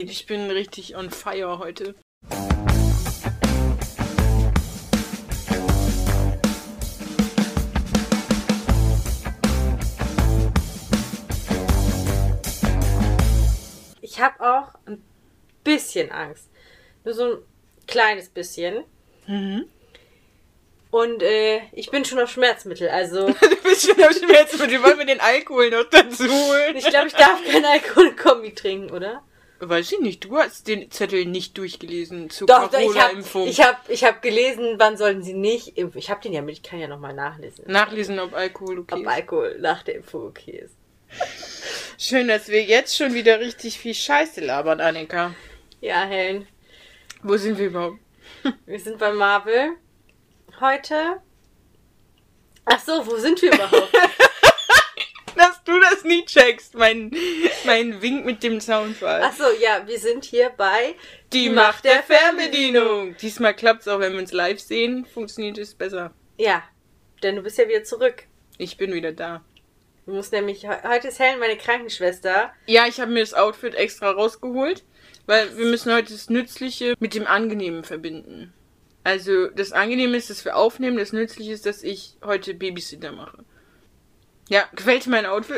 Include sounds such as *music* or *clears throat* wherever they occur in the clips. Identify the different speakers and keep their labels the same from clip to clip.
Speaker 1: Ich bin richtig on fire heute.
Speaker 2: Ich habe auch ein bisschen Angst. Nur so ein kleines bisschen.
Speaker 1: Mhm.
Speaker 2: Und äh, ich bin schon auf Schmerzmittel. Also *laughs*
Speaker 1: Du bist schon am Schmerzmittel. Wollen wir den Alkohol noch dazu holen?
Speaker 2: ich glaube, ich darf keinen Alkohol-Kombi trinken, oder?
Speaker 1: Weiß ich nicht. Du hast den Zettel nicht durchgelesen zur
Speaker 2: Doch, doch ich habe
Speaker 1: Corona-Impfung.
Speaker 2: ich hab, gelesen, wann sollten sie nicht impfen. Ich habe den ja mit, ich kann ja nochmal nachlesen.
Speaker 1: Nachlesen, ob Alkohol okay
Speaker 2: ob
Speaker 1: ist.
Speaker 2: Alkohol nach der Impfung okay ist.
Speaker 1: Schön, dass wir jetzt schon wieder richtig viel Scheiße labern, Annika.
Speaker 2: Ja, Helen.
Speaker 1: Wo sind wir überhaupt? *laughs*
Speaker 2: Wir sind bei Marvel. Heute. Ach so, wo sind wir überhaupt? *laughs*
Speaker 1: Du das nie checkst, mein, mein Wink mit dem Soundfall.
Speaker 2: Ach so, ja, wir sind hier bei
Speaker 1: Die Macht der Fernbedienung. Diesmal klappt es auch, wenn wir uns live sehen, funktioniert es besser.
Speaker 2: Ja, denn du bist ja wieder zurück.
Speaker 1: Ich bin wieder da.
Speaker 2: Du musst nämlich, he- heute ist Helen meine Krankenschwester.
Speaker 1: Ja, ich habe mir das Outfit extra rausgeholt, weil wir müssen heute das Nützliche mit dem Angenehmen verbinden. Also das Angenehme ist, dass wir aufnehmen, das Nützliche ist, dass ich heute Babysitter mache. Ja, gefällt dir mein Outfit?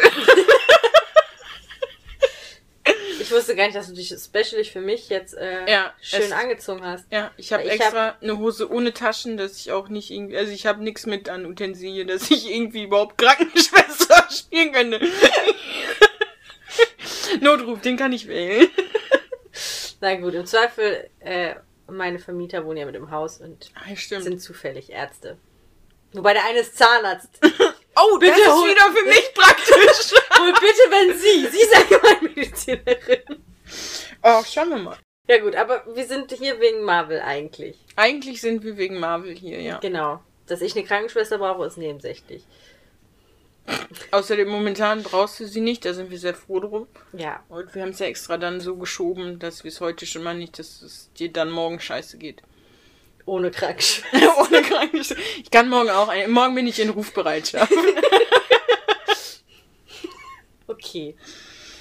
Speaker 2: Ich wusste gar nicht, dass du dich specially für mich jetzt äh,
Speaker 1: Ja,
Speaker 2: schön
Speaker 1: es-
Speaker 2: angezogen hast.
Speaker 1: Ja, ich habe extra eine Hose ohne Taschen, dass ich auch nicht irgendwie, also ich habe nichts mit an Utensilien, dass ich irgendwie überhaupt Krankenschwester *laughs* spielen könnte. *laughs* Notruf, den kann ich wählen.
Speaker 2: Na gut, im Zweifel, äh, meine Vermieter wohnen ja mit im Haus und
Speaker 1: stimmt.
Speaker 2: sind zufällig Ärzte. Wobei der eine ist Zahnarzt. *laughs*
Speaker 1: oh,
Speaker 2: Bitte
Speaker 1: das ist
Speaker 2: hol-
Speaker 1: wieder für mich praktisch. *laughs*
Speaker 2: Und bitte, wenn Sie, Sie ist Allgemeinmedizinerin.
Speaker 1: oh, schauen wir mal.
Speaker 2: Ja gut, aber wir sind hier wegen Marvel eigentlich.
Speaker 1: Eigentlich sind wir wegen Marvel hier, ja.
Speaker 2: Genau. Dass ich eine Krankenschwester brauche, ist nebensächlich. *laughs*
Speaker 1: Außerdem momentan brauchst du sie nicht, da sind wir sehr froh drum.
Speaker 2: Ja.
Speaker 1: Und wir haben es ja extra dann so geschoben, dass wir es heute schon mal nicht, dass es dir dann morgen scheiße geht.
Speaker 2: Ohne Krankenschwester. *laughs*
Speaker 1: Ohne Krankenschwester. Ich kann morgen auch, ein, morgen bin ich in Rufbereitschaft. *laughs*
Speaker 2: Okay.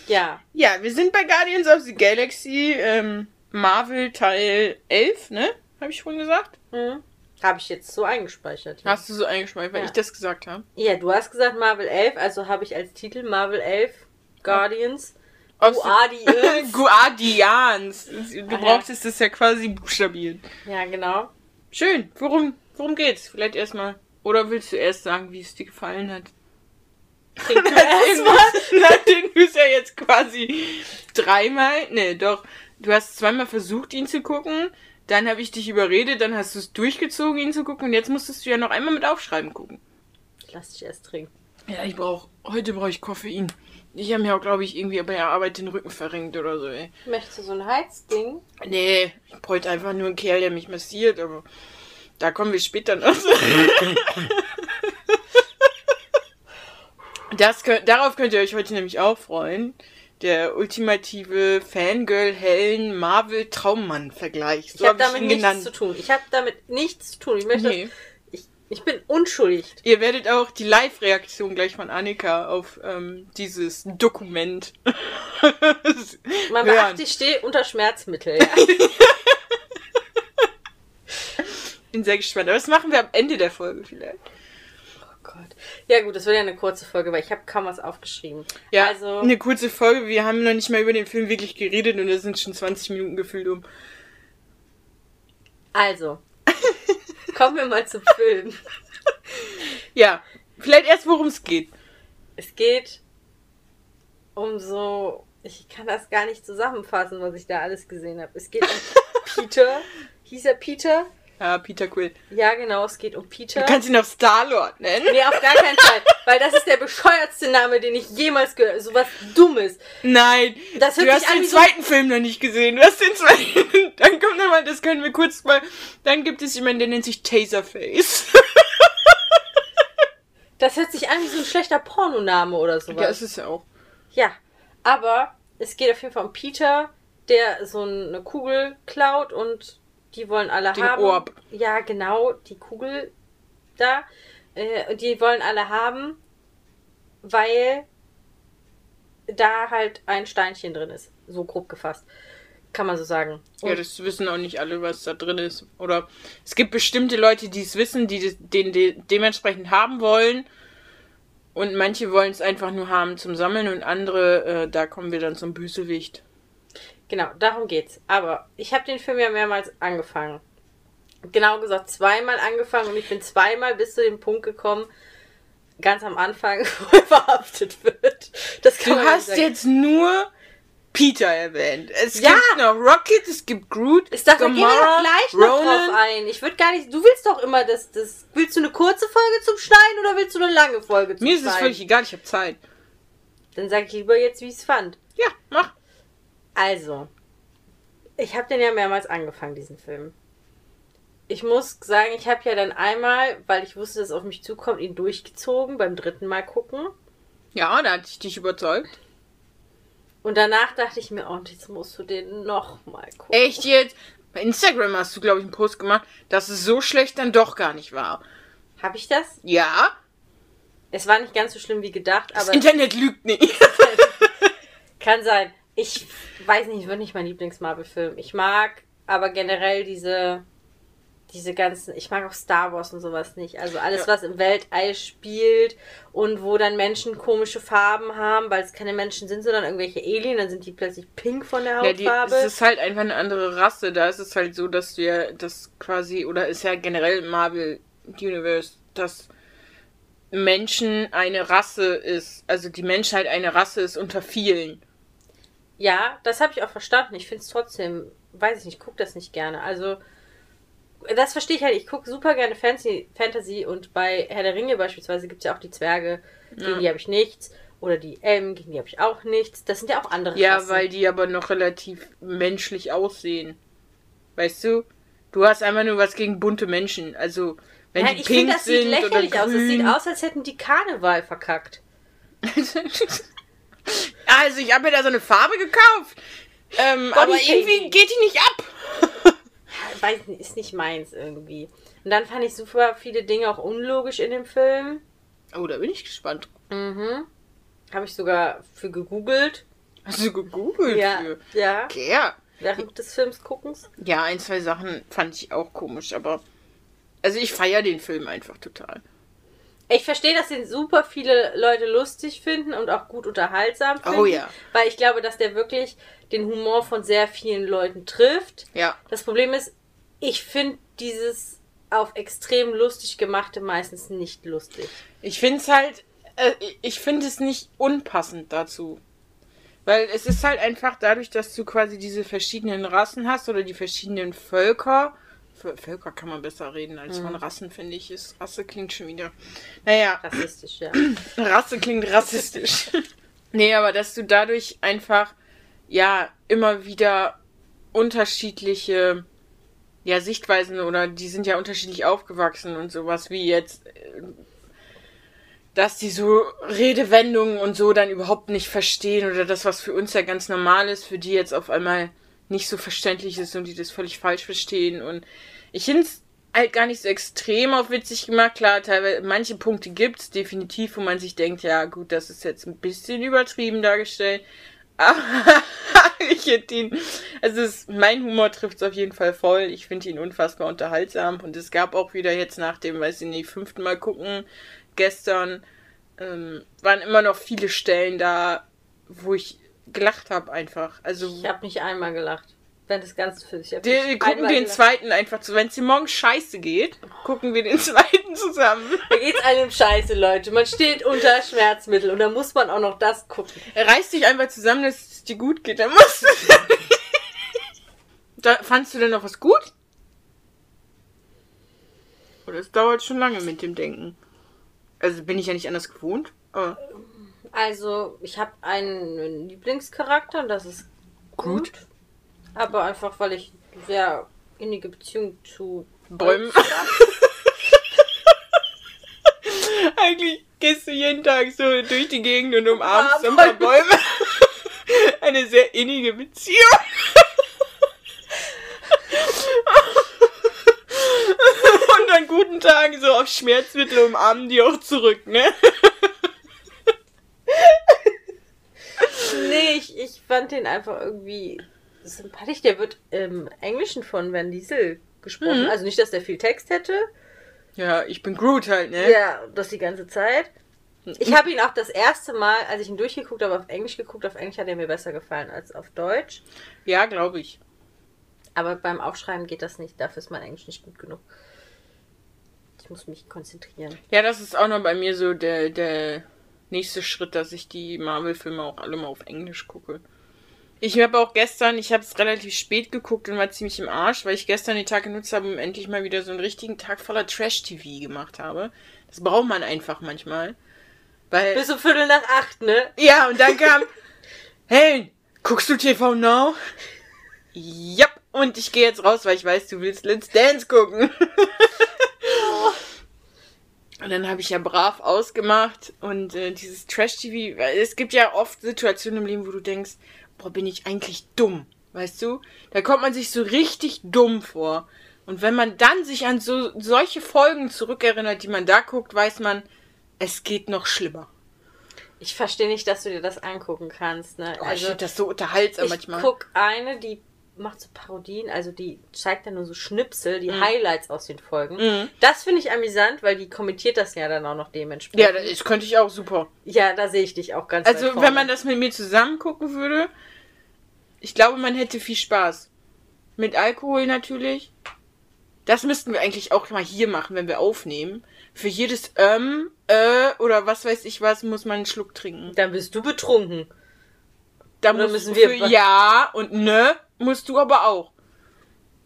Speaker 2: Ja.
Speaker 1: ja, wir sind bei Guardians of the Galaxy, ähm, Marvel Teil 11, ne? Habe ich vorhin gesagt?
Speaker 2: Hm. Habe ich jetzt so eingespeichert. Ja.
Speaker 1: Hast du so eingeschmeißt, weil
Speaker 2: Ja.
Speaker 1: ich das gesagt habe?
Speaker 2: ja, du hast gesagt Marvel 11, also habe ich als Titel Marvel 11 Guardians.
Speaker 1: Aus-
Speaker 2: Guardians. *laughs*
Speaker 1: Guardians. Du
Speaker 2: Ah, ja.
Speaker 1: brauchtest das ja quasi buchstabieren.
Speaker 2: ja, genau.
Speaker 1: Schön. Worum, worum geht's? Vielleicht erstmal. Oder willst du erst sagen, wie es dir gefallen hat? Nachdem du es ja jetzt quasi dreimal, ne, doch, du hast zweimal versucht, ihn zu gucken, dann habe ich dich überredet, dann hast du es durchgezogen, ihn zu gucken und jetzt musstest du ja noch einmal mit Aufschreiben gucken.
Speaker 2: Lass dich erst trinken.
Speaker 1: Ja, ich brauche, heute brauche ich Koffein. Ich habe mir auch, glaube ich, irgendwie bei der Arbeit den Rücken verrenkt oder so, ey.
Speaker 2: Möchtest du so ein Heizding?
Speaker 1: Nee, ich bräuchte einfach nur einen Kerl, der mich massiert, aber da kommen wir später noch. *laughs* Das könnt, darauf könnt ihr euch heute nämlich auch freuen. Der ultimative Fangirl-Hellen-Marvel-Traummann-Vergleich. So
Speaker 2: Ich habe
Speaker 1: habe
Speaker 2: damit nichts
Speaker 1: genannt.
Speaker 2: zu tun. Ich habe damit nichts zu tun. Ich möchte,
Speaker 1: Nee.
Speaker 2: Ich, bin unschuldig.
Speaker 1: Ihr werdet auch die Live-Reaktion gleich von Annika auf ähm, dieses Dokument *laughs*
Speaker 2: Man
Speaker 1: hören.
Speaker 2: beachte, ich stehe unter Schmerzmittel. *laughs* Ja.
Speaker 1: Bin sehr gespannt. Aber das machen wir am Ende der Folge vielleicht.
Speaker 2: Oh Gott. Ja gut, das wird ja eine kurze Folge, weil ich habe kaum was aufgeschrieben.
Speaker 1: Ja,
Speaker 2: Also,
Speaker 1: eine kurze Folge. Wir haben noch nicht mal über den Film wirklich geredet und es sind schon 20 Minuten gefüllt um.
Speaker 2: also. Kommen wir mal zum Film.
Speaker 1: Ja, vielleicht erst, worum es geht.
Speaker 2: Es geht um so. Ich kann das gar nicht zusammenfassen, was ich da alles gesehen habe. Es geht um *laughs* Peter. Hieß er Peter?
Speaker 1: Ja, Peter Quill.
Speaker 2: Ja, genau, es geht um Peter.
Speaker 1: Du kannst ihn auch Star-Lord nennen.
Speaker 2: Nee, auf gar keinen Fall. Weil das ist der bescheuertste Name, den ich jemals gehört habe. So was Dummes.
Speaker 1: Nein,
Speaker 2: Das hört
Speaker 1: du hast den
Speaker 2: so-
Speaker 1: zweiten Film noch nicht gesehen. Du hast den zweiten. *laughs* Dann kommt nochmal, das können wir kurz mal. Dann gibt es jemanden, der nennt sich Taserface. *laughs*
Speaker 2: Das hört sich an wie so ein schlechter Pornoname oder sowas.
Speaker 1: Ja, ist es ja auch.
Speaker 2: Ja, aber es geht auf jeden Fall um Peter, der so eine Kugel klaut und die wollen alle
Speaker 1: Den
Speaker 2: haben.
Speaker 1: Orb.
Speaker 2: Ja, genau, die Kugel da. Äh, und die wollen alle haben, weil da halt ein Steinchen drin ist. So grob gefasst. Kann man so sagen.
Speaker 1: Ja, das wissen auch nicht alle, was da drin ist. Oder es gibt bestimmte Leute, die es wissen, die den de dementsprechend haben wollen. Und manche wollen es einfach nur haben zum Sammeln und andere, äh, da kommen wir dann zum Bösewicht.
Speaker 2: Genau, darum geht's. Aber ich habe den Film ja mehrmals angefangen. Genau gesagt, zweimal angefangen und ich bin zweimal bis zu dem Punkt gekommen, ganz am Anfang, *laughs* wo er verhaftet wird. Das kann
Speaker 1: Du hast jetzt nur Peter erwähnt. Es
Speaker 2: Ja.
Speaker 1: gibt noch Rocket, es gibt Groot,
Speaker 2: Ich dachte,
Speaker 1: Gamora,
Speaker 2: gleich noch drauf ein. Ich würde gar nicht. Du willst doch immer das, das. Willst du eine kurze Folge zum Schneiden oder willst du eine lange Folge zum
Speaker 1: Mir ist
Speaker 2: Schneiden?
Speaker 1: es völlig egal, ich habe Zeit.
Speaker 2: Dann sag ich lieber jetzt, wie ich es fand.
Speaker 1: Ja, mach.
Speaker 2: Also, ich habe den ja mehrmals angefangen, diesen Film. Ich muss sagen, ich habe ja dann einmal, weil ich wusste, dass es auf mich zukommt, ihn durchgezogen beim dritten Mal gucken.
Speaker 1: Ja, da hatte ich dich überzeugt.
Speaker 2: Und danach dachte ich mir, oh, jetzt musst du den noch mal gucken.
Speaker 1: Echt jetzt? Bei Instagram hast du, glaube ich, einen Post gemacht, dass es so schlecht dann doch gar nicht war.
Speaker 2: Habe ich das?
Speaker 1: Ja,
Speaker 2: Es war nicht ganz so schlimm wie gedacht,
Speaker 1: das
Speaker 2: aber
Speaker 1: Internet lügt nicht. *laughs*
Speaker 2: kann sein. Ich weiß nicht, wird nicht mein Lieblings-Marvel-Film. Ich mag aber generell diese, diese ganzen, ich mag auch Star Wars und sowas nicht. Also alles,
Speaker 1: Ja.
Speaker 2: was im Weltall spielt und wo dann Menschen komische Farben haben, weil es keine Menschen sind, sondern irgendwelche Alien, dann sind die plötzlich pink von der
Speaker 1: Ja, die,
Speaker 2: Hautfarbe.
Speaker 1: es ist halt einfach eine andere Rasse. Da ist es halt so, dass wir das quasi, oder ist ja generell im Marvel Universe, dass Menschen eine Rasse ist. Also die Menschheit eine Rasse ist unter vielen.
Speaker 2: Ja, das habe ich auch verstanden. Ich finde es trotzdem, weiß ich nicht, gucke das nicht gerne. Also, das verstehe ich halt. Ich gucke super gerne Fantasy, Fantasy und bei Herr der Ringe beispielsweise gibt es ja auch die Zwerge, gegen
Speaker 1: Ja.
Speaker 2: die habe ich nichts. Oder die Elben, gegen die habe ich auch nichts. Das sind ja auch andere
Speaker 1: Ja,
Speaker 2: Rassen.
Speaker 1: weil die aber noch relativ menschlich aussehen. Weißt du? Du hast einfach nur was gegen bunte Menschen. Also, wenn
Speaker 2: Nein,
Speaker 1: die
Speaker 2: ich
Speaker 1: pink
Speaker 2: finde, das sieht
Speaker 1: sind oder
Speaker 2: lächerlich aus. Es sieht
Speaker 1: grün.
Speaker 2: aus, als hätten die Karneval verkackt. *laughs*
Speaker 1: also, ich habe mir da so eine Farbe gekauft. Ähm, aber irgendwie geht die nicht ab. *laughs*
Speaker 2: Weiß nicht, ist nicht meins irgendwie. Und dann fand ich super viele Dinge auch unlogisch in dem Film.
Speaker 1: Oh, da bin ich gespannt.
Speaker 2: Mhm. Habe ich sogar für gegoogelt.
Speaker 1: Hast du gegoogelt?
Speaker 2: Ja,
Speaker 1: Für?
Speaker 2: ja.
Speaker 1: Okay, ja.
Speaker 2: Während des Films guckens.
Speaker 1: Ja, ein, zwei Sachen fand ich auch komisch, aber. Also ich feiere den Film einfach total.
Speaker 2: Ich verstehe, dass den super viele Leute lustig finden und auch gut unterhaltsam finden.
Speaker 1: Oh ja.
Speaker 2: Weil ich glaube, dass der wirklich den Humor von sehr vielen Leuten trifft.
Speaker 1: Ja.
Speaker 2: Das Problem ist, ich finde dieses auf extrem lustig gemachte meistens nicht lustig.
Speaker 1: Ich finde es halt. Äh, ich finde es nicht unpassend dazu. Weil es ist halt einfach dadurch, dass du quasi diese verschiedenen Rassen hast oder die verschiedenen Völker. Vö- Völker kann man besser reden als von Rassen, finde ich. Ist, Rasse klingt schon wieder. Naja,
Speaker 2: Rassistisch, ja. *clears throat*
Speaker 1: Rasse klingt rassistisch. *laughs* nee, aber dass du dadurch einfach, ja, immer wieder unterschiedliche, ja, Sichtweisen oder die sind ja unterschiedlich aufgewachsen und sowas wie jetzt, äh, dass die so Redewendungen und so dann überhaupt nicht verstehen oder das, was für uns ja ganz normal ist, für die jetzt auf einmal nicht so verständlich ist und die das völlig falsch verstehen und ich finde es halt gar nicht so extrem auf witzig gemacht. Klar, teilweise, manche Punkte gibt's definitiv, wo man sich denkt, ja gut, das ist jetzt ein bisschen übertrieben dargestellt. *laughs* Aber ich hätte ihn, also es, mein Humor trifft es auf jeden Fall voll. Ich finde ihn unfassbar unterhaltsam. Und es gab auch wieder jetzt nach dem, weiß ich nicht, fünften Mal gucken, gestern, ähm, waren immer noch viele Stellen da, wo ich gelacht habe einfach. Also
Speaker 2: Ich habe nicht einmal gelacht. Während des ganzen Films. Ich hab
Speaker 1: wir gucken den
Speaker 2: gelacht.
Speaker 1: zweiten einfach zu. Wenn es dir morgen scheiße geht, gucken wir den *laughs* zweiten zusammen.
Speaker 2: Da geht's einem scheiße, Leute. Man steht unter Schmerzmittel und dann muss man auch noch das gucken.
Speaker 1: Reiß dich einfach zusammen, dass es dir gut geht. Dann musst du. *laughs* da, fandst du denn noch was gut? Oder es dauert schon lange mit dem Denken. Also bin ich ja nicht anders gewohnt. Aber
Speaker 2: Also, ich habe einen Lieblingscharakter und das ist gut. Aber einfach, weil ich sehr innige Beziehung zu
Speaker 1: Bäumen. *laughs* Eigentlich gehst du jeden Tag so durch die Gegend und umarmst so ein paar Bäume. *laughs* Eine sehr innige Beziehung. *laughs* Und an guten Tagen so auf Schmerzmittel umarmen die auch zurück, ne?
Speaker 2: Nee, ich, fand den einfach irgendwie sympathisch. Der wird im Englischen von Van Diesel gesprochen.
Speaker 1: Mhm.
Speaker 2: Also nicht, dass der viel Text hätte.
Speaker 1: Ja, ich bin Groot halt, ne?
Speaker 2: Ja, das die ganze Zeit. Ich habe ihn auch das erste Mal, als ich ihn durchgeguckt habe, auf Englisch geguckt. Auf Englisch hat er mir besser gefallen als auf Deutsch.
Speaker 1: Ja, glaube ich.
Speaker 2: Aber beim Aufschreiben geht das nicht. Dafür ist mein Englisch nicht gut genug. Ich muss mich konzentrieren.
Speaker 1: Ja, das ist auch noch bei mir so der, der nächste Schritt, dass ich die Marvel-Filme auch alle mal auf Englisch gucke. Ich habe auch gestern, ich habe es relativ spät geguckt und war ziemlich im Arsch, weil ich gestern den Tag genutzt habe, um endlich mal wieder so einen richtigen Tag voller Trash-TV gemacht habe. Das braucht man einfach manchmal. Weil,
Speaker 2: Bis um Viertel nach acht, ne?
Speaker 1: ja, und dann kam, *laughs* hey, guckst du TV Now? Ja, und ich gehe jetzt raus, weil ich weiß, du willst Let's Dance gucken. *laughs* *laughs* Und dann habe ich ja brav ausgemacht und äh, dieses Trash-TV, es gibt ja oft Situationen im Leben, wo du denkst, boah, bin ich eigentlich dumm, weißt du? Da kommt man sich so richtig dumm vor. Und wenn man dann sich an so solche Folgen zurückerinnert, die man da guckt, weiß man, es geht noch schlimmer.
Speaker 2: Ich verstehe nicht, dass du dir das angucken kannst, ne?
Speaker 1: Oh, ich finde das so unterhaltsam
Speaker 2: ich
Speaker 1: manchmal.
Speaker 2: guck eine, die macht so Parodien, also die zeigt dann nur so Schnipsel,
Speaker 1: Mhm.
Speaker 2: die Highlights aus den Folgen. Das finde ich amüsant, weil die kommentiert das ja dann auch noch dementsprechend.
Speaker 1: Ja, das könnte ich auch super.
Speaker 2: Ja, da sehe ich dich auch ganz
Speaker 1: Also, wenn man das mit mir zusammen gucken würde, ich glaube, man hätte viel Spaß. Mit Alkohol natürlich. Das müssten wir eigentlich auch mal hier machen, wenn wir aufnehmen. Für jedes ähm, äh oder was weiß ich was, muss man einen Schluck trinken.
Speaker 2: Dann bist du betrunken.
Speaker 1: Da
Speaker 2: Oder müssen wir
Speaker 1: für ja und ne musst du aber auch.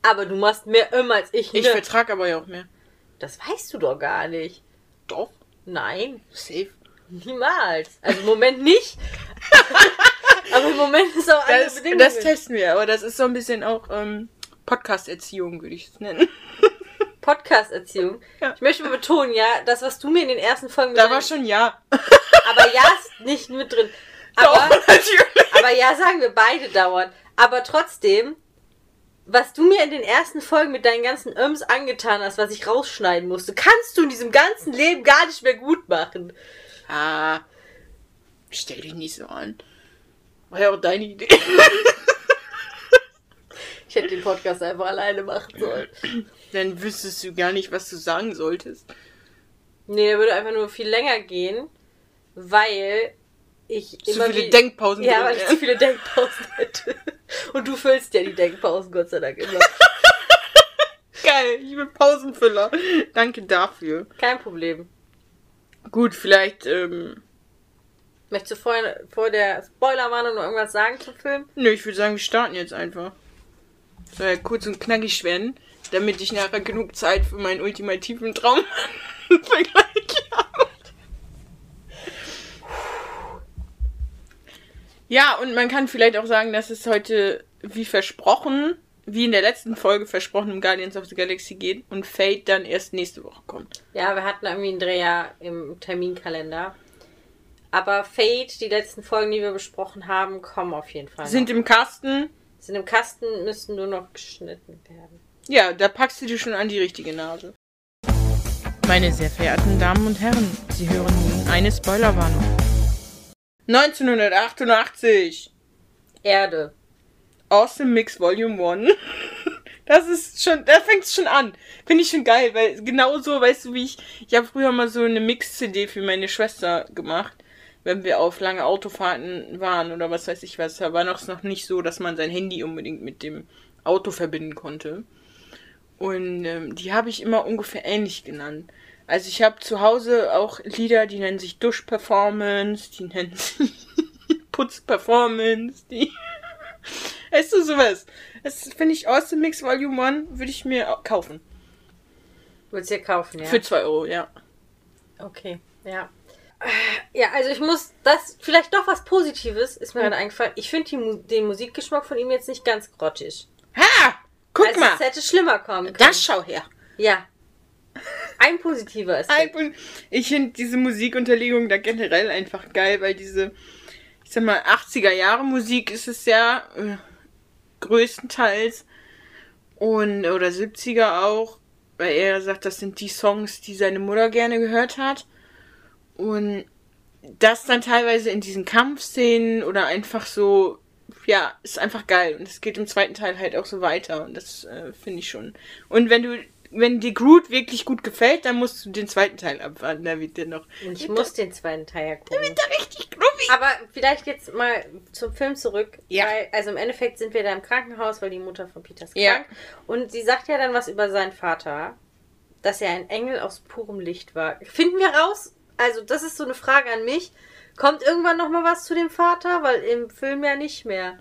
Speaker 2: Aber du machst mehr Öm als ich.
Speaker 1: Ich
Speaker 2: ne?
Speaker 1: vertrag aber ja auch mehr.
Speaker 2: Das weißt du doch gar nicht.
Speaker 1: Doch,
Speaker 2: Nein,
Speaker 1: safe.
Speaker 2: niemals. Also im Moment nicht. *laughs* aber im Moment ist auch andere
Speaker 1: Das, das testen wir, aber das ist so ein bisschen auch ähm, Podcast-Erziehung, würde ich es nennen. *laughs*
Speaker 2: Podcast-Erziehung.
Speaker 1: Ja.
Speaker 2: Ich möchte mal betonen, ja, das, was du mir in den ersten Folgen
Speaker 1: Da war schon ja.
Speaker 2: Aber ja ist nicht mit drin. Aber, *laughs*
Speaker 1: natürlich.
Speaker 2: aber ja sagen wir beide dauernd. Aber trotzdem, was du mir in den ersten Folgen mit deinen ganzen Öms angetan hast, was ich rausschneiden musste, kannst du in diesem ganzen Leben gar nicht mehr gut machen.
Speaker 1: Ah, stell dich nicht so an. War ja auch deine Idee. *laughs*
Speaker 2: Ich hätte den Podcast einfach alleine machen sollen.
Speaker 1: Dann wüsstest du gar nicht, was du sagen solltest.
Speaker 2: Nee, der würde einfach nur viel länger gehen, weil ich
Speaker 1: Zu
Speaker 2: immer
Speaker 1: viele
Speaker 2: wie-
Speaker 1: Denkpausen
Speaker 2: Ja, weil ich zu viele Denkpausen *laughs* hätte. Und du füllst ja die Denkpausen, Gott sei Dank immer. *laughs*
Speaker 1: Geil, ich bin Pausenfüller. Danke dafür.
Speaker 2: Kein Problem.
Speaker 1: Gut, vielleicht, ähm,
Speaker 2: Möchtest du vorher, vor der Spoilerwarnung noch irgendwas sagen zum Film?
Speaker 1: nö, ich würde sagen, wir starten jetzt einfach. Soll ja kurz und knackig werden, damit ich nachher genug Zeit für meinen ultimativen Traum *laughs* Vergleich habe. Ja, und man kann vielleicht auch sagen, dass es heute, wie versprochen, wie in der letzten Folge versprochen, um Guardians of the Galaxy geht und Fate dann erst nächste Woche kommt.
Speaker 2: Ja, wir hatten irgendwie einen Dreher im Terminkalender. Aber Fate, die letzten Folgen, die wir besprochen haben, kommen auf jeden Fall.
Speaker 1: Sind
Speaker 2: noch.
Speaker 1: im Kasten.
Speaker 2: sind im Kasten, müssen nur noch geschnitten werden.
Speaker 1: Ja, da packst du dir schon an die richtige Nase. Meine sehr verehrten Damen und Herren, Sie hören nun eine Spoilerwarnung. 1988.
Speaker 2: Erde.
Speaker 1: Awesome Mix Volume 1. *laughs* Das ist schon, da fängt's schon an. Finde ich schon geil, weil genau so, weißt du, wie ich, ich habe früher mal so eine Mix-CD für meine Schwester gemacht, wenn wir auf lange Autofahrten waren oder was weiß ich was. Da war noch noch nicht so, dass man sein Handy unbedingt mit dem Auto verbinden konnte. Und ähm, die habe ich immer ungefähr ähnlich genannt. Also ich habe zu Hause auch Lieder, die nennen sich Dusch-Performance, die nennen sich *laughs* Putz-Performance, die... *laughs* Weißt du, sowas. Das finde ich Awesome Mix Volume 1, würde ich mir kaufen.
Speaker 2: Willst du dir kaufen, ja?
Speaker 1: Für 2 Euro, ja.
Speaker 2: Okay, ja. Ja, also ich muss, das, vielleicht doch was Positives ist mir gerade eingefallen. Ich finde Mu den Musikgeschmack von ihm jetzt nicht ganz grottig.
Speaker 1: Ha! Guck
Speaker 2: also
Speaker 1: mal!
Speaker 2: es hätte schlimmer kommen können.
Speaker 1: Das schau her.
Speaker 2: Ja. Ein positiver Aspekt.
Speaker 1: Ein- Ich finde diese Musikunterlegung da generell einfach geil, weil diese, ich sag mal, 80er Jahre Musik ist es ja äh, größtenteils und oder 70er auch, weil er sagt, das sind die Songs, die seine Mutter gerne gehört hat und das dann teilweise in diesen Kampfszenen oder einfach so ja, ist einfach geil. Und es geht im zweiten Teil halt auch so weiter. Und das äh, finde ich schon. Und wenn du, wenn dir Groot wirklich gut gefällt, dann musst du den zweiten Teil abwarten. Da wird der noch.
Speaker 2: Und ich muss den zweiten Teil ja gucken.
Speaker 1: Da wird der richtig gruppig.
Speaker 2: Aber vielleicht jetzt mal zum Film zurück.
Speaker 1: Ja.
Speaker 2: Weil, also im Endeffekt sind wir da im Krankenhaus, weil die Mutter von Peter ist
Speaker 1: Ja.
Speaker 2: krank. Und sie sagt ja dann was über seinen Vater, dass er ein Engel aus purem Licht war. Finden wir raus? Also, das ist so eine Frage an mich. Kommt irgendwann noch mal was zu dem Vater? Weil im Film ja nicht mehr.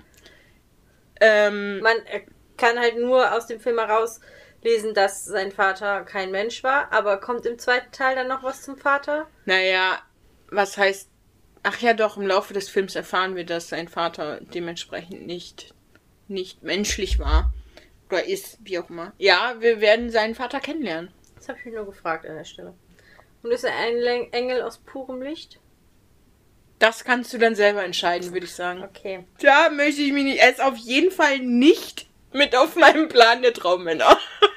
Speaker 1: Ähm,
Speaker 2: Man kann halt nur aus dem Film herauslesen, dass sein Vater kein Mensch war. Aber kommt im zweiten Teil dann noch was zum Vater?
Speaker 1: naja, was heißt. Ach ja, doch, im Laufe des Films erfahren wir, dass sein Vater dementsprechend nicht, nicht menschlich war. Oder ist, wie auch immer. Ja, wir werden seinen Vater kennenlernen.
Speaker 2: Das habe ich mich nur gefragt an der Stelle. Und ist er ein Engel aus purem Licht?
Speaker 1: Das kannst du dann selber entscheiden, würde ich sagen.
Speaker 2: Okay.
Speaker 1: Da möchte ich mich nicht. Er ist auf jeden Fall nicht mit auf meinem Plan der Traummänner. *laughs*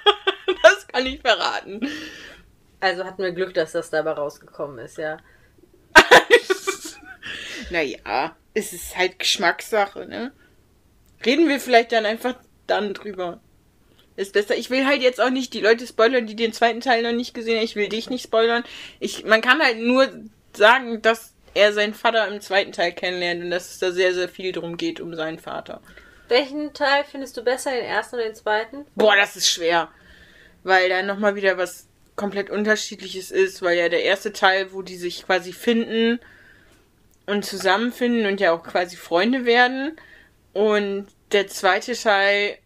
Speaker 1: kann ich verraten.
Speaker 2: Also hatten wir Glück, dass das dabei rausgekommen ist, ja. *laughs*
Speaker 1: naja, es ist halt Geschmackssache, ne? Reden wir vielleicht dann einfach dann drüber. Ist besser. Ich will halt jetzt auch nicht die Leute spoilern, die den zweiten Teil noch nicht gesehen haben. Ich will dich nicht spoilern. Ich, man kann halt nur sagen, dass er seinen Vater im zweiten Teil kennenlernt und dass es da sehr, sehr viel drum geht um seinen Vater.
Speaker 2: Welchen Teil findest du besser, den ersten oder den zweiten?
Speaker 1: Boah, das ist schwer. Weil da nochmal wieder was komplett unterschiedliches ist, weil ja der erste Teil, wo die sich quasi finden und zusammenfinden und ja auch quasi Freunde werden. Und der zweite Teil,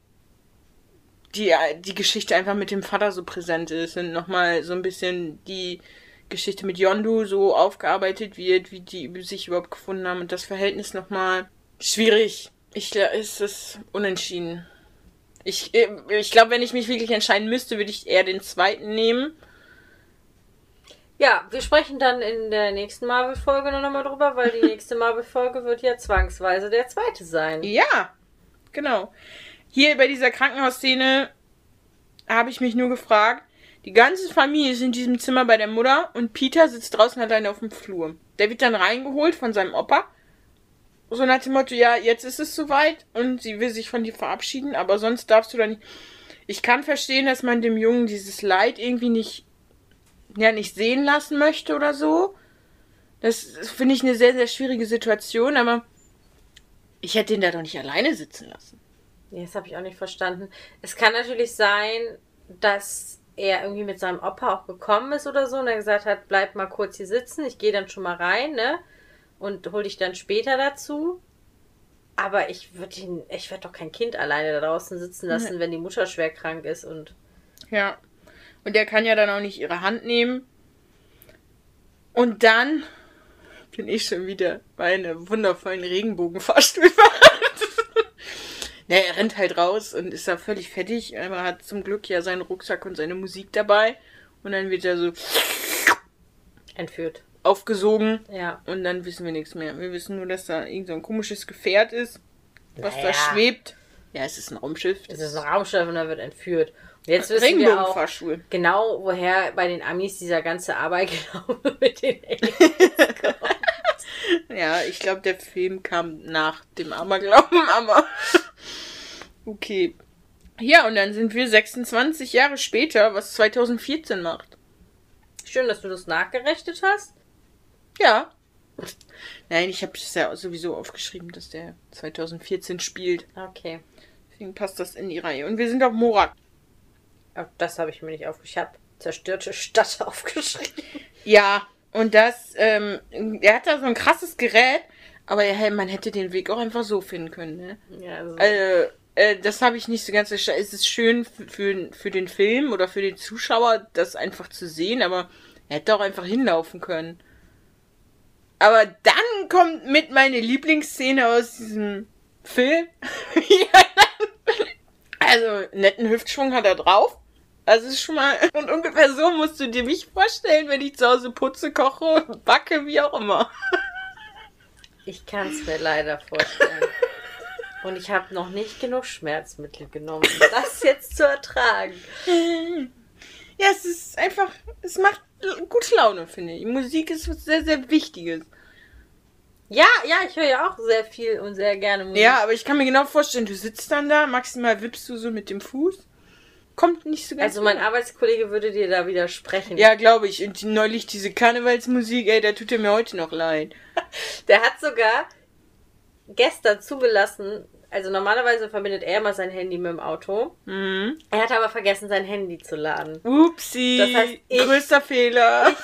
Speaker 1: die, die Geschichte einfach mit dem Vater so präsent ist und nochmal so ein bisschen die Geschichte mit Yondu so aufgearbeitet wird, wie die sich überhaupt gefunden haben und das Verhältnis nochmal schwierig. Ich ist es unentschieden. Ich, äh, ich glaube, wenn ich mich wirklich entscheiden müsste, würde ich eher den zweiten nehmen.
Speaker 2: Ja, wir sprechen dann in der nächsten Marvel-Folge noch nochmal drüber, weil die *laughs* nächste Marvel-Folge wird ja zwangsweise der zweite sein.
Speaker 1: Ja, genau. Hier bei dieser Krankenhausszene habe ich mich nur gefragt, die ganze Familie ist in diesem Zimmer bei der Mutter und Peter sitzt draußen alleine auf dem Flur. Der wird dann reingeholt von seinem Opa. So nach dem Motto, ja, jetzt ist es soweit und sie will sich von dir verabschieden, aber sonst darfst du da nicht. Ich kann verstehen, dass man dem Jungen dieses Leid irgendwie nicht, ja, nicht sehen lassen möchte oder so. Das finde ich eine sehr, sehr schwierige Situation, aber ich hätte ihn da doch nicht alleine sitzen lassen.
Speaker 2: Nee, das habe ich auch nicht verstanden. Es kann natürlich sein, dass er irgendwie mit seinem Opa auch gekommen ist oder so und er gesagt hat, bleib mal kurz hier sitzen, ich gehe dann schon mal rein, ne? Und hol dich dann später dazu. Aber ich würde ihn, ich werde doch kein Kind alleine da draußen sitzen lassen, wenn die Mutter schwer krank ist und
Speaker 1: Ja. Und der kann ja dann auch nicht ihre Hand nehmen. Und dann bin ich schon wieder bei einem wundervollen Regenbogenfahrstuhlfahrt. *laughs* ne, er rennt halt raus und ist da völlig fertig. Aber hat zum Glück ja seinen Rucksack und seine Musik dabei. Und dann wird er so
Speaker 2: entführt.
Speaker 1: Aufgesogen.
Speaker 2: Ja.
Speaker 1: Und dann wissen wir nichts mehr. Wir wissen nur, dass da irgend so ein komisches Gefährt ist, was da
Speaker 2: Naja.
Speaker 1: schwebt. Ja, es ist ein Raumschiff.
Speaker 2: Es ist ein Raumschiff und er wird entführt. Und jetzt wissen wir auch genau, woher bei den Amis dieser ganze Aberglaube *laughs* mit den Aliens *laughs* kommt.
Speaker 1: Ja, ich glaube, der Film kam nach dem Aberglauben, *laughs* aber. Okay. Ja, und dann sind wir 26 Jahre später, was 2014 macht.
Speaker 2: Schön, dass du das nachgerechnet hast.
Speaker 1: Ja. *laughs* Nein, ich habe es ja sowieso aufgeschrieben, dass der 2014 spielt.
Speaker 2: Okay.
Speaker 1: Deswegen passt das in die Reihe. Und wir sind auf Morak.
Speaker 2: Auch das habe ich mir nicht aufgeschrieben. Ich habe zerstörte Stadt *laughs* aufgeschrieben.
Speaker 1: Ja, und das, ähm, er hat da so ein krasses Gerät, aber ja, man hätte den Weg auch einfach so finden können, ne?
Speaker 2: Ja, also,
Speaker 1: Also, äh, das habe ich nicht so ganz verstanden. Es ist schön für, für den Film oder für den Zuschauer, das einfach zu sehen, aber er hätte auch einfach hinlaufen können. Aber dann kommt mit meine Lieblingsszene aus diesem Film. *laughs* also, netten Hüftschwung hat er drauf. Also ist schon mal. Und ungefähr so musst du dir mich vorstellen, wenn ich zu Hause putze, koche, backe, wie auch immer.
Speaker 2: ich kann es mir leider vorstellen. Und ich habe noch nicht genug Schmerzmittel genommen, um das jetzt zu ertragen.
Speaker 1: Ja, es ist einfach, es macht gute Laune, finde ich. Musik ist was sehr, sehr Wichtiges.
Speaker 2: Ja, ja, ich höre ja auch sehr viel und sehr gerne Musik.
Speaker 1: Ja, aber ich kann mir genau vorstellen, du sitzt dann da, maximal wippst du so mit dem Fuß. Kommt nicht so ganz.
Speaker 2: Also mein Arbeitskollege würde dir da widersprechen.
Speaker 1: Ja, glaube ich. Und neulich diese Karnevalsmusik, ey, da tut er mir heute noch leid. *laughs*
Speaker 2: Der hat sogar gestern zugelassen, also normalerweise verbindet er immer sein Handy mit dem Auto.
Speaker 1: Mhm.
Speaker 2: Er hat aber vergessen, sein Handy zu laden.
Speaker 1: Upsi.
Speaker 2: Das heißt, ich-
Speaker 1: größter Fehler.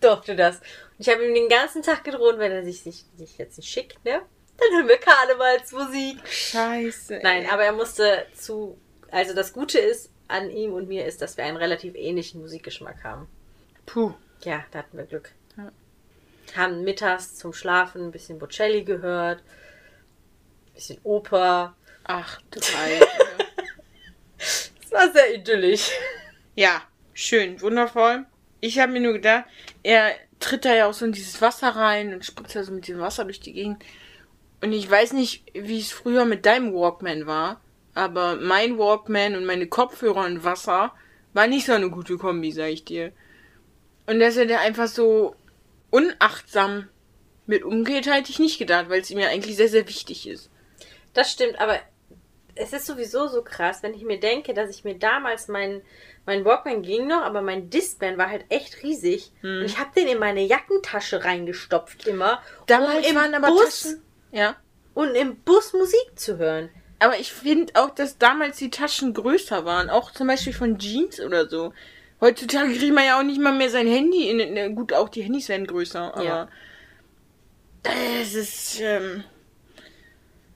Speaker 2: Durfte das. Und ich habe ihm den ganzen Tag gedroht, wenn er sich nicht, nicht jetzt nicht schickt, ne? Dann hören wir Karnevalsmusik.
Speaker 1: Scheiße. ey.
Speaker 2: Nein, aber er musste zu. Also das Gute ist an ihm und mir ist, dass wir einen relativ ähnlichen Musikgeschmack haben.
Speaker 1: Puh.
Speaker 2: Ja, da hatten wir Glück.
Speaker 1: Ja.
Speaker 2: Haben mittags zum Schlafen ein bisschen Bocelli gehört, bisschen Oper.
Speaker 1: Ach, du. *laughs*
Speaker 2: Es war sehr idyllisch.
Speaker 1: ja, schön, wundervoll. Ich habe mir nur gedacht, er tritt da ja auch so in dieses Wasser rein und spritzt da so mit diesem Wasser durch die Gegend. Und ich weiß nicht, wie es früher mit deinem Walkman war, aber mein Walkman und meine Kopfhörer und Wasser war nicht so eine gute Kombi, sag ich dir. Und dass er da einfach so unachtsam mit umgeht, hätte ich nicht gedacht, weil es ihm ja eigentlich sehr, sehr wichtig ist.
Speaker 2: Das stimmt, aber es ist sowieso so krass, wenn ich mir denke, dass ich mir damals mein, mein Walkman ging noch, aber mein Discman war halt echt riesig.
Speaker 1: Hm.
Speaker 2: Und ich habe den in meine Jackentasche reingestopft immer.
Speaker 1: Damals
Speaker 2: um im
Speaker 1: waren aber
Speaker 2: Bus
Speaker 1: Taschen. Ja.
Speaker 2: und im Bus Musik zu hören.
Speaker 1: Aber ich finde auch, dass damals die Taschen größer waren. Auch zum Beispiel von Jeans oder so. Heutzutage kriegt man ja auch nicht mal mehr sein Handy in. in gut, auch die Handys werden größer, aber.
Speaker 2: Ja.
Speaker 1: Es ist. Ähm,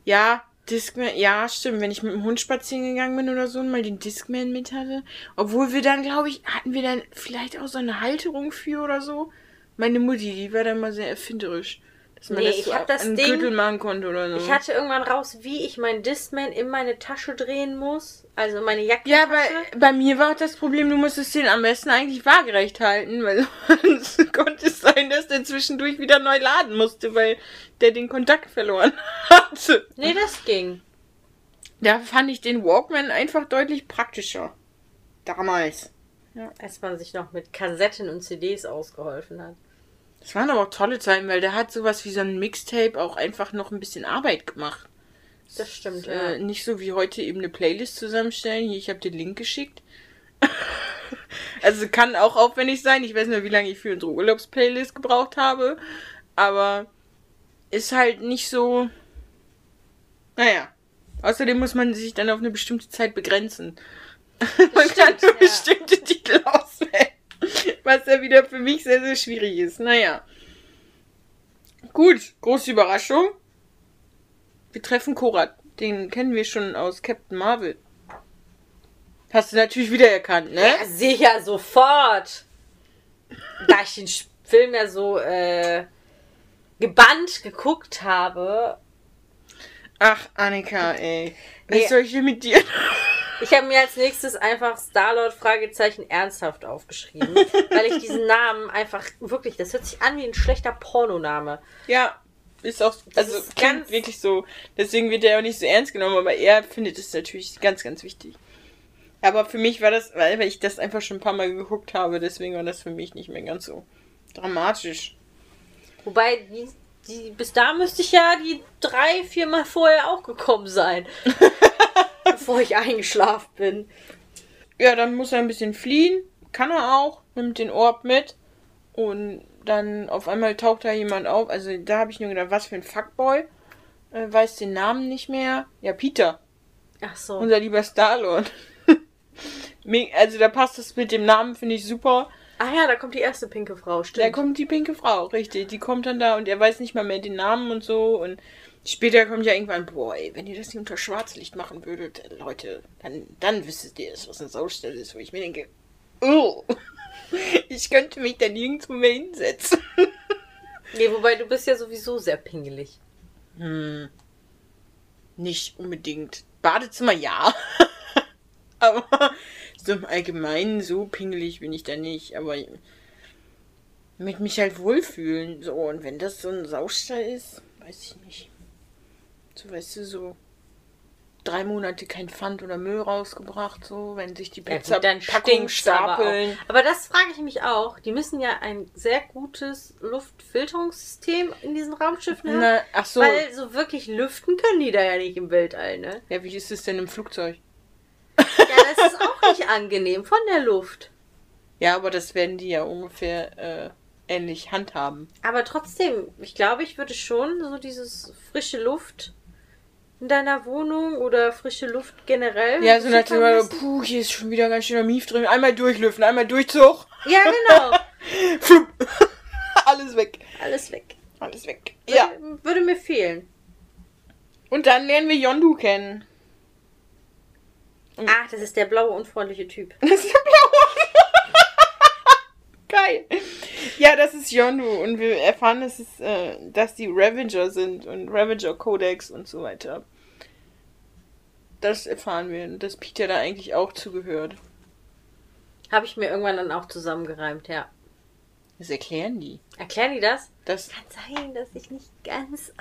Speaker 1: ja, Discman. Ja, stimmt. Wenn ich mit dem Hund spazieren gegangen bin oder so und mal den Discman mit hatte. Obwohl wir dann, glaube ich, hatten wir dann vielleicht auch so eine Halterung für oder so. Meine Mutti, die war dann mal sehr erfinderisch. Dass man
Speaker 2: Nee,
Speaker 1: das
Speaker 2: ich
Speaker 1: so
Speaker 2: hab das Ding-
Speaker 1: Gürtel machen konnte oder so.
Speaker 2: Ich hatte irgendwann raus, wie ich mein Discman in meine Tasche drehen muss. Also meine Jackentasche.
Speaker 1: Ja, bei, bei mir war auch das Problem, du musstest den am besten eigentlich waagerecht halten, weil *laughs* sonst konnte es sein, dass der zwischendurch wieder neu laden musste, weil der den Kontakt verloren *laughs* hatte.
Speaker 2: Nee, das ging.
Speaker 1: Da fand ich den Walkman einfach deutlich praktischer. Damals.
Speaker 2: Als man sich noch mit Kassetten und CDs ausgeholfen hat.
Speaker 1: Das waren aber auch tolle Zeiten, weil der hat sowas wie so ein Mixtape auch einfach noch ein bisschen Arbeit gemacht.
Speaker 2: Das stimmt,
Speaker 1: Äh,
Speaker 2: ja.
Speaker 1: nicht so wie heute eben eine Playlist zusammenstellen. Hier, ich habe den Link geschickt. *laughs* also kann auch aufwendig sein. Ich weiß nicht, wie lange ich für unsere Urlaubsplaylist gebraucht habe. Aber ist halt nicht so. Naja. Außerdem muss man sich dann auf eine bestimmte Zeit begrenzen. *laughs* man kann
Speaker 2: stimmt,
Speaker 1: nur
Speaker 2: ja.
Speaker 1: bestimmte Titel auswählen. *laughs* Was ja wieder für mich sehr, sehr schwierig ist. Naja. Gut, große Überraschung. Wir treffen Korat. Den kennen wir schon aus Captain Marvel. Hast du natürlich wiedererkannt, ne?
Speaker 2: Ja, sicher, sofort. Da ich den Film ja so äh, gebannt geguckt habe.
Speaker 1: Ach, Annika, ey. Was
Speaker 2: Nee.
Speaker 1: soll ich denn mit dir?
Speaker 2: Ich habe mir als nächstes einfach Starlord Fragezeichen ernsthaft aufgeschrieben, *laughs* weil ich diesen Namen einfach wirklich, das hört sich an wie ein schlechter Pornoname.
Speaker 1: ja, ist auch, also
Speaker 2: ist
Speaker 1: klingt
Speaker 2: ganz-
Speaker 1: wirklich so. Deswegen wird er auch nicht so ernst genommen, aber er findet es natürlich ganz, ganz wichtig. Aber für mich war das, weil weil ich das einfach schon ein paar Mal geguckt habe, deswegen war das für mich nicht mehr ganz so dramatisch.
Speaker 2: Wobei, die, die, bis da müsste ich ja die drei, vier Mal vorher auch gekommen sein. *laughs* *laughs* bevor ich eingeschlafen bin.
Speaker 1: Ja, dann muss er ein bisschen fliehen. Kann er auch. Nimmt den Orb mit. Und dann auf einmal taucht da jemand auf. Also da habe ich nur gedacht, was für ein Fuckboy. Äh, weiß den Namen nicht mehr. Ja, Peter.
Speaker 2: Ach so.
Speaker 1: Unser lieber Starlord. *laughs* Also da passt es mit dem Namen, finde ich super.
Speaker 2: ah ja, da kommt die erste pinke Frau, stimmt.
Speaker 1: Da kommt die pinke Frau, richtig. Die kommt dann da und er weiß nicht mal mehr den Namen und so. Und später kommt ja irgendwann, boah, ey, wenn ihr das nicht unter Schwarzlicht machen würdet, äh, Leute, dann, dann wüsstet ihr es, was eine Saustelle ist, wo ich mir denke, oh, *laughs* ich könnte mich da nirgendwo mehr hinsetzen. *laughs*
Speaker 2: nee, wobei du bist ja sowieso sehr pingelig.
Speaker 1: Hm. Nicht unbedingt. Badezimmer ja. *laughs* Aber so im Allgemeinen so pingelig bin ich da nicht. Aber mit mich halt wohlfühlen. So, und wenn das so ein Saustall ist, weiß ich nicht. So, weißt du, so drei Monate kein Pfand oder Müll rausgebracht, so, wenn sich die
Speaker 2: Ja,
Speaker 1: Pizza
Speaker 2: gut, dann aber
Speaker 1: stapeln.
Speaker 2: auch. Aber das frage ich mich auch. Die müssen ja ein sehr gutes Luftfilterungssystem in diesen Raumschiffen haben.
Speaker 1: Na, ach so.
Speaker 2: Weil so wirklich lüften können die da ja nicht im Weltall, ne?
Speaker 1: Ja, wie ist es denn im Flugzeug?
Speaker 2: Ja, das ist auch nicht *laughs* angenehm von der Luft.
Speaker 1: Ja, aber das werden die ja ungefähr äh, ähnlich handhaben.
Speaker 2: Aber trotzdem, ich glaube, ich würde schon so dieses frische Luft in deiner Wohnung oder frische Luft generell.
Speaker 1: Ja, so nach dem Motto, puh, hier ist schon wieder ganz schöner Mief drin. Einmal durchlüften, einmal Durchzug.
Speaker 2: Ja, genau. *laughs* *laughs*
Speaker 1: Alles weg.
Speaker 2: Alles weg.
Speaker 1: Alles weg. Ja.
Speaker 2: Würde, würde mir fehlen.
Speaker 1: Und dann lernen wir Yondu kennen.
Speaker 2: Ach, das ist der blaue, unfreundliche Typ.
Speaker 1: Das ist der blaue. *laughs* Geil. Ja, das ist Yondu. Und wir erfahren, dass, es, äh, dass die Ravager sind und Ravager Codex und so weiter. Das erfahren wir. Und dass Peter da eigentlich auch zugehört.
Speaker 2: Habe ich mir irgendwann dann auch zusammengereimt, ja.
Speaker 1: Das erklären die.
Speaker 2: Erklären die das?
Speaker 1: Das.
Speaker 2: Kann sein, dass ich nicht ganz.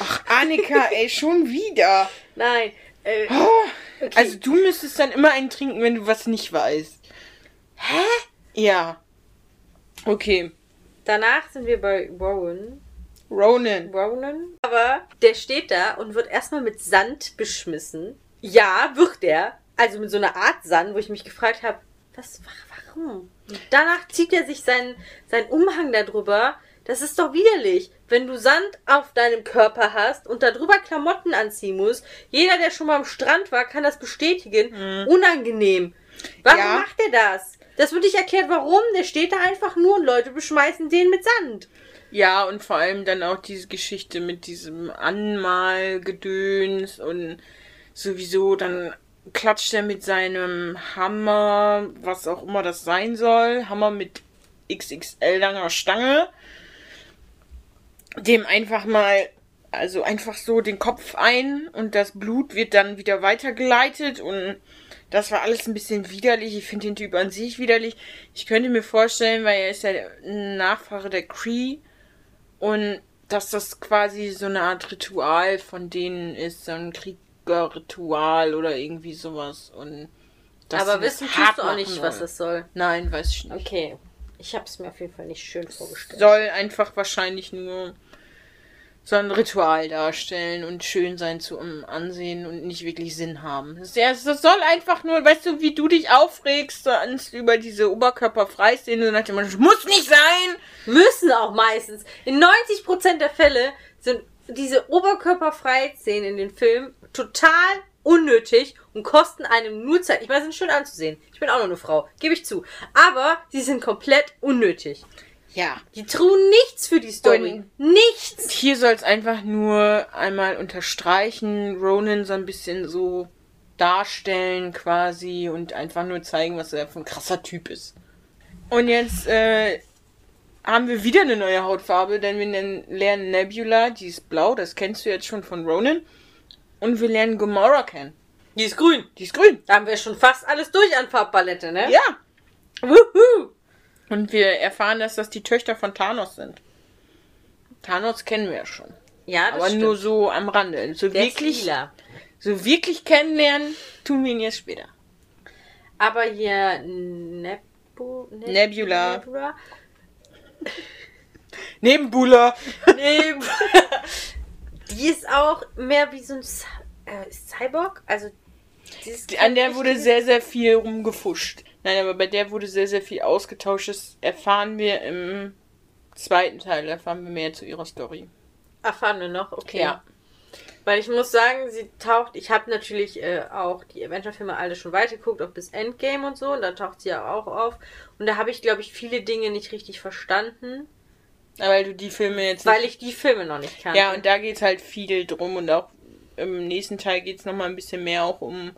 Speaker 1: Ach, Annika, ey, schon wieder.
Speaker 2: Nein. Äh,
Speaker 1: Oh,
Speaker 2: okay.
Speaker 1: Also du müsstest dann immer einen trinken, wenn du was nicht weißt.
Speaker 2: Hä?
Speaker 1: Ja. Okay.
Speaker 2: Danach sind wir bei Rowan.
Speaker 1: Ronan.
Speaker 2: Ronan. Aber der steht da und wird erstmal mit Sand beschmissen. Ja, wird er. Also mit so einer Art Sand, wo ich mich gefragt habe, was, wa- warum? Und danach zieht er sich seinen, seinen Umhang darüber. Das ist doch widerlich, wenn du Sand auf deinem Körper hast und darüber Klamotten anziehen musst. Jeder, der schon mal am Strand war, kann das bestätigen. Unangenehm. Warum
Speaker 1: Ja.
Speaker 2: macht er das? Das wird nicht erklärt, warum. Der steht da einfach nur und Leute beschmeißen den mit Sand.
Speaker 1: Ja, und vor allem dann auch diese Geschichte mit diesem Anmalgedöns und sowieso dann klatscht er mit seinem Hammer, was auch immer das sein soll, Hammer mit XXL langer Stange, dem einfach mal, also einfach so den Kopf ein und das Blut wird dann wieder weitergeleitet und das war alles ein bisschen widerlich. Ich finde den Typ an sich widerlich. Ich könnte mir vorstellen, weil er ist ja ein Nachfahre der Cree und dass das quasi so eine Art Ritual von denen ist, so ein Kriegerritual oder irgendwie sowas. Und
Speaker 2: Aber wissen tust du auch nicht, was das soll.
Speaker 1: Nein, weiß ich nicht.
Speaker 2: Okay. Ich habe es mir auf jeden Fall nicht schön vorgestellt.
Speaker 1: Soll einfach wahrscheinlich nur so ein Ritual darstellen und schön sein zu um Ansehen und nicht wirklich Sinn haben. Das, das soll einfach nur, weißt du, wie du dich aufregst sonst über diese Oberkörperfreiszene nach dem Motto, muss nicht sein!
Speaker 2: Müssen auch meistens. In 90% der Fälle sind diese Oberkörperfreien-Szenen in den Filmen total unnötig und kosten einem nur Zeit. Ich meine, sie sind schön anzusehen. Ich bin auch nur eine Frau, gebe ich zu. Aber sie sind komplett unnötig.
Speaker 1: Ja.
Speaker 2: Die tun nichts für die Story. Nichts.
Speaker 1: Hier soll es einfach nur einmal unterstreichen, Ronan so ein bisschen so darstellen quasi und einfach nur zeigen, was er für ein krasser Typ ist. Und jetzt äh, haben wir wieder eine neue Hautfarbe, denn wir lernen Nebula, die ist blau, das kennst du jetzt schon von Ronan. Und wir lernen Gamora kennen.
Speaker 2: Die ist grün.
Speaker 1: Die ist grün.
Speaker 2: Da haben wir schon fast alles durch an Farbpalette, ne?
Speaker 1: Ja.
Speaker 2: Wuhu.
Speaker 1: Und wir erfahren, dass das die Töchter von Thanos sind. Thanos kennen wir ja schon.
Speaker 2: Ja, das
Speaker 1: Aber
Speaker 2: stimmt.
Speaker 1: nur so am Rande. So
Speaker 2: Der
Speaker 1: wirklich, so wirklich kennenlernen tun wir ihn jetzt später.
Speaker 2: Aber hier Nebu, Neb-
Speaker 1: Nebula.
Speaker 2: Nebula.
Speaker 1: Nebenbuhler. *laughs*
Speaker 2: Neb *laughs* die ist auch mehr wie so ein äh, Cyborg. Also
Speaker 1: An der wurde sehr, sehr viel rumgefuscht. Nein, aber bei der wurde sehr, sehr viel ausgetauscht. Das erfahren wir im zweiten Teil. Erfahren wir mehr zu ihrer Story.
Speaker 2: erfahren wir noch. Okay.
Speaker 1: Ja.
Speaker 2: Weil ich muss sagen, sie taucht. Ich habe natürlich äh, auch die Avenger-Filme alle schon weitergeguckt, auch bis Endgame und so. Und da taucht sie ja auch auf. Und da habe ich, glaube ich, viele Dinge nicht richtig verstanden,
Speaker 1: Weil du die Filme jetzt
Speaker 2: weil ich die Filme noch nicht kannte.
Speaker 1: Ja, und da geht es halt viel drum. Und auch im nächsten Teil geht es nochmal ein bisschen mehr auch um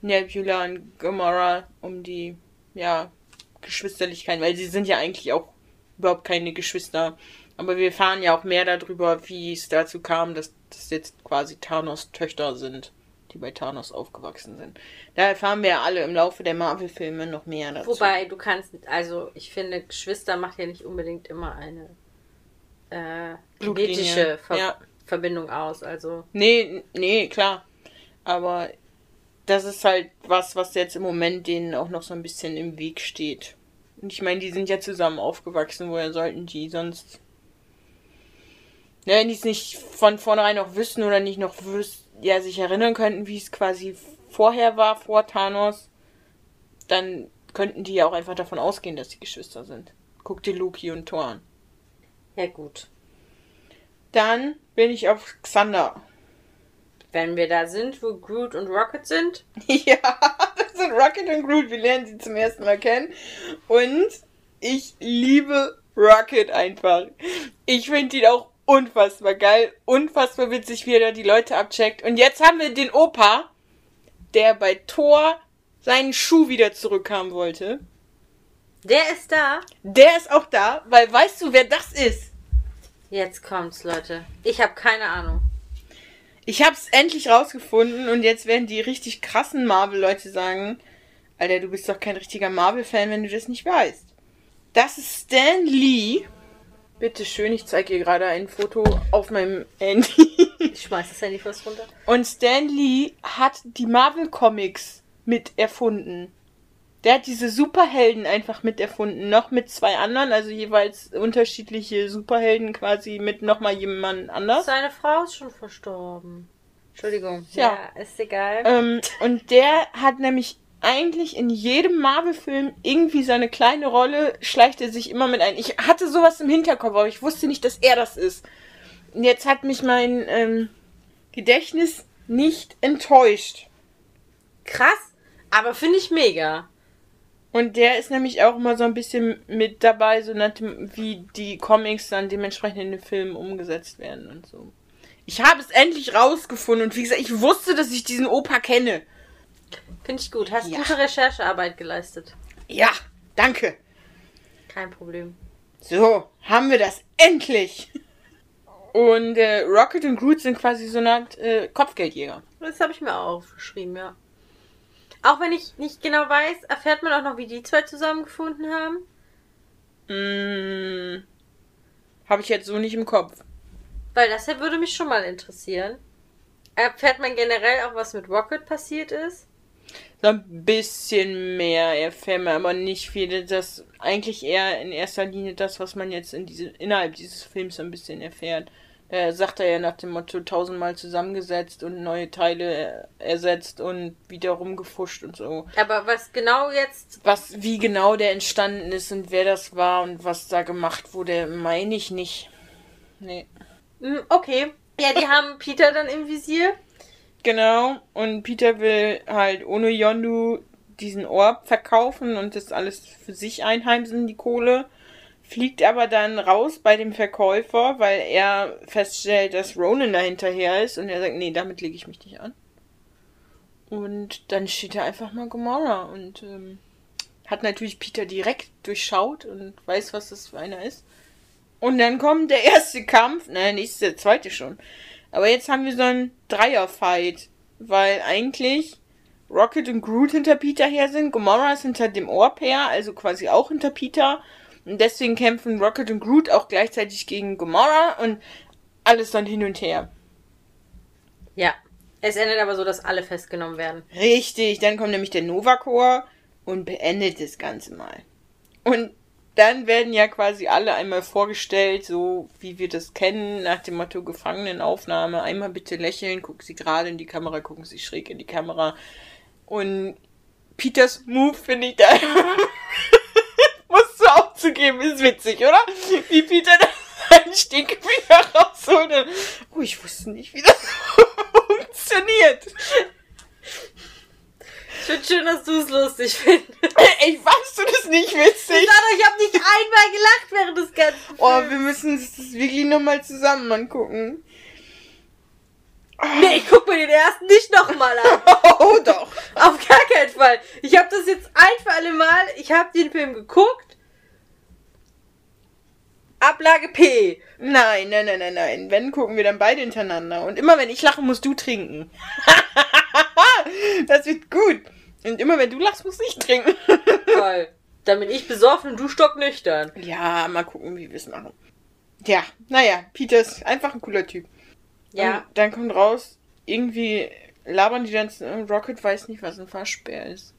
Speaker 1: Nebula und Gamora. Um die, ja, Geschwisterlichkeit. Weil sie sind ja eigentlich auch überhaupt keine Geschwister. Aber wir erfahren ja auch mehr darüber, wie es dazu kam, dass das jetzt quasi Thanos Töchter sind, die bei Thanos aufgewachsen sind. Da erfahren wir ja alle im Laufe der Marvel-Filme noch mehr dazu.
Speaker 2: Wobei, du kannst, also ich finde, Geschwister macht ja nicht unbedingt immer eine äh, genetische Ver
Speaker 1: ja.
Speaker 2: Verbindung aus. Also
Speaker 1: Nee, nee, klar. Aber das ist halt was, was jetzt im Moment denen auch noch so ein bisschen im Weg steht. Und ich meine, die sind ja zusammen aufgewachsen, woher sollten die sonst. Ne, wenn die es nicht von vornherein noch wissen oder nicht noch wüs ja, sich erinnern könnten, wie es quasi vorher war, vor Thanos, dann könnten die ja auch einfach davon ausgehen, dass die Geschwister sind. Guck dir Loki und Thor an.
Speaker 2: Ja, gut.
Speaker 1: Dann bin ich auf Xander.
Speaker 2: Wenn wir da sind, wo Groot und Rocket sind. *laughs*
Speaker 1: Ja, *laughs* das sind Rocket und Groot. Wir lernen sie zum ersten Mal kennen. Und ich liebe Rocket einfach. Ich finde ihn auch unfassbar geil, unfassbar witzig, wie er da die Leute abcheckt. Und jetzt haben wir den Opa, der bei Thor seinen Schuh wieder zurückhaben wollte.
Speaker 2: Der ist da.
Speaker 1: Der ist auch da, weil weißt du, wer das ist?
Speaker 2: Jetzt kommt's, Leute. Ich habe keine Ahnung.
Speaker 1: Ich hab's endlich rausgefunden und jetzt werden die richtig krassen Marvel-Leute sagen, Alter, du bist doch kein richtiger Marvel-Fan, wenn du das nicht weißt. Das ist Stan Lee. Bitte schön, ich zeige ihr gerade ein Foto auf meinem Handy. *laughs*
Speaker 2: Ich schmeiß das Handy fast runter.
Speaker 1: Und Stan Lee hat die Marvel Comics mit erfunden. Der hat diese Superhelden einfach mit erfunden, noch mit zwei anderen, also jeweils unterschiedliche Superhelden quasi mit nochmal jemand anders.
Speaker 2: Seine Frau ist schon verstorben. Entschuldigung.
Speaker 1: Ja.
Speaker 2: Ja, ist egal.
Speaker 1: Ähm, und der hat nämlich eigentlich in jedem Marvel-Film irgendwie seine kleine Rolle, schleicht er sich immer mit ein. Ich hatte sowas im Hinterkopf, aber ich wusste nicht, dass er das ist. Und jetzt hat mich mein ähm, Gedächtnis nicht enttäuscht.
Speaker 2: Krass, aber finde ich mega.
Speaker 1: Und der ist nämlich auch immer so ein bisschen mit dabei, so wie die Comics dann dementsprechend in den Filmen umgesetzt werden und so. Ich habe es endlich rausgefunden und wie gesagt, ich wusste, dass ich diesen Opa kenne.
Speaker 2: Finde ich gut. Hast
Speaker 1: Ja.
Speaker 2: gute Recherchearbeit geleistet.
Speaker 1: Ja, danke.
Speaker 2: Kein Problem.
Speaker 1: So, haben wir das endlich. Und äh, Rocket und Groot sind quasi so eine Art äh, Kopfgeldjäger.
Speaker 2: Das habe ich mir auch aufgeschrieben, ja. Auch wenn ich nicht genau weiß, erfährt man auch noch, wie die zwei zusammengefunden haben.
Speaker 1: Mm, habe ich jetzt so nicht im Kopf.
Speaker 2: Weil das würde mich schon mal interessieren. Erfährt man generell auch, was mit Rocket passiert ist?
Speaker 1: So ein bisschen mehr erfährt man, aber nicht viel. Das eigentlich eher in erster Linie das, was man jetzt in diese, innerhalb dieses Films so ein bisschen erfährt. Da sagt er ja nach dem Motto tausendmal zusammengesetzt und neue Teile ersetzt und wieder rumgefuscht und so.
Speaker 2: Aber was genau jetzt.
Speaker 1: Was, wie genau der entstanden ist und wer das war und was da gemacht wurde, meine ich nicht. Nee.
Speaker 2: Hm, Okay. Ja, die haben Peter dann im Visier.
Speaker 1: Genau. Und Peter will halt ohne Yondu diesen Orb verkaufen und das alles für sich einheimsen, die Kohle. Fliegt aber dann raus bei dem Verkäufer, weil er feststellt, dass Ronan dahinterher ist und er sagt, nee, damit lege ich mich nicht an. Und dann steht da einfach mal Gamora und ähm, hat natürlich Peter direkt durchschaut und weiß, was das für einer ist. Und dann kommt der erste Kampf, nein, nicht der zweite schon. Aber jetzt haben wir so einen Dreierfight, weil eigentlich Rocket und Groot hinter Peter her sind, Gamora ist hinter dem Orb her, also quasi auch hinter Peter. Und deswegen kämpfen Rocket und Groot auch gleichzeitig gegen Gamora und alles dann hin und her.
Speaker 2: Ja. Es endet aber so, dass alle festgenommen werden.
Speaker 1: Richtig, dann kommt nämlich der Nova-Chor und beendet das Ganze mal. Und dann werden ja quasi alle einmal vorgestellt, so wie wir das kennen, nach dem Motto Gefangenenaufnahme. Einmal bitte lächeln, gucken Sie gerade in die Kamera, gucken Sie schräg in die Kamera. Und Peters Move finde ich da. *laughs* Musst du auch zugeben, ist witzig, oder? Wie Peter da seinen *laughs* Stinkefinger rausholt. Oh, ich wusste nicht, wie das *laughs* funktioniert.
Speaker 2: Ich finde schön, dass du es lustig findest. *laughs*
Speaker 1: Ey, fandst du das nicht witzig?
Speaker 2: Ich sag ich habe nicht einmal gelacht während des ganzen
Speaker 1: Oh,
Speaker 2: Films.
Speaker 1: wir müssen uns das wirklich nochmal zusammen angucken.
Speaker 2: Nee, ich guck mir den ersten nicht nochmal an.
Speaker 1: Oh, doch.
Speaker 2: Auf gar keinen Fall. Ich habe das jetzt ein für alle Mal. Ich habe den Film geguckt. Ablage P.
Speaker 1: Nein, nein, nein, nein, nein. Wenn, gucken wir dann beide hintereinander. Und immer wenn ich lache, musst du trinken. *laughs* das wird gut. Und immer wenn du lachst, muss ich trinken. *laughs*
Speaker 2: Toll. Dann bin ich besoffen und du stocknüchtern.
Speaker 1: ja, mal gucken, wie wir es machen. Ja, naja, Peter ist einfach ein cooler Typ.
Speaker 2: Ja.
Speaker 1: Und dann kommt raus, irgendwie labern die dann, Rocket weiß nicht, was ein Waschbär ist.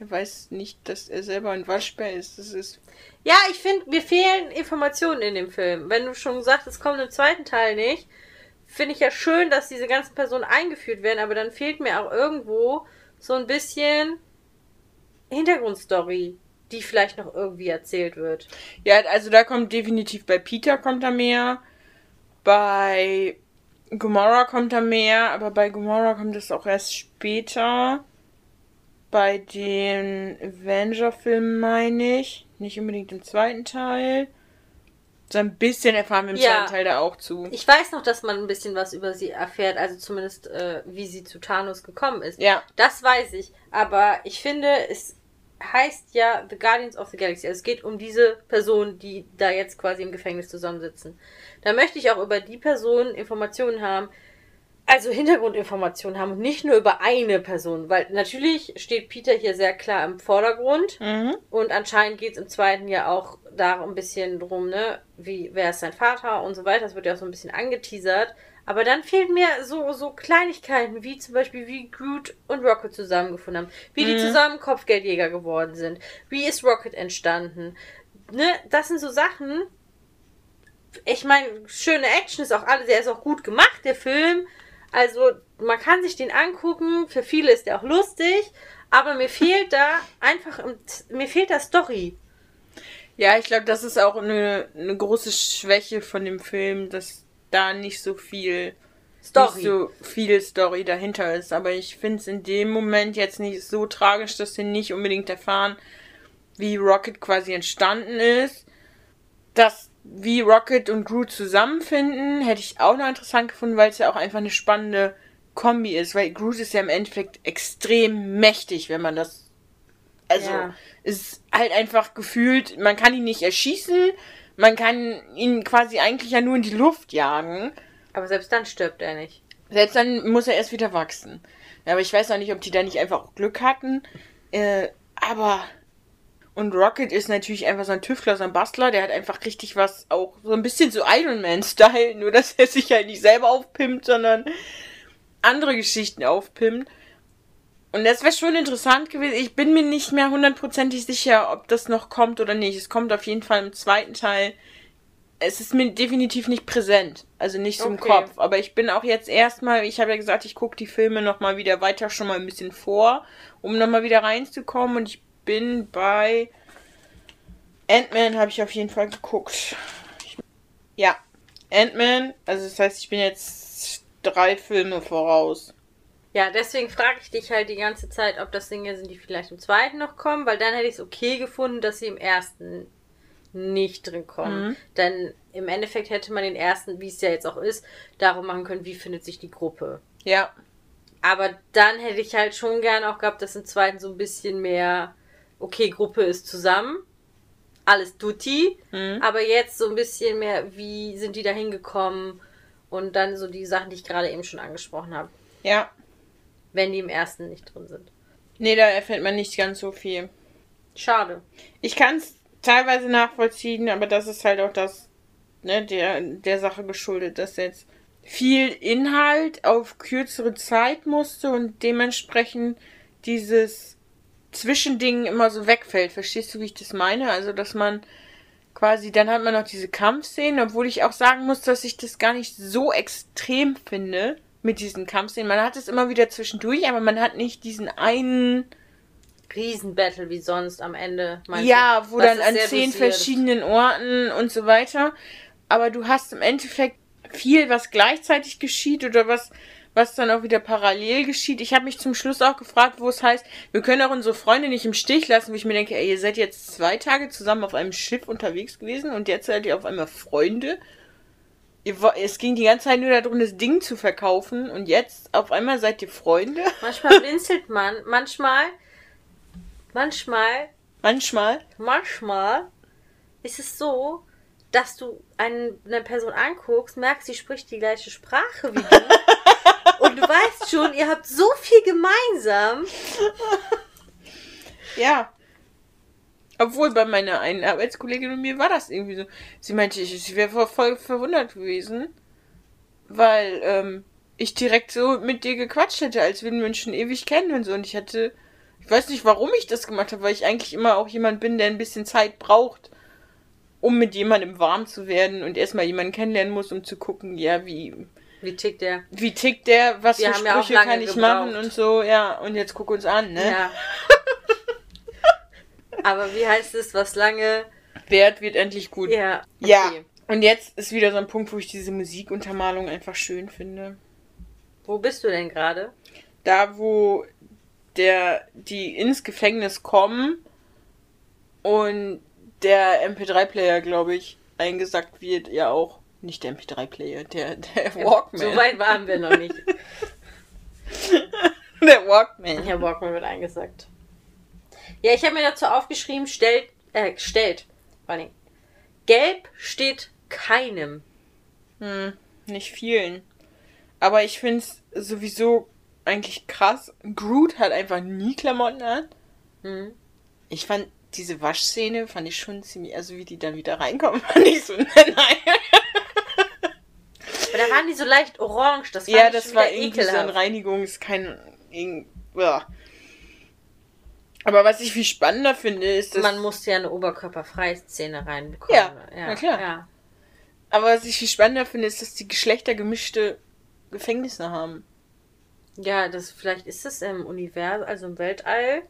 Speaker 1: Er weiß nicht, dass er selber ein Waschbär ist. Das ist.
Speaker 2: Ja, ich finde, mir fehlen Informationen in dem Film. Wenn du schon sagst, es kommt im zweiten Teil nicht, finde ich ja schön, dass diese ganzen Personen eingeführt werden, aber dann fehlt mir auch irgendwo so ein bisschen Hintergrundstory, die vielleicht noch irgendwie erzählt wird.
Speaker 1: Ja, also da kommt definitiv bei Peter kommt da mehr. Bei Gomorra kommt da mehr, aber bei Gomorra kommt es auch erst später. Bei den Avenger-Filmen meine ich. Nicht unbedingt im zweiten Teil. So ein bisschen erfahren wir im
Speaker 2: Ja.
Speaker 1: zweiten Teil da auch zu.
Speaker 2: Ich weiß noch, dass man ein bisschen was über sie erfährt, also zumindest äh, wie sie zu Thanos gekommen ist.
Speaker 1: Ja.
Speaker 2: Das weiß ich, aber ich finde, es heißt ja The Guardians of the Galaxy. Also es geht um diese Personen, die da jetzt quasi im Gefängnis zusammensitzen. Da möchte ich auch über die Personen Informationen haben, also Hintergrundinformationen haben und nicht nur über eine Person, weil natürlich steht Peter hier sehr klar im Vordergrund
Speaker 1: Mhm.
Speaker 2: und anscheinend geht es im zweiten ja auch da ein bisschen drum, ne, wie, wer ist sein Vater und so weiter. Das wird ja auch so ein bisschen angeteasert. Aber dann fehlen mir so, so Kleinigkeiten, wie zum Beispiel, wie Groot und Rocket zusammengefunden haben. Wie die
Speaker 1: Mhm.
Speaker 2: zusammen Kopfgeldjäger geworden sind. Wie ist Rocket entstanden? Ne, das sind so Sachen. Ich meine, schöne Action ist auch alles, der ist auch gut gemacht, der Film. Also, man kann sich den angucken. Für viele ist der auch lustig. Aber mir fehlt da einfach, mir fehlt da Story.
Speaker 1: Ja, ich glaube, das ist auch eine, eine große Schwäche von dem Film, dass da nicht so viel
Speaker 2: Story.
Speaker 1: nicht so viel Story dahinter ist. Aber ich finde es in dem Moment jetzt nicht so tragisch, dass wir nicht unbedingt erfahren, wie Rocket quasi entstanden ist. Dass wie Rocket und Groot zusammenfinden, hätte ich auch noch interessant gefunden, weil es ja auch einfach eine spannende Kombi ist. Weil Groot ist ja im Endeffekt extrem mächtig, wenn man das. Also,
Speaker 2: Ja.
Speaker 1: ist halt einfach gefühlt, man kann ihn nicht erschießen, man kann ihn quasi eigentlich ja nur in die Luft jagen.
Speaker 2: Aber selbst dann stirbt er nicht.
Speaker 1: Selbst dann muss er erst wieder wachsen. Aber ich weiß auch nicht, ob die da nicht einfach auch Glück hatten. Äh, aber. Und Rocket ist natürlich einfach so ein Tüftler, so ein Bastler. Der hat einfach richtig was, auch so ein bisschen so Iron Man-Style. *laughs* Nur, dass er sich halt nicht selber aufpimpt, sondern andere Geschichten aufpimpt. Und das wäre schon interessant gewesen. Ich bin mir nicht mehr hundertprozentig sicher, ob das noch kommt oder nicht. Es kommt auf jeden Fall im zweiten Teil. Es ist mir definitiv nicht präsent. Also nicht so im
Speaker 2: Okay.
Speaker 1: Kopf. Aber ich bin auch jetzt erstmal, ich habe ja gesagt, ich gucke die Filme nochmal wieder weiter schon mal ein bisschen vor, um nochmal wieder reinzukommen. Und ich bin bei Ant-Man habe ich auf jeden Fall geguckt. Ich, ja, Ant-Man, also das heißt, ich bin jetzt drei Filme voraus.
Speaker 2: Ja, deswegen frage ich dich halt die ganze Zeit, ob das Dinge sind, die vielleicht im zweiten noch kommen, weil dann hätte ich es okay gefunden, dass sie im ersten nicht drin kommen.
Speaker 1: Mhm.
Speaker 2: Denn im Endeffekt hätte man den ersten, wie es ja jetzt auch ist, darum machen können, wie findet sich die Gruppe.
Speaker 1: Ja,
Speaker 2: Aber dann hätte ich halt schon gern auch gehabt, dass im zweiten so ein bisschen mehr, okay, Gruppe ist zusammen, alles duty,
Speaker 1: Mhm.
Speaker 2: aber jetzt so ein bisschen mehr, wie sind die da hingekommen und dann so die Sachen, die ich gerade eben schon angesprochen habe,
Speaker 1: ja.
Speaker 2: wenn die im ersten nicht drin sind.
Speaker 1: Nee, da erfährt man nicht ganz so viel.
Speaker 2: Schade.
Speaker 1: Ich kann es teilweise nachvollziehen, aber das ist halt auch das, ne, der, der Sache geschuldet, dass jetzt viel Inhalt auf kürzere Zeit musste und dementsprechend dieses Zwischending immer so wegfällt. Verstehst du, wie ich das meine? Also, dass man quasi, dann hat man noch diese Kampfszenen, obwohl ich auch sagen muss, dass ich das gar nicht so extrem finde mit diesen Kampfszenen. Man hat es immer wieder zwischendurch, aber man hat nicht diesen einen
Speaker 2: Riesenbattle wie sonst am Ende.
Speaker 1: Ja, wo dann an zehn verschiedenen Orten und so weiter. Aber du hast im Endeffekt viel, was gleichzeitig geschieht oder was, was dann auch wieder parallel geschieht. Ich habe mich zum Schluss auch gefragt, wo es heißt, wir können auch unsere Freunde nicht im Stich lassen, wo ich mir denke, ey, ihr seid jetzt zwei Tage zusammen auf einem Schiff unterwegs gewesen und jetzt seid ihr auf einmal Freunde. Es ging die ganze Zeit nur darum, das Ding zu verkaufen und jetzt auf einmal seid ihr Freunde. *laughs*
Speaker 2: Manchmal blinzelt man, manchmal, manchmal,
Speaker 1: Manchmal.
Speaker 2: manchmal ist es so, dass du eine Person anguckst, merkst, sie spricht die gleiche Sprache wie du. *laughs* und du weißt schon, ihr habt so viel gemeinsam.
Speaker 1: Ja. Obwohl bei meiner einen Arbeitskollegin und mir war das irgendwie so. Sie meinte, ich, ich wäre voll, verwundert gewesen, weil ähm, ich direkt so mit dir gequatscht hätte, als würden wir uns ewig kennen und so. Und ich hatte, ich weiß nicht, warum ich das gemacht habe, weil ich eigentlich immer auch jemand bin, der ein bisschen Zeit braucht, um mit jemandem warm zu werden und erstmal jemanden kennenlernen muss, um zu gucken, ja, wie,
Speaker 2: Wie tickt der?
Speaker 1: wie tickt der, was
Speaker 2: Wir
Speaker 1: für
Speaker 2: ja
Speaker 1: Sprüche
Speaker 2: lange
Speaker 1: kann ich
Speaker 2: gebraucht.
Speaker 1: machen und so, ja. Und jetzt guck uns an, ne?
Speaker 2: Ja. *laughs* Aber wie heißt es, was lange.
Speaker 1: Wert wird endlich gut.
Speaker 2: Ja.
Speaker 1: Ja.
Speaker 2: okay.
Speaker 1: Und jetzt ist wieder so ein Punkt, wo ich diese Musikuntermalung einfach schön finde.
Speaker 2: Wo bist du denn gerade?
Speaker 1: Da, wo der, die ins Gefängnis kommen und der MP3-Player, glaube ich, eingesackt wird, ja auch. Nicht der MP3-Player, der, der Walkman.
Speaker 2: So weit waren wir noch nicht. *laughs*
Speaker 1: der Walkman.
Speaker 2: Herr Walkman wird eingesagt. Ja, ich habe mir dazu aufgeschrieben, stellt, äh, stellt. Vor allem, Gelb steht keinem.
Speaker 1: Hm, nicht vielen. Aber ich finde es sowieso eigentlich krass. Groot hat einfach nie Klamotten an.
Speaker 2: Hm.
Speaker 1: Ich fand diese Waschszene, fand ich schon ziemlich, also wie die dann wieder reinkommen, *laughs* fand ich so, *laughs* nein.
Speaker 2: Aber da waren die so leicht orange. Das fand
Speaker 1: ja, das war irgendwie so ein
Speaker 2: ekelhaft.
Speaker 1: Reinigungs-, kein, ja. Aber was ich viel spannender finde, ist, dass,
Speaker 2: Man musste ja eine oberkörperfreie Szene reinbekommen.
Speaker 1: Ja, na klar.
Speaker 2: Ja.
Speaker 1: aber was ich viel spannender finde, ist, dass die Geschlechter gemischte Gefängnisse haben.
Speaker 2: ja, das vielleicht ist es im Universum, also im Weltall,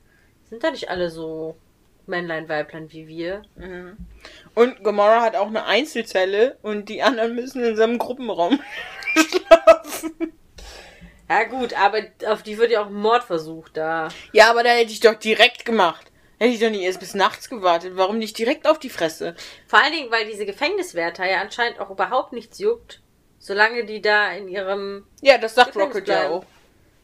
Speaker 2: sind da nicht alle so Männlein, Weiblein wie wir.
Speaker 1: Mhm. Und Gomorra hat auch eine Einzelzelle und die anderen müssen in seinem Gruppenraum *laughs* schlafen.
Speaker 2: Ja gut, aber auf die wird ja auch ein Mordversuch da.
Speaker 1: Ja, aber da hätte ich doch direkt gemacht. Hätte ich doch nicht erst bis nachts gewartet. Warum nicht direkt auf die Fresse?
Speaker 2: Vor allen Dingen, weil diese Gefängniswärter ja anscheinend auch überhaupt nichts juckt, solange die da in ihrem.
Speaker 1: Ja, das sagt Rocket ja auch.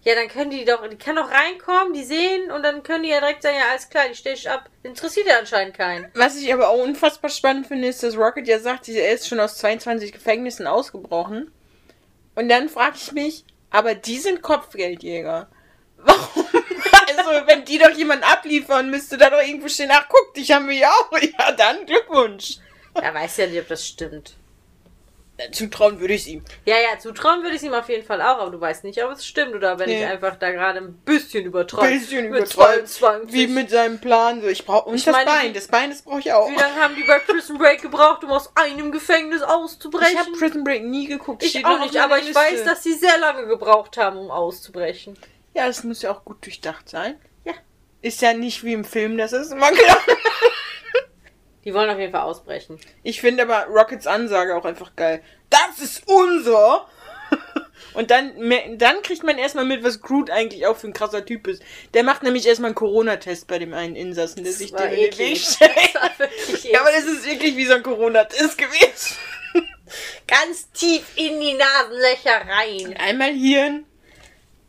Speaker 2: Ja, dann können die doch, die kann doch reinkommen, die sehen und dann können die ja direkt sagen, ja, alles klar, die stelle ich ab. Interessiert ja anscheinend keinen.
Speaker 1: Was ich aber auch unfassbar spannend finde, ist, dass Rocket ja sagt, er ist schon aus 22 Gefängnissen ausgebrochen. Und dann frage ich mich, aber die sind Kopfgeldjäger. Warum? *laughs* Also, wenn die doch jemanden abliefern, müsste da doch irgendwo stehen, ach guck, dich haben wir ja auch. *laughs* Ja, dann Glückwunsch.
Speaker 2: Er weiß ja nicht, ob das stimmt.
Speaker 1: Zutrauen würde ich es ihm.
Speaker 2: Ja, ja, zutrauen würde ich es ihm auf jeden Fall auch, aber du weißt nicht, ob es stimmt oder wenn
Speaker 1: Nee.
Speaker 2: ich einfach da gerade ein bisschen übertreibe.
Speaker 1: Bisschen
Speaker 2: Mit
Speaker 1: übertreibt.
Speaker 2: 22.
Speaker 1: Wie mit seinem Plan. So, ich brauche und
Speaker 2: Ich
Speaker 1: das
Speaker 2: meine,
Speaker 1: Bein. Das Bein, das brauche ich auch.
Speaker 2: Wie lange haben die bei Prison Break gebraucht, um aus einem Gefängnis
Speaker 1: Ich
Speaker 2: auszubrechen?
Speaker 1: habe Prison Break nie geguckt.
Speaker 2: Ich
Speaker 1: Steht
Speaker 2: auch nicht, aber ich weiß,
Speaker 1: Liste.
Speaker 2: dass sie sehr lange gebraucht haben, um auszubrechen.
Speaker 1: Ja, das muss ja auch gut durchdacht sein.
Speaker 2: Ja.
Speaker 1: Ist ja nicht wie im Film, das ist immer *laughs* klar.
Speaker 2: Die wollen auf jeden Fall ausbrechen.
Speaker 1: Ich finde aber Rockets Ansage auch einfach geil. Das ist unser! *laughs* Und dann, dann kriegt man erstmal mit, was Groot eigentlich auch für ein krasser Typ ist. Der macht nämlich erstmal einen Corona-Test bei dem einen Insassen, der sich dem in den Weg stellt.
Speaker 2: Das war wirklich
Speaker 1: Ja, aber das ist wirklich wie so ein Corona-Test gewesen. *laughs*
Speaker 2: ganz tief in die Nasenlöcher rein.
Speaker 1: Einmal Hirn.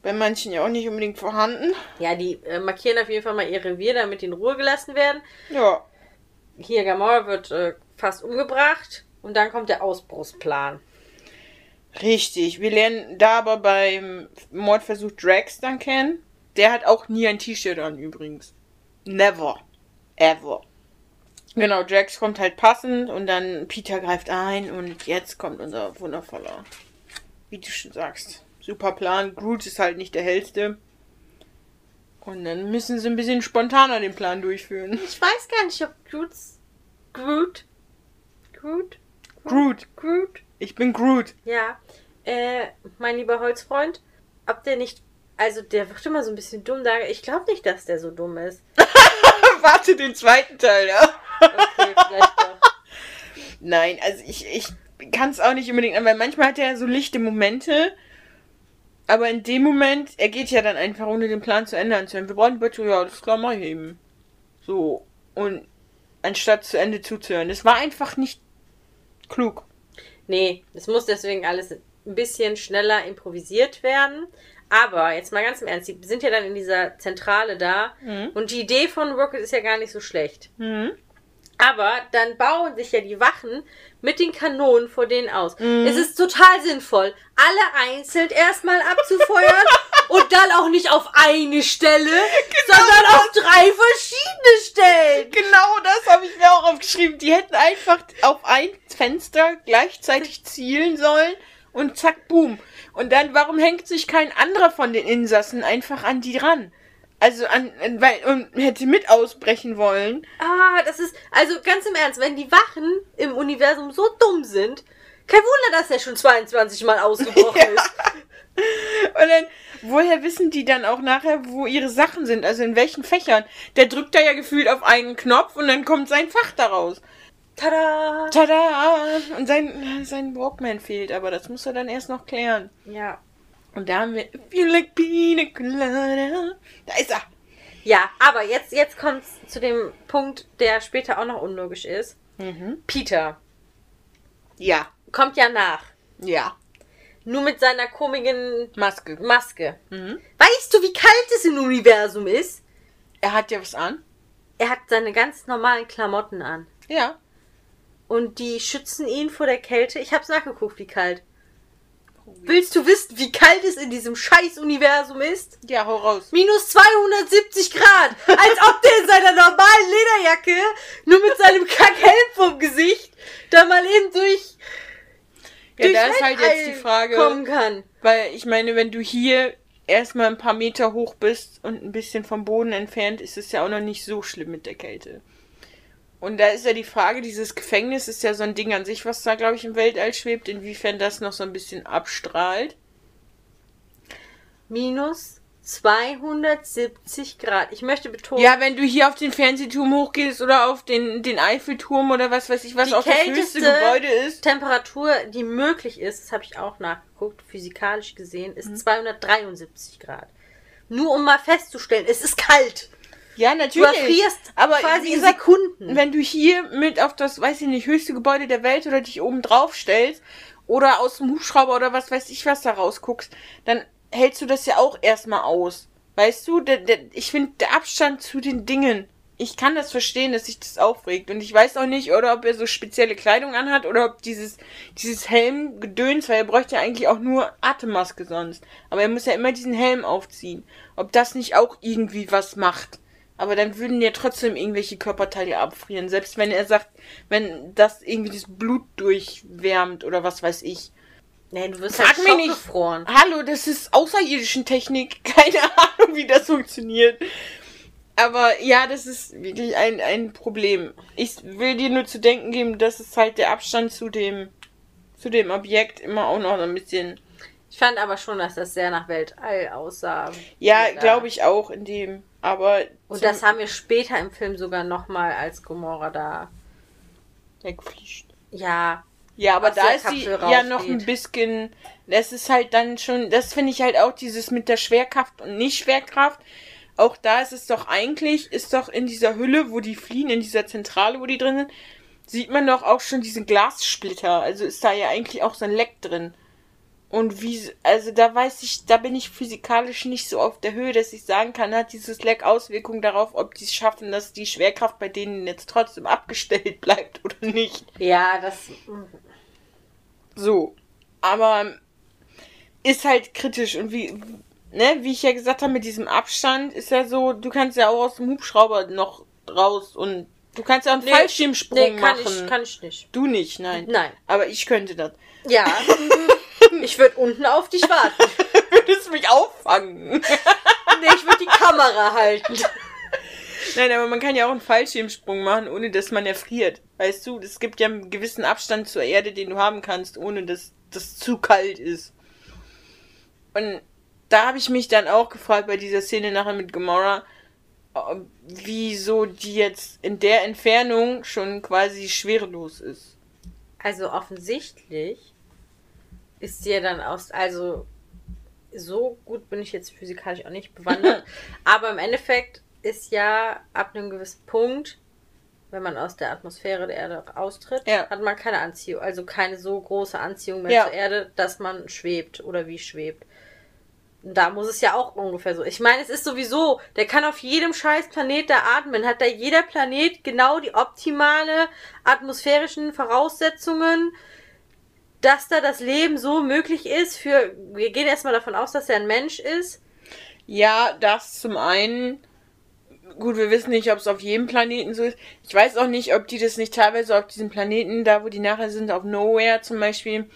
Speaker 1: Bei manchen ja auch nicht unbedingt vorhanden.
Speaker 2: Ja, die äh, markieren auf jeden Fall mal ihr Revier, damit die in Ruhe gelassen werden.
Speaker 1: Ja.
Speaker 2: Hier, Gamora wird äh, fast umgebracht. Und dann kommt der Ausbruchsplan.
Speaker 1: Richtig. Wir lernen da aber beim Mordversuch Drax dann kennen. Der hat auch nie ein T-Shirt an übrigens. Never. Ever. Genau, Drax kommt halt passend und dann Peter greift ein und jetzt kommt unser wundervoller, wie du schon sagst, super Plan. Groot ist halt nicht der hellste. Und dann müssen sie ein bisschen spontaner den Plan durchführen.
Speaker 2: Ich weiß gar nicht, ob Groot's... Groot? Groot?
Speaker 1: Groot.
Speaker 2: Groot?
Speaker 1: Ich bin Groot.
Speaker 2: Ja. Äh, mein lieber Holzfreund, ob der nicht... Also, der wird immer so ein bisschen dumm da. Ich glaube nicht, dass der so dumm ist. *laughs*
Speaker 1: Warte den zweiten Teil, ja.
Speaker 2: Okay, vielleicht doch. *laughs*
Speaker 1: Nein, also ich, ich kann es auch nicht unbedingt, weil manchmal hat er so lichte Momente. Aber in dem Moment, er geht ja dann einfach, ohne den Plan zu Ende anzuhören. Wir brauchen die Batterie, ja, das klar, mach ich eben. So. Und anstatt zu Ende zuzuhören. Das war einfach nicht klug.
Speaker 2: Nee, es muss deswegen alles ein bisschen schneller improvisiert werden. Aber jetzt mal ganz im Ernst, die sind ja dann in dieser Zentrale da
Speaker 1: Mhm.
Speaker 2: und die Idee von Rocket ist ja gar nicht so schlecht.
Speaker 1: Mhm.
Speaker 2: Aber dann bauen sich ja die Wachen mit den Kanonen vor denen aus.
Speaker 1: Mhm.
Speaker 2: Es ist total sinnvoll, alle einzeln erstmal abzufeuern *laughs* und dann auch nicht auf eine Stelle, sondern auf drei verschiedene Stellen.
Speaker 1: Genau das habe ich mir auch aufgeschrieben. Die hätten einfach auf ein Fenster gleichzeitig zielen sollen und zack, boom. Und dann, warum hängt sich kein anderer von den Insassen einfach an die ran? Also an, weil, und hätte mit ausbrechen wollen.
Speaker 2: Ah, das ist, also ganz im Ernst, wenn die Wachen im Universum so dumm sind, kein Wunder, dass er schon 22 Mal ausgebrochen *laughs*
Speaker 1: Ja.
Speaker 2: ist.
Speaker 1: Und dann, woher wissen die dann auch nachher, wo ihre Sachen sind? Also in welchen Fächern? Der drückt da ja gefühlt auf einen Knopf und dann kommt sein Fach daraus.
Speaker 2: Tada!
Speaker 1: Tada! Und sein, sein Walkman fehlt, aber das muss er dann erst noch klären.
Speaker 2: Ja.
Speaker 1: Und da haben wir you like pina colada. Da ist er.
Speaker 2: Ja, aber jetzt, jetzt kommt zu dem Punkt, der später auch noch unlogisch ist.
Speaker 1: Mhm.
Speaker 2: Peter
Speaker 1: Ja.
Speaker 2: kommt ja nach.
Speaker 1: Ja.
Speaker 2: Nur mit seiner komischen
Speaker 1: Maske.
Speaker 2: Maske.
Speaker 1: Mhm.
Speaker 2: Weißt du, wie kalt es im Universum ist?
Speaker 1: Er hat ja was an.
Speaker 2: Er hat seine ganz normalen Klamotten an.
Speaker 1: Ja.
Speaker 2: Und die schützen ihn vor der Kälte. Ich hab's nachgeguckt, wie kalt. Willst du wissen, wie kalt es in diesem Scheiß-Universum ist?
Speaker 1: Ja, hau raus.
Speaker 2: Minus 270 Grad. Als ob der in seiner normalen Lederjacke nur mit seinem Kackhelm vom Gesicht da mal eben durch.
Speaker 1: Ja,
Speaker 2: durch
Speaker 1: da ist halt jetzt die Frage,
Speaker 2: Kommen kann.
Speaker 1: weil ich meine, wenn du hier erstmal ein paar Meter hoch bist und ein bisschen vom Boden entfernt, ist es ja auch noch nicht so schlimm mit der Kälte. Und da ist ja die Frage, dieses Gefängnis ist ja so ein Ding an sich, was da, glaube ich, im Weltall schwebt, inwiefern das noch so ein bisschen abstrahlt.
Speaker 2: Minus 270 Grad. Ich möchte betonen,
Speaker 1: Ja, wenn du hier auf den Fernsehturm hochgehst oder auf den, den Eiffelturm oder was weiß ich, was
Speaker 2: Die
Speaker 1: auch das höchste Gebäude ist.
Speaker 2: Temperatur, die möglich ist, das habe ich auch nachgeguckt, physikalisch gesehen, ist
Speaker 1: Mhm.
Speaker 2: 273 Grad. Nur um mal festzustellen, es ist kalt.
Speaker 1: Ja,
Speaker 2: Du
Speaker 1: natürlich.
Speaker 2: erfrierst
Speaker 1: aber
Speaker 2: quasi in Sekunden.
Speaker 1: wenn du hier mit auf das, weiß ich nicht, höchste Gebäude der Welt oder dich oben drauf stellst oder aus dem Hubschrauber oder was weiß ich was da rausguckst, dann hältst du das ja auch erstmal aus. Weißt du, der, der, ich finde der Abstand zu den Dingen. Ich kann das verstehen, dass sich das aufregt. Und ich weiß auch nicht, oder ob er so spezielle Kleidung anhat oder ob dieses, dieses Helm-Gedöns, weil er bräuchte ja eigentlich auch nur Atemmaske sonst. Aber er muss ja immer diesen Helm aufziehen. Ob das nicht auch irgendwie was macht. Aber dann würden ja trotzdem irgendwelche Körperteile abfrieren. Selbst wenn er sagt, wenn das irgendwie das Blut durchwärmt oder was weiß ich.
Speaker 2: Nee, du wirst
Speaker 1: Frag
Speaker 2: halt
Speaker 1: mich nicht.
Speaker 2: schockgefroren.
Speaker 1: Hallo, das ist außerirdischen Technik. *laughs* Keine Ahnung, wie das funktioniert. Aber ja, das ist wirklich ein, ein Problem. Ich will dir nur zu denken geben, dass es halt der Abstand zu dem, zu dem Objekt immer auch noch ein bisschen.
Speaker 2: Ich fand aber schon, dass das sehr nach Weltall aussah.
Speaker 1: Ja, glaube ich auch in dem. Aber.
Speaker 2: Und das haben wir später im Film sogar nochmal, als Gomorra da.
Speaker 1: wegfliegt.
Speaker 2: Ja,
Speaker 1: Ja, aber da ist sie
Speaker 2: Kapsel
Speaker 1: ja noch ein
Speaker 2: rausgeht.
Speaker 1: bisschen. Das ist halt dann schon. Das finde ich halt auch dieses mit der Schwerkraft und Nicht-Schwerkraft. Auch da ist es doch eigentlich, ist doch in dieser Hülle, wo die fliehen, in dieser Zentrale, wo die drin sind, sieht man doch auch schon diesen Glassplitter. Also ist da ja eigentlich auch so ein Leck drin. Und wie, also da weiß ich, da bin ich physikalisch nicht so auf der Höhe, dass ich sagen kann, hat dieses Leck Auswirkungen darauf, ob die es schaffen, dass die Schwerkraft bei denen jetzt trotzdem abgestellt *laughs* bleibt oder nicht.
Speaker 2: ja, das.
Speaker 1: So. Aber ist halt kritisch und wie, ne, wie ich ja gesagt habe, mit diesem Abstand ist ja so, du kannst ja auch aus dem Hubschrauber noch raus und du kannst ja auch einen
Speaker 2: Nee,
Speaker 1: Fallschirmsprung
Speaker 2: Nee, kann
Speaker 1: machen.
Speaker 2: ich, kann ich nicht.
Speaker 1: Du nicht, nein.
Speaker 2: Nein.
Speaker 1: Aber ich könnte das.
Speaker 2: Ja. *laughs* *laughs* ich würde unten auf dich warten. *laughs*
Speaker 1: Würdest mich auffangen. *laughs*
Speaker 2: Nee, ich würde die Kamera halten.
Speaker 1: nein, aber man kann ja auch einen Fallschirmsprung machen, ohne dass man erfriert. Weißt du, es gibt ja einen gewissen Abstand zur Erde, den du haben kannst, ohne dass das zu kalt ist. Und da habe ich mich dann auch gefragt bei dieser Szene nachher mit Gamora, wieso die jetzt in der Entfernung schon quasi schwerelos ist.
Speaker 2: Also offensichtlich ist ja dann aus. Also so gut bin ich jetzt physikalisch auch nicht bewandert. *laughs* aber im Endeffekt ist ja ab einem gewissen Punkt, wenn man aus der Atmosphäre der Erde austritt,
Speaker 1: Ja.
Speaker 2: hat man keine Anziehung. Also keine so große Anziehung mehr
Speaker 1: Ja.
Speaker 2: zur Erde, dass man schwebt oder wie schwebt. Da muss es ja auch ungefähr so. Ich meine, es ist sowieso, der kann auf jedem scheiß Planet da atmen. Hat da jeder Planet genau die optimale atmosphärischen Voraussetzungen, dass da das Leben so möglich ist für, wir gehen erstmal davon aus, dass er ein Mensch ist.
Speaker 1: Ja, das zum einen. Gut, wir wissen nicht, ob es auf jedem Planeten so ist. Ich weiß auch nicht, ob die das nicht teilweise auf diesen Planeten, da wo die nachher sind, auf Nowhere zum Beispiel,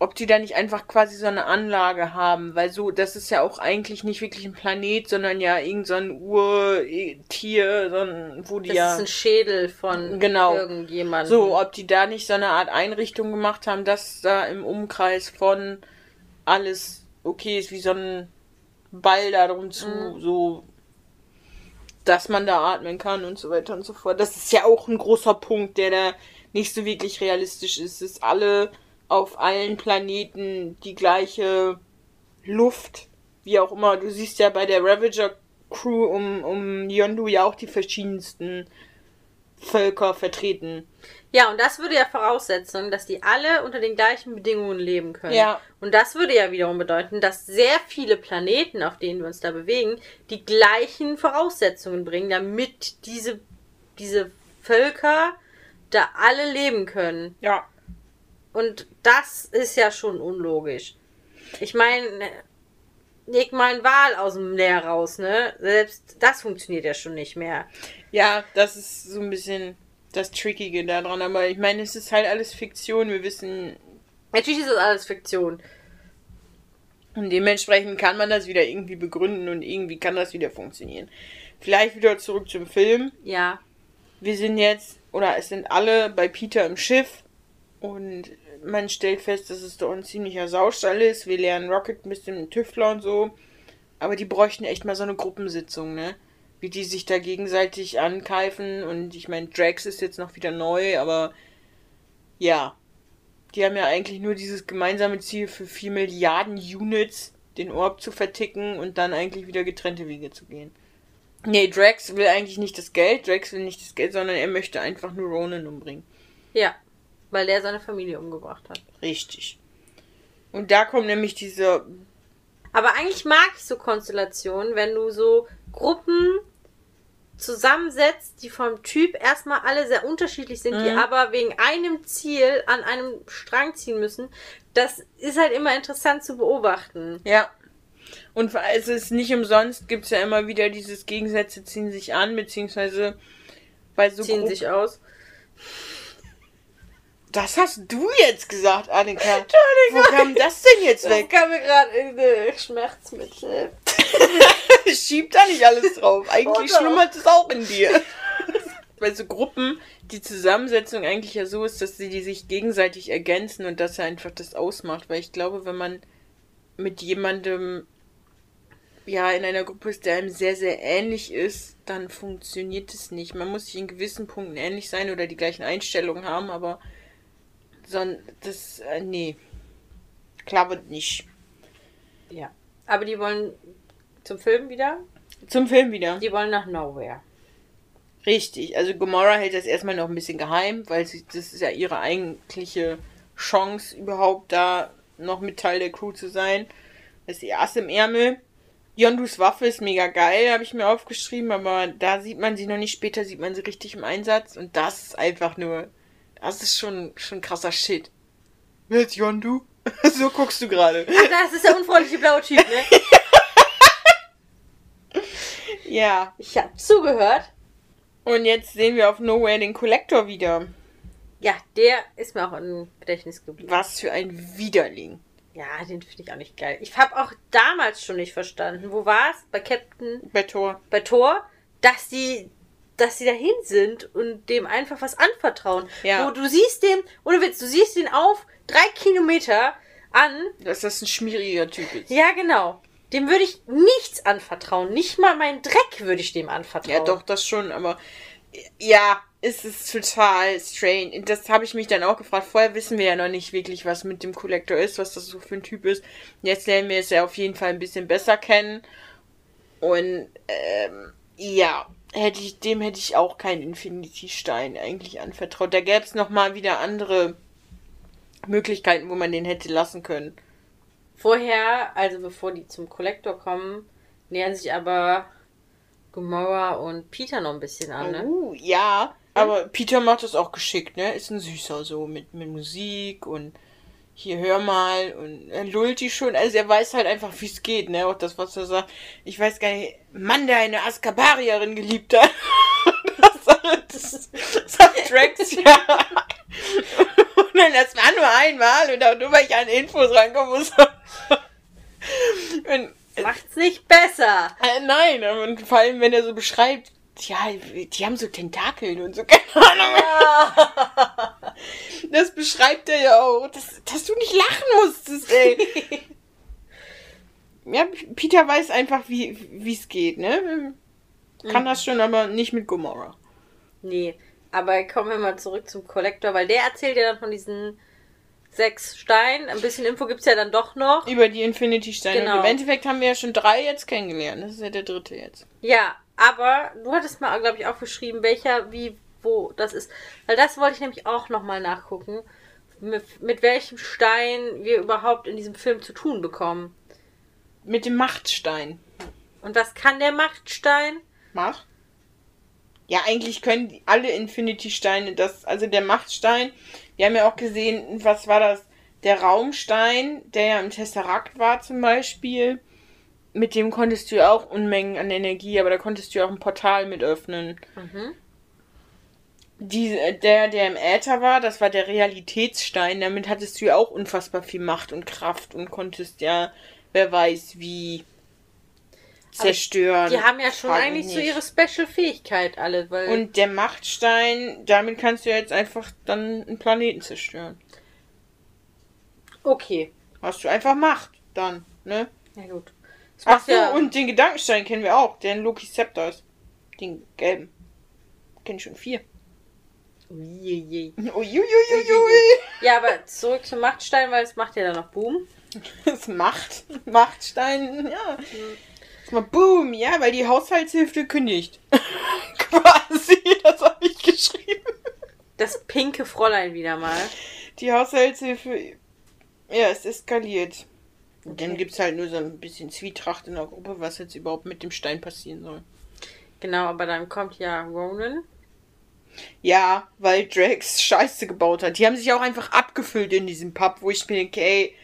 Speaker 1: ob die da nicht einfach quasi so eine Anlage haben, weil so, das ist ja auch eigentlich nicht wirklich ein Planet, sondern ja irgendein so ein Urtier, so wo die
Speaker 2: das
Speaker 1: ja.
Speaker 2: ist ein Schädel von
Speaker 1: Genau.
Speaker 2: irgendjemandem.
Speaker 1: So, ob die da nicht so eine Art Einrichtung gemacht haben, dass da im Umkreis von alles okay ist, wie so ein Ball da drum zu,
Speaker 2: Mhm.
Speaker 1: so, dass man da atmen kann und so weiter und so fort. Das ist ja auch ein großer Punkt, der da nicht so wirklich realistisch ist, dass alle auf allen Planeten die gleiche Luft, wie auch immer. Du siehst ja bei der Ravager Crew um, um Yondu ja auch die verschiedensten Völker vertreten.
Speaker 2: Ja, und das würde ja voraussetzen, dass die alle unter den gleichen Bedingungen leben können.
Speaker 1: Ja.
Speaker 2: Und das würde ja wiederum bedeuten, dass sehr viele Planeten, auf denen wir uns da bewegen, die gleichen Voraussetzungen bringen, damit diese, diese Völker da alle leben können.
Speaker 1: Ja.
Speaker 2: Und das ist ja schon unlogisch. Ich meine, leg mal einen Wal aus dem Meer raus, ne? Selbst das funktioniert ja schon nicht mehr.
Speaker 1: Ja, das ist so ein bisschen das Trickige daran. Aber ich meine, es ist halt alles Fiktion. Wir wissen,
Speaker 2: Natürlich ist das alles Fiktion.
Speaker 1: und dementsprechend kann man das wieder irgendwie begründen und irgendwie kann das wieder funktionieren. Vielleicht wieder zurück zum Film.
Speaker 2: Ja.
Speaker 1: Wir sind jetzt, oder es sind alle bei Peter im Schiff und man stellt fest, dass es doch ein ziemlicher Saustall ist. Wir lernen Rocket ein bisschen Tüftler und so. Aber die bräuchten echt mal so eine Gruppensitzung, ne? Wie die sich da gegenseitig ankeifen. Und ich meine, Drax ist jetzt noch wieder neu, aber ja. Die haben ja eigentlich nur dieses gemeinsame Ziel für 4 Milliarden Units den Orb zu verticken und dann eigentlich wieder getrennte Wege zu gehen. Nee, Drax will eigentlich nicht das Geld. Drax will nicht das Geld, sondern er möchte einfach nur Ronan umbringen.
Speaker 2: Ja. Weil der seine Familie umgebracht hat.
Speaker 1: Richtig. Und da kommt nämlich diese.
Speaker 2: Aber eigentlich mag ich so Konstellationen, wenn du so Gruppen zusammensetzt, die vom Typ erstmal alle sehr unterschiedlich sind, die
Speaker 1: Mhm.
Speaker 2: aber wegen einem Ziel an einem Strang ziehen müssen. Das ist halt immer interessant zu beobachten.
Speaker 1: Ja. Und es ist nicht umsonst, gibt es ja immer wieder dieses Gegensätze ziehen sich an, beziehungsweise bei so
Speaker 2: Ziehen
Speaker 1: Gru-
Speaker 2: sich aus.
Speaker 1: Das hast du jetzt gesagt, Annika. *laughs* Wo kam das denn jetzt weg?
Speaker 2: kam mir gerade irgendeine Schmerzmittel. *laughs*
Speaker 1: Schieb da nicht alles drauf. Eigentlich schlummert es auch in dir. *laughs* Bei so Gruppen die Zusammensetzung eigentlich ja so ist, dass sie die sich gegenseitig ergänzen und das ja einfach das ausmacht. Weil ich glaube, wenn man mit jemandem ja in einer Gruppe ist, der einem sehr, sehr ähnlich ist, dann funktioniert es nicht. Man muss sich in gewissen Punkten ähnlich sein oder die gleichen Einstellungen haben, aber son das, äh, nee. Klappt nicht.
Speaker 2: Ja. Aber die wollen zum Film wieder.
Speaker 1: Zum Film wieder.
Speaker 2: Die wollen nach Nowhere.
Speaker 1: Richtig, also Gomorra hält das erstmal noch ein bisschen geheim, weil sie, das ist ja ihre eigentliche Chance, überhaupt da noch mit Teil der Crew zu sein. Das ist ihr Ass im Ärmel. Yondus Waffe ist mega geil, habe ich mir aufgeschrieben, aber da sieht man sie noch nicht, später sieht man sie richtig im Einsatz und das ist einfach nur, das ist schon, schon krasser Shit. Wer ist Yondu? *laughs* so guckst du gerade.
Speaker 2: Ach, das ist der unfreundliche blaue Typ, ne? *laughs*
Speaker 1: Ja,
Speaker 2: Ich hab zugehört.
Speaker 1: und jetzt sehen wir auf Nowhere den Collector wieder.
Speaker 2: Ja, der ist mir auch im Gedächtnis geblieben.
Speaker 1: Was für ein Widerling.
Speaker 2: Ja, den finde ich auch nicht geil. Ich habe auch damals schon nicht verstanden. Wo war es? Bei Captain,
Speaker 1: Bei Thor.
Speaker 2: bei Thor, dass die, dass die dahin sind und dem einfach was anvertrauen.
Speaker 1: Ja.
Speaker 2: Wo du siehst dem, ohne Witz, du siehst ihn auf drei Kilometer an.
Speaker 1: Dass das ein schmieriger Typ ist.
Speaker 2: Ja, genau. Dem würde ich nichts anvertrauen. Nicht mal meinen Dreck würde ich dem anvertrauen.
Speaker 1: Ja, doch, das schon, aber ja, es ist total strange. Das habe ich mich dann auch gefragt. Vorher wissen wir ja noch nicht wirklich, was mit dem Collector ist, was das so für ein Typ ist. Jetzt lernen wir es ja auf jeden Fall ein bisschen besser kennen. Und ähm, ja, hätte ich, dem hätte ich auch keinen Infinity-Stein eigentlich anvertraut. Da gäbe es nochmal wieder andere Möglichkeiten, wo man den hätte lassen können.
Speaker 2: Vorher, also bevor die zum Kollektor kommen, nähern sich aber Gomorra und Peter noch ein bisschen an, ne?
Speaker 1: Uh, ja. Aber Peter macht das auch geschickt, ne? Ist ein süßer so mit, mit Musik und hier hör mal und er lullt die schon. Also er weiß halt einfach, wie es geht, ne? Auch das, was er sagt. Ich weiß gar nicht, Mann, der eine Askabarierin geliebt hat. *laughs* das, sagt- Drax ja. Und Nein, das war nur einmal und auch nur, weil ich an Infos rankommen musste.
Speaker 2: Macht's nicht besser.
Speaker 1: Äh, nein, und vor allem, wenn er so beschreibt, ja, die haben so Tentakeln und so, *laughs* keine Ahnung. Ja. Das beschreibt er ja auch, dass, dass du nicht lachen musstest, ey. *laughs* ja, Peter weiß einfach, wie es geht, ne? Kann mhm. das schon, aber nicht mit Gomorra.
Speaker 2: Nee, aber kommen wir mal zurück zum Kollektor, weil der erzählt ja dann von diesen sechs Steinen. Ein bisschen Info gibt es ja dann doch noch.
Speaker 1: Über die Infinity-Steine. Genau. Und im Endeffekt haben wir ja schon drei jetzt kennengelernt. Das ist ja der dritte jetzt.
Speaker 2: Ja, aber du hattest mal, glaube ich, auch geschrieben, welcher, wie, wo das ist. Weil das wollte ich nämlich auch nochmal nachgucken. Mit, mit welchem Stein wir überhaupt in diesem Film zu tun bekommen.
Speaker 1: Mit dem Machtstein.
Speaker 2: Und was kann der Machtstein?
Speaker 1: Macht? Ja, eigentlich können alle Infinity-Steine das. Also der Machtstein, wir haben ja auch gesehen, was war das? Der Raumstein, der ja im Tesseract war zum Beispiel. Mit dem konntest du ja auch Unmengen an Energie, aber da konntest du ja auch ein Portal mit öffnen. Mhm. Die, der, der im Äther war, das war der Realitätsstein. Damit hattest du ja auch unfassbar viel Macht und Kraft und konntest ja, wer weiß, wie zerstören.
Speaker 2: die haben ja schon eigentlich nicht. so ihre Special-Fähigkeit alle. Weil
Speaker 1: Und der Machtstein, damit kannst du jetzt einfach dann einen Planeten zerstören.
Speaker 2: Okay.
Speaker 1: Hast du einfach Macht dann, ne?
Speaker 2: Ja gut.
Speaker 1: Ach so, ja und den Gedankenstein kennen wir auch, den Loki Scepter ist. Den gelben. Kenn ich schon vier.
Speaker 2: Uiuiui.
Speaker 1: Uiuiui.
Speaker 2: Ja, aber zurück zum Machtstein, weil es macht ja dann noch Boom.
Speaker 1: Es macht Machtstein, ja. Mhm. Mal boom, ja, weil die Haushaltshilfe kündigt. *laughs* Quasi, das habe ich geschrieben.
Speaker 2: Das pinke Fräulein wieder mal.
Speaker 1: Die Haushaltshilfe, ja, es eskaliert. Und okay. dann gibt es halt nur so ein bisschen Zwietracht in der Gruppe, was jetzt überhaupt mit dem Stein passieren soll.
Speaker 2: Genau, aber dann kommt ja Ronan.
Speaker 1: Ja, weil Drax Scheiße gebaut hat. Die haben sich auch einfach abgefüllt in diesem Pub, wo ich mir denke, ey,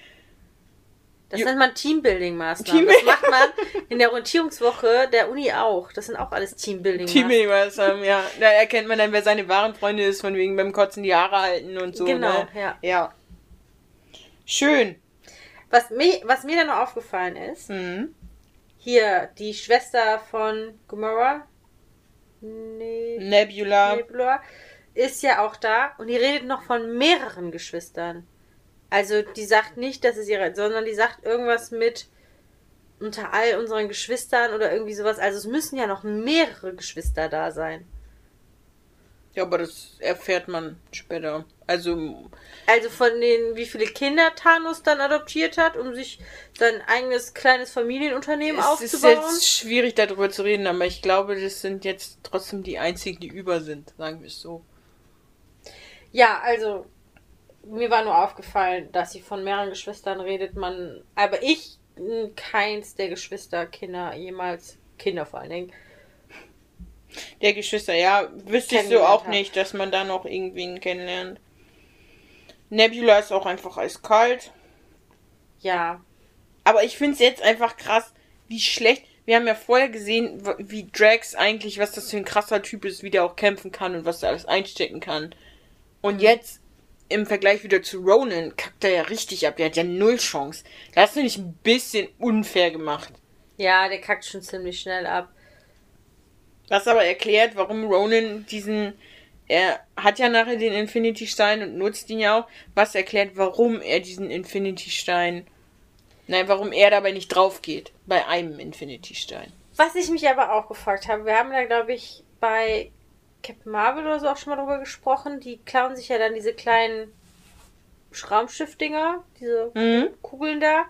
Speaker 2: das nennt man Teambuilding-Maßnahmen. Teambuilding. Das macht man in der Orientierungswoche der Uni auch. Das sind auch alles Teambuilding-Maßnahmen.
Speaker 1: Teambuilding-Maßnahmen, ja. Da erkennt man dann, wer seine wahren Freunde ist, von wegen beim Kotzen die Haare halten und so.
Speaker 2: Genau,
Speaker 1: ne?
Speaker 2: ja.
Speaker 1: Ja. Schön.
Speaker 2: Was mir, was mir dann noch aufgefallen ist, mhm. hier die Schwester von Gomorrah,
Speaker 1: ne Nebula.
Speaker 2: Nebula, ist ja auch da und die redet noch von mehreren Geschwistern. Also die sagt nicht, dass es ihre, sondern die sagt irgendwas mit unter all unseren Geschwistern oder irgendwie sowas. Also es müssen ja noch mehrere Geschwister da sein.
Speaker 1: Ja, aber das erfährt man später. Also.
Speaker 2: Also von den, wie viele Kinder Thanos dann adoptiert hat, um sich sein eigenes kleines Familienunternehmen es aufzubauen.
Speaker 1: Es ist jetzt schwierig darüber zu reden, aber ich glaube, das sind jetzt trotzdem die einzigen, die über sind, sagen wir es so.
Speaker 2: Ja, also mir war nur aufgefallen, dass sie von mehreren Geschwistern redet. Man, aber ich keins der Geschwisterkinder jemals Kinder vor allen Dingen.
Speaker 1: Der Geschwister, ja, wüsste ich so auch nicht, dass man da noch irgendwen kennenlernt. Nebula ist auch einfach eiskalt.
Speaker 2: Ja.
Speaker 1: Aber ich finde es jetzt einfach krass, wie schlecht. Wir haben ja vorher gesehen, wie Drax eigentlich, was das für ein krasser Typ ist, wie der auch kämpfen kann und was er alles einstecken kann. Und mhm. jetzt im Vergleich wieder zu Ronan kackt er ja richtig ab. Der hat ja null Chance. Das finde ich ein bisschen unfair gemacht.
Speaker 2: Ja, der kackt schon ziemlich schnell ab.
Speaker 1: Was aber erklärt, warum Ronan diesen. Er hat ja nachher den Infinity-Stein und nutzt ihn ja auch. Was erklärt, warum er diesen Infinity-Stein. Nein, warum er dabei nicht drauf geht. Bei einem Infinity-Stein.
Speaker 2: Was ich mich aber auch gefragt habe, wir haben da, glaube ich, bei Captain Marvel oder so auch schon mal drüber gesprochen. Die klauen sich ja dann diese kleinen Schraubstiftdinger, diese mhm. Kugeln da.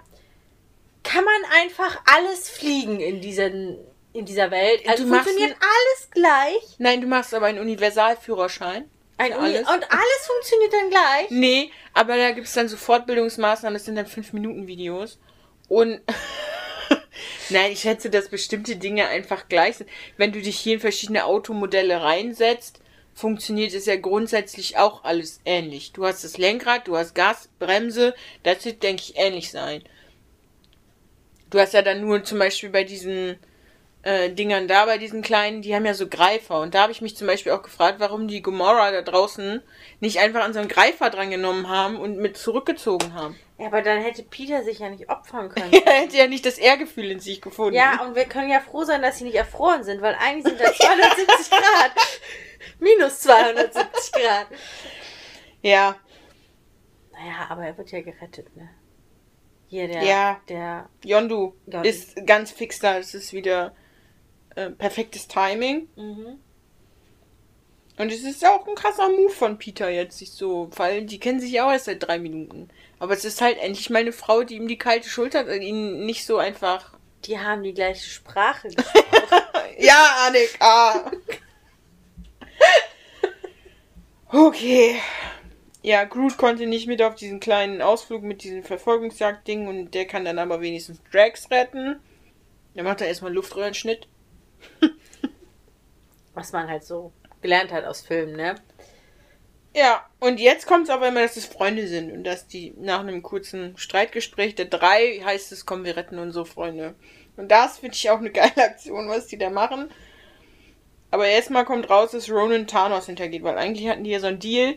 Speaker 2: Kann man einfach alles fliegen in diesen in dieser Welt? Also du funktioniert ein, alles gleich?
Speaker 1: Nein, du machst aber einen Universalführerschein.
Speaker 2: Ein Uni alles. Und alles funktioniert dann gleich?
Speaker 1: Nee, aber da gibt es dann so Fortbildungsmaßnahmen, das sind dann 5-Minuten-Videos. Und *laughs* Nein, ich schätze, dass bestimmte Dinge einfach gleich sind. Wenn du dich hier in verschiedene Automodelle reinsetzt, funktioniert es ja grundsätzlich auch alles ähnlich. Du hast das Lenkrad, du hast Gas, Bremse, das wird, denke ich, ähnlich sein. Du hast ja dann nur zum Beispiel bei diesen äh, Dingern da, bei diesen kleinen, die haben ja so Greifer. Und da habe ich mich zum Beispiel auch gefragt, warum die Gomorra da draußen nicht einfach an so einen Greifer drangenommen haben und mit zurückgezogen haben.
Speaker 2: Ja, aber dann hätte Peter sich ja nicht opfern *laughs* können.
Speaker 1: Er hätte ja nicht das Ehrgefühl in sich gefunden.
Speaker 2: Ja, und wir können ja froh sein, dass sie nicht erfroren sind, weil eigentlich sind da 270 *laughs* Grad. Minus 270 Grad.
Speaker 1: Ja,
Speaker 2: Naja, aber er wird ja gerettet, ne? Hier, der.
Speaker 1: Ja.
Speaker 2: Der.
Speaker 1: Yondu
Speaker 2: Yondu.
Speaker 1: ist ganz fix da. Es ist wieder äh, perfektes Timing.
Speaker 2: Mhm.
Speaker 1: Und es ist auch ein krasser Move von Peter jetzt, sich so, weil die kennen sich ja auch erst seit drei Minuten. Aber es ist halt endlich mal eine Frau, die ihm die kalte Schulter, äh, ihn nicht so einfach.
Speaker 2: Die haben die gleiche Sprache *laughs* gesprochen.
Speaker 1: Ja, Annika! okay. Ja, Groot konnte nicht mit auf diesen kleinen Ausflug mit diesem Verfolgungsjagd-Ding und der kann dann aber wenigstens Drax retten. Dann macht er erstmal Luftröhrenschnitt. *laughs*
Speaker 2: Was man halt so gelernt hat aus Filmen, ne?
Speaker 1: Ja, und jetzt kommt es aber immer, dass es Freunde sind und dass die nach einem kurzen Streitgespräch der drei heißt es, komm, wir retten unsere Freunde. Und das finde ich auch eine geile Aktion, was die da machen. Aber erstmal kommt raus, dass Ronan Thanos hintergeht, weil eigentlich hatten die ja so einen Deal,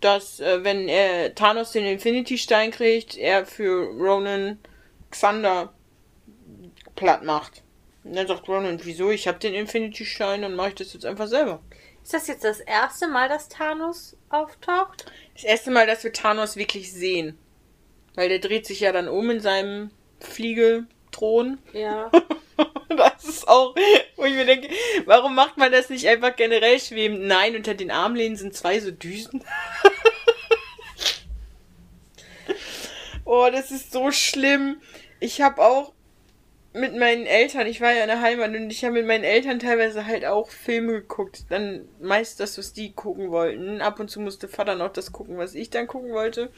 Speaker 1: dass äh, wenn er Thanos den Infinity-Stein kriegt, er für Ronan Xander platt macht. Und dann sagt Ronan, wieso? Ich habe den Infinity-Stein und mache ich das jetzt einfach selber.
Speaker 2: Ist das jetzt das erste Mal, dass Thanos auftaucht?
Speaker 1: Das erste Mal, dass wir Thanos wirklich sehen. Weil der dreht sich ja dann um in seinem Fliegelthron.
Speaker 2: Ja. *laughs*
Speaker 1: Das ist auch, wo ich mir denke, warum macht man das nicht einfach generell schwebend? Nein, unter den Armlehnen sind zwei so Düsen. *laughs* oh, das ist so schlimm. Ich habe auch mit meinen Eltern, ich war ja in der Heimat und ich habe mit meinen Eltern teilweise halt auch Filme geguckt. Dann meist das, was die gucken wollten. Ab und zu musste Vater noch das gucken, was ich dann gucken wollte.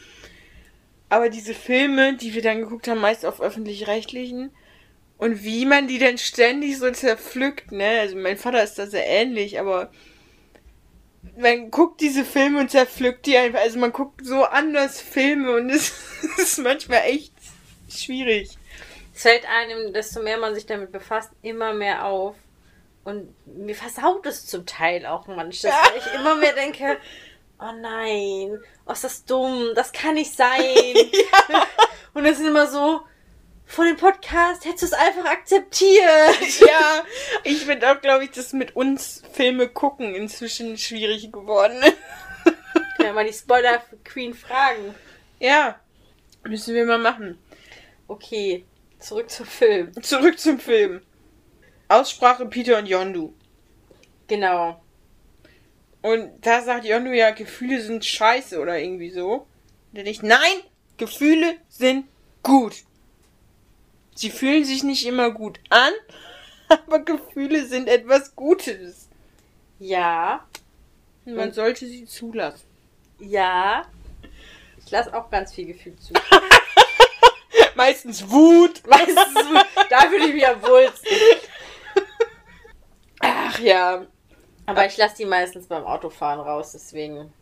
Speaker 1: Aber diese Filme, die wir dann geguckt haben, meist auf öffentlich-rechtlichen, und wie man die denn ständig so zerpflückt, ne? Also mein Vater ist da sehr ähnlich, aber man guckt diese Filme und zerpflückt die einfach. Also man guckt so anders Filme und *laughs* es ist manchmal echt schwierig.
Speaker 2: Fällt einem, desto mehr man sich damit befasst, immer mehr auf. Und mir versaut es zum Teil auch manchmal, weil ich immer mehr denke, oh nein, oh, ist das dumm, das kann nicht sein. *laughs* Und es ist immer so, vor dem Podcast hättest du es einfach akzeptiert. *laughs*
Speaker 1: Ja, ich finde auch, glaube ich, das mit uns Filme gucken inzwischen schwierig geworden.
Speaker 2: Können wir mal die Spoiler Queen fragen.
Speaker 1: Ja, müssen wir mal machen.
Speaker 2: Okay, zurück zum Film.
Speaker 1: Zurück zum Film. Aussprache Peter und Yondu.
Speaker 2: Genau.
Speaker 1: Und da sagt Yondu ja, Gefühle sind scheiße oder irgendwie so. Und ich, nein, Gefühle sind gut. Sie fühlen sich nicht immer gut an, *laughs* aber Gefühle sind etwas Gutes.
Speaker 2: Ja,
Speaker 1: Man sollte sie zulassen.
Speaker 2: ja. Ich lasse auch ganz viel Gefühl zu. *laughs*
Speaker 1: Meistens Wut. *laughs*
Speaker 2: Weißt du, da fühle ich mich am wohlsten.
Speaker 1: Ach ja.
Speaker 2: Aber ich lasse die meistens beim Autofahren raus, deswegen.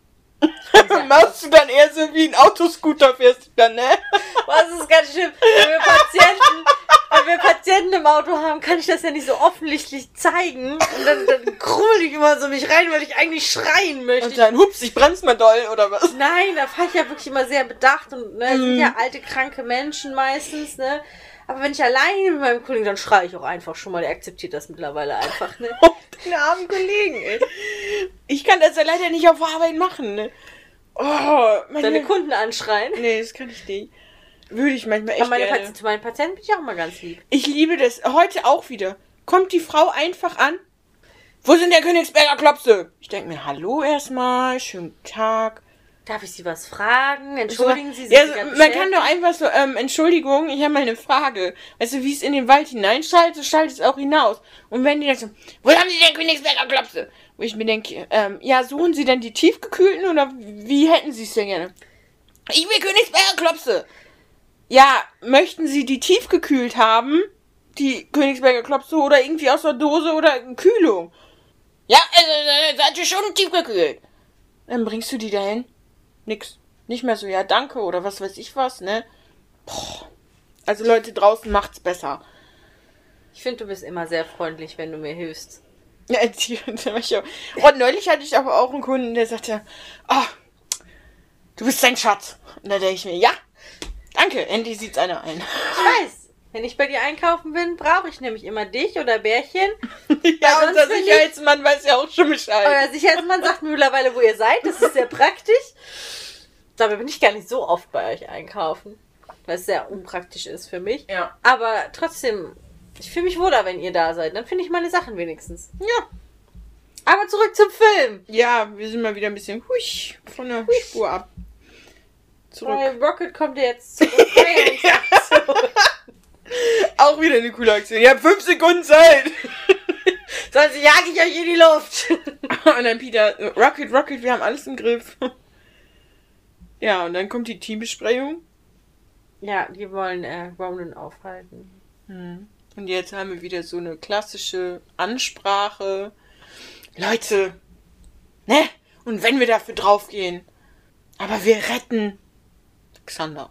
Speaker 2: *laughs*
Speaker 1: Machst du dann eher so wie ein Autoscooter fährst du dann, ne? *laughs*
Speaker 2: Was ist ganz schlimm? Wenn wir Patienten, wenn wir Patienten im Auto haben, kann ich das ja nicht so offensichtlich zeigen. Und dann, dann krummel ich immer so mich rein, weil ich eigentlich schreien möchte.
Speaker 1: Und dann, hups, ich bremse mal doll, oder was?
Speaker 2: Nein, da fahre ich ja wirklich immer sehr bedacht und ne, sind ja alte, kranke Menschen meistens, ne? Aber wenn ich alleine mit meinem Kollegen, dann schreie ich auch einfach schon mal. Der akzeptiert das mittlerweile einfach, ne? *laughs*
Speaker 1: Oh, deine armen Kollegen, ey. Ich kann das ja leider nicht auf Arbeit machen, ne? Oh, meine...
Speaker 2: Deine Kunden anschreien.
Speaker 1: Nee, das kann ich nicht. Würde ich manchmal echt
Speaker 2: Aber meine
Speaker 1: gerne.
Speaker 2: Patienten, zu meinen Patienten bin ich auch mal ganz lieb.
Speaker 1: Ich liebe das. Heute auch wieder. Kommt die Frau einfach an. Wo sind der Königsberger Klopse? Ich denke mir, hallo erstmal, schönen Tag.
Speaker 2: Darf ich Sie was fragen? Entschuldigen Sie, sind
Speaker 1: ja,
Speaker 2: gerade
Speaker 1: man kann doch einfach so, ähm, Entschuldigung, ich habe mal eine Frage. Weißt du, wie es in den Wald hineinschaltet, so schaltet es auch hinaus. Und wenn die dann so, wo haben Sie denn Königsberger Klopse? Wo ich mir denke, ähm, ja, suchen Sie denn die tiefgekühlten oder wie hätten Sie es denn gerne? Ich will Königsberger Klopse. Ja, möchten Sie die tiefgekühlt haben? Die Königsberger Klopse oder irgendwie aus der Dose oder Kühlung? Ja, also, äh, seid ihr schon tiefgekühlt? Dann bringst du die dahin. Nix. Nicht mehr so, ja, danke oder was weiß ich was, ne? Boah. Also Leute draußen macht's besser.
Speaker 2: Ich finde, du bist immer sehr freundlich, wenn du mir hilfst.
Speaker 1: Ja, *laughs* die, die. Und neulich hatte ich aber auch einen Kunden, der sagte, oh, du bist ein Schatz. Und da denke ich mir, ja, danke, endlich sieht's einer ein.
Speaker 2: Ich weiß. Wenn ich bei dir einkaufen bin, brauche ich nämlich immer dich oder Bärchen. *laughs*
Speaker 1: ja, unser
Speaker 2: bin ich-
Speaker 1: Sicherheitsmann weiß ja auch schon Bescheid.
Speaker 2: Euer Sicherheitsmann sagt mir mittlerweile, wo ihr seid. Das ist sehr praktisch. Dabei bin ich gar nicht so oft bei euch einkaufen. Weil es sehr unpraktisch ist für mich.
Speaker 1: Ja.
Speaker 2: Aber trotzdem, ich fühle mich wohler, wenn ihr da seid. Dann finde ich meine Sachen wenigstens.
Speaker 1: Ja.
Speaker 2: Aber zurück zum Film.
Speaker 1: Ja, wir sind mal wieder ein bisschen husch von der Spur ab. Zurück.
Speaker 2: Weil Rocket kommt jetzt zur Befreiungsaktion. *laughs*
Speaker 1: Auch wieder eine coole Aktion. Ihr habt fünf Sekunden Zeit. *laughs*
Speaker 2: Sonst jage ich euch in die Luft. *laughs*
Speaker 1: Und dann Peter, Rocket, Rocket, wir haben alles im Griff. Ja, und dann kommt die Teambesprechung.
Speaker 2: Ja, die wollen äh, Ronan aufhalten.
Speaker 1: Und jetzt haben wir wieder so eine klassische Ansprache. Leute, ne? Und wenn wir dafür draufgehen. Aber wir retten Xander.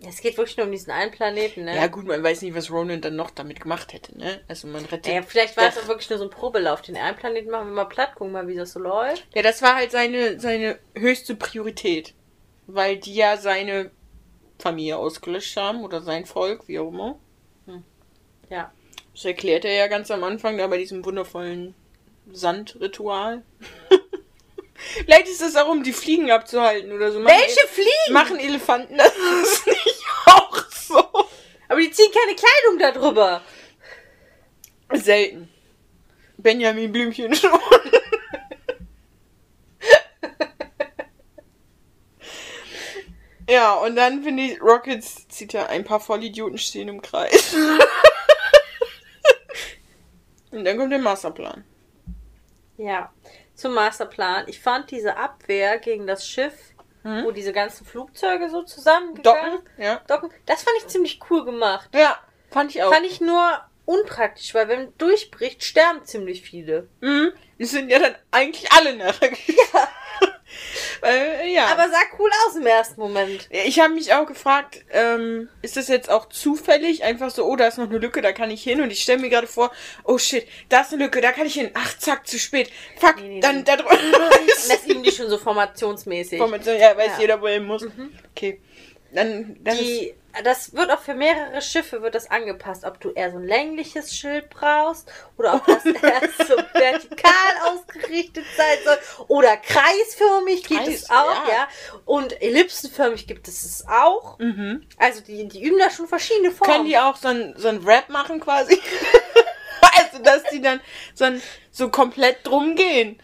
Speaker 2: Es geht wirklich nur um diesen einen Planeten, ne?
Speaker 1: Ja gut, man weiß nicht, was Ronan dann noch damit gemacht hätte, ne? Also man rettet.
Speaker 2: Ja, vielleicht war es auch wirklich nur so ein Probelauf. Den einen Planeten machen wir mal platt, gucken mal, wie das so läuft.
Speaker 1: Ja, das war halt seine, seine höchste Priorität. Weil die ja seine Familie ausgelöscht haben oder sein Volk, wie auch immer.
Speaker 2: Ja.
Speaker 1: Das erklärt er ja ganz am Anfang da bei diesem wundervollen Sandritual. *laughs* Vielleicht ist das auch, um die Fliegen abzuhalten oder so. Machen-
Speaker 2: Welche Fliegen?
Speaker 1: Machen Elefanten das *laughs* nicht auch so?
Speaker 2: Aber die ziehen keine Kleidung da drüber.
Speaker 1: Selten. Benjamin Blümchen schon. ja, und dann finde ich, Rockets zieht ja ein paar Vollidioten stehen im Kreis. *laughs* und dann kommt der Masterplan.
Speaker 2: Ja. Zum Masterplan. Ich fand diese Abwehr gegen das Schiff,
Speaker 1: Mhm.
Speaker 2: wo diese ganzen Flugzeuge so zusammengegangen
Speaker 1: Docken? Ja.
Speaker 2: Docken. Das fand ich ziemlich cool gemacht.
Speaker 1: Ja, fand ich auch.
Speaker 2: Fand ich nur unpraktisch, weil wenn durchbricht, sterben ziemlich viele.
Speaker 1: Mhm. Die sind ja dann eigentlich alle nachher. *laughs* Ja. Weil, ja.
Speaker 2: Aber sah cool aus im ersten Moment.
Speaker 1: Ich habe mich auch gefragt, ähm, ist das jetzt auch zufällig? Einfach so, oh, da ist noch eine Lücke, da kann ich hin. Und ich stelle mir gerade vor, oh shit, da ist eine Lücke, da kann ich hin. Ach, zack, zu spät. Fuck,
Speaker 2: Nee, nee,
Speaker 1: dann
Speaker 2: nee.
Speaker 1: da drüber.
Speaker 2: Das *laughs* üben die schon so formationsmäßig.
Speaker 1: Formation, ja, weiß
Speaker 2: Ja. Mhm.
Speaker 1: jeder, wo er hin muss. Okay. Dann, dann
Speaker 2: Die, das wird auch für mehrere Schiffe wird das angepasst, ob du eher so ein längliches Schild brauchst oder ob das *laughs* erst so vertikal ausgerichtet sein soll oder kreisförmig gibt
Speaker 1: Kreis,
Speaker 2: es auch,
Speaker 1: ja.
Speaker 2: ja. Und ellipsenförmig gibt es es auch.
Speaker 1: mhm.
Speaker 2: Also die, die üben da schon verschiedene Formen.
Speaker 1: Können die auch so ein, so ein Rap machen quasi? *laughs* also, dass die dann so, ein, so komplett drum gehen.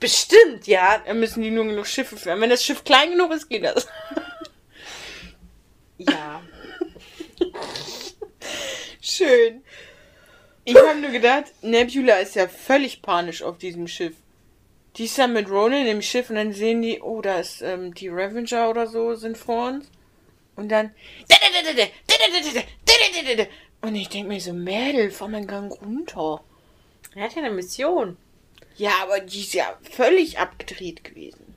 Speaker 2: Bestimmt, ja.
Speaker 1: Dann müssen die nur genug Schiffe führen. Wenn das Schiff klein genug ist, geht das.
Speaker 2: Ja.
Speaker 1: Schön. Ich habe nur gedacht, Nebula ist ja völlig panisch auf diesem Schiff. Die ist ja mit Ronan im Schiff und dann sehen die, oh, da ist ähm, die Revenger oder so sind vor uns. Und dann. Und ich denke mir so, Mädel, fahr mal einen Gang runter.
Speaker 2: Er hat ja eine Mission.
Speaker 1: Ja, aber die ist ja völlig abgedreht gewesen.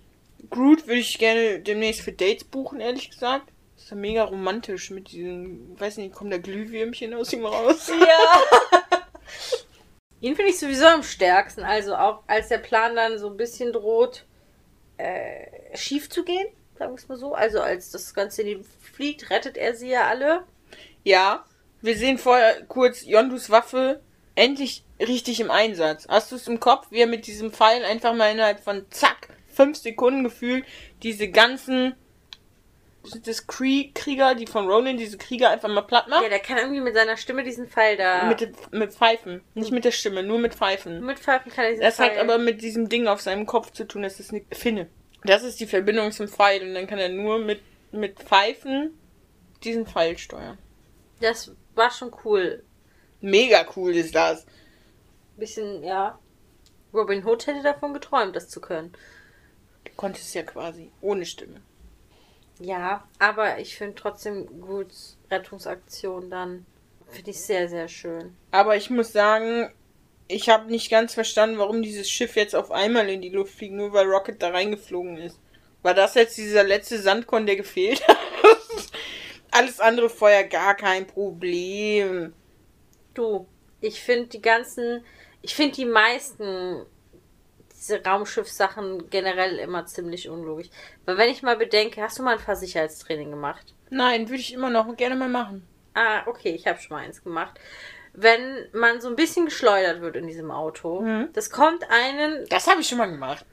Speaker 1: Groot würde ich gerne demnächst für Dates buchen, ehrlich gesagt. Ist ja mega romantisch mit diesem, weiß nicht, kommt da Glühwürmchen aus ihm raus. *laughs*
Speaker 2: Ja. Ihn finde ich sowieso am stärksten. Also auch als der Plan dann so ein bisschen droht, äh, schief zu gehen, sagen wir es mal so. Also als das Ganze in die fliegt, rettet er sie ja alle.
Speaker 1: Ja, wir sehen vorher kurz Yondus Waffe endlich richtig im Einsatz. Hast du es im Kopf, wie er mit diesem Pfeil einfach mal innerhalb von zack, fünf Sekunden gefühlt diese ganzen sind das Kree Krieger, die von Ronan diese Krieger einfach mal platt macht?
Speaker 2: Ja, der kann irgendwie mit seiner Stimme diesen Pfeil da.
Speaker 1: Mit, mit Pfeifen. Nicht mit der Stimme, nur mit Pfeifen.
Speaker 2: mit Pfeifen kann er diesen
Speaker 1: Das
Speaker 2: Pfeil.
Speaker 1: hat aber mit diesem Ding auf seinem Kopf zu tun, das ist eine Finne. Das ist die Verbindung zum Pfeil und dann kann er nur mit, mit Pfeifen diesen Pfeil steuern.
Speaker 2: Das war schon cool.
Speaker 1: Mega cool ist das.
Speaker 2: Bisschen, ja. Robin Hood hätte davon geträumt, das zu können.
Speaker 1: Du konntest ja quasi ohne Stimme.
Speaker 2: Ja, aber ich finde trotzdem gut Rettungsaktion dann. Finde ich sehr, sehr schön.
Speaker 1: Aber ich muss sagen, ich habe nicht ganz verstanden, warum dieses Schiff jetzt auf einmal in die Luft fliegt, nur weil Rocket da reingeflogen ist. War das jetzt dieser letzte Sandkorn, der gefehlt hat? *laughs* Alles andere vorher gar kein Problem.
Speaker 2: Du, ich finde die ganzen, ich finde die meisten diese Raumschiffsachen generell immer ziemlich unlogisch. Weil wenn ich mal bedenke, hast du mal ein Fahrsicherheitstraining gemacht?
Speaker 1: Nein, würde ich immer noch gerne mal machen.
Speaker 2: Ah, okay, ich habe schon mal eins gemacht. Wenn man so ein bisschen geschleudert wird in diesem Auto,
Speaker 1: Mhm.
Speaker 2: das kommt einen.
Speaker 1: Das habe ich schon mal gemacht.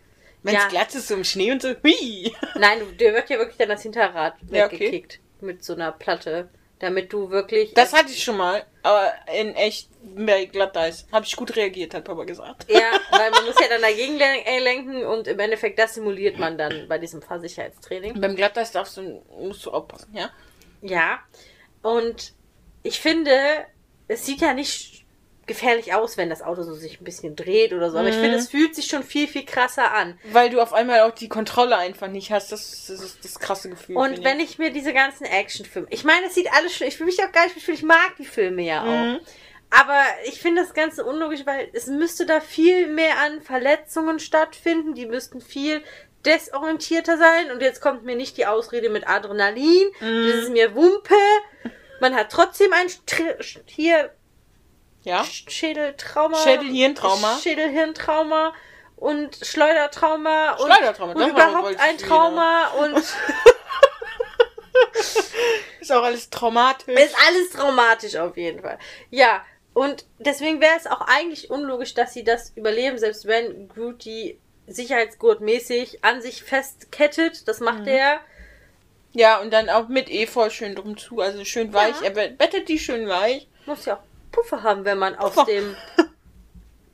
Speaker 1: Wenn es
Speaker 2: Ja.
Speaker 1: glatt ist, so im Schnee und so. Hui.
Speaker 2: Nein, dir wird ja wirklich dann das Hinterrad
Speaker 1: Ja, okay.
Speaker 2: weggekickt mit so einer Platte, damit du wirklich.
Speaker 1: Das hatte ich schon mal, aber in echt bei Glatteis. Habe ich gut reagiert, hat Papa gesagt.
Speaker 2: Ja, *laughs* weil man muss ja dann dagegen äh, lenken und im Endeffekt das simuliert man dann bei diesem Fahrsicherheitstraining.
Speaker 1: Beim Glatteis darfst du, musst du aufpassen, ja?
Speaker 2: Ja. Und ich finde, es sieht ja nicht gefährlich aus, wenn das Auto so sich ein bisschen dreht oder so. Aber ich
Speaker 1: Mhm.
Speaker 2: finde, es fühlt sich schon viel, viel krasser an.
Speaker 1: Weil du auf einmal auch die Kontrolle einfach nicht hast. Das, das ist das krasse Gefühl.
Speaker 2: Und wenn ich mir diese ganzen Actionfilme, ich meine, es sieht alles schön, ich will mich auch gar nicht, ich mag die Filme ja auch.
Speaker 1: Mhm.
Speaker 2: Aber ich finde das Ganze unlogisch, weil es müsste da viel mehr an Verletzungen stattfinden. Die müssten viel desorientierter sein. Und jetzt kommt mir nicht die Ausrede mit Adrenalin.
Speaker 1: Mhm.
Speaker 2: Das ist mir Wumpe. Man hat trotzdem ein Str- hier
Speaker 1: Ja?
Speaker 2: Schädeltrauma.
Speaker 1: Schädelhirntrauma.
Speaker 2: Schädelhirntrauma und Schleudertrauma und,
Speaker 1: Schleudertrauma,
Speaker 2: und
Speaker 1: das
Speaker 2: überhaupt ein Trauma und *laughs*
Speaker 1: Ist auch alles traumatisch.
Speaker 2: ist alles traumatisch auf jeden Fall. Ja, und deswegen wäre es auch eigentlich unlogisch, dass sie das überleben, selbst wenn Groot die Sicherheitsgurt-mäßig an sich festkettet. Das macht
Speaker 1: Mhm.
Speaker 2: er.
Speaker 1: Ja, und dann auch mit Efeu schön drum zu. Also schön weich.
Speaker 2: Ja.
Speaker 1: Er bet- bettet die schön weich.
Speaker 2: Muss ja auch Puffer haben, wenn man auf
Speaker 1: Puffer.
Speaker 2: dem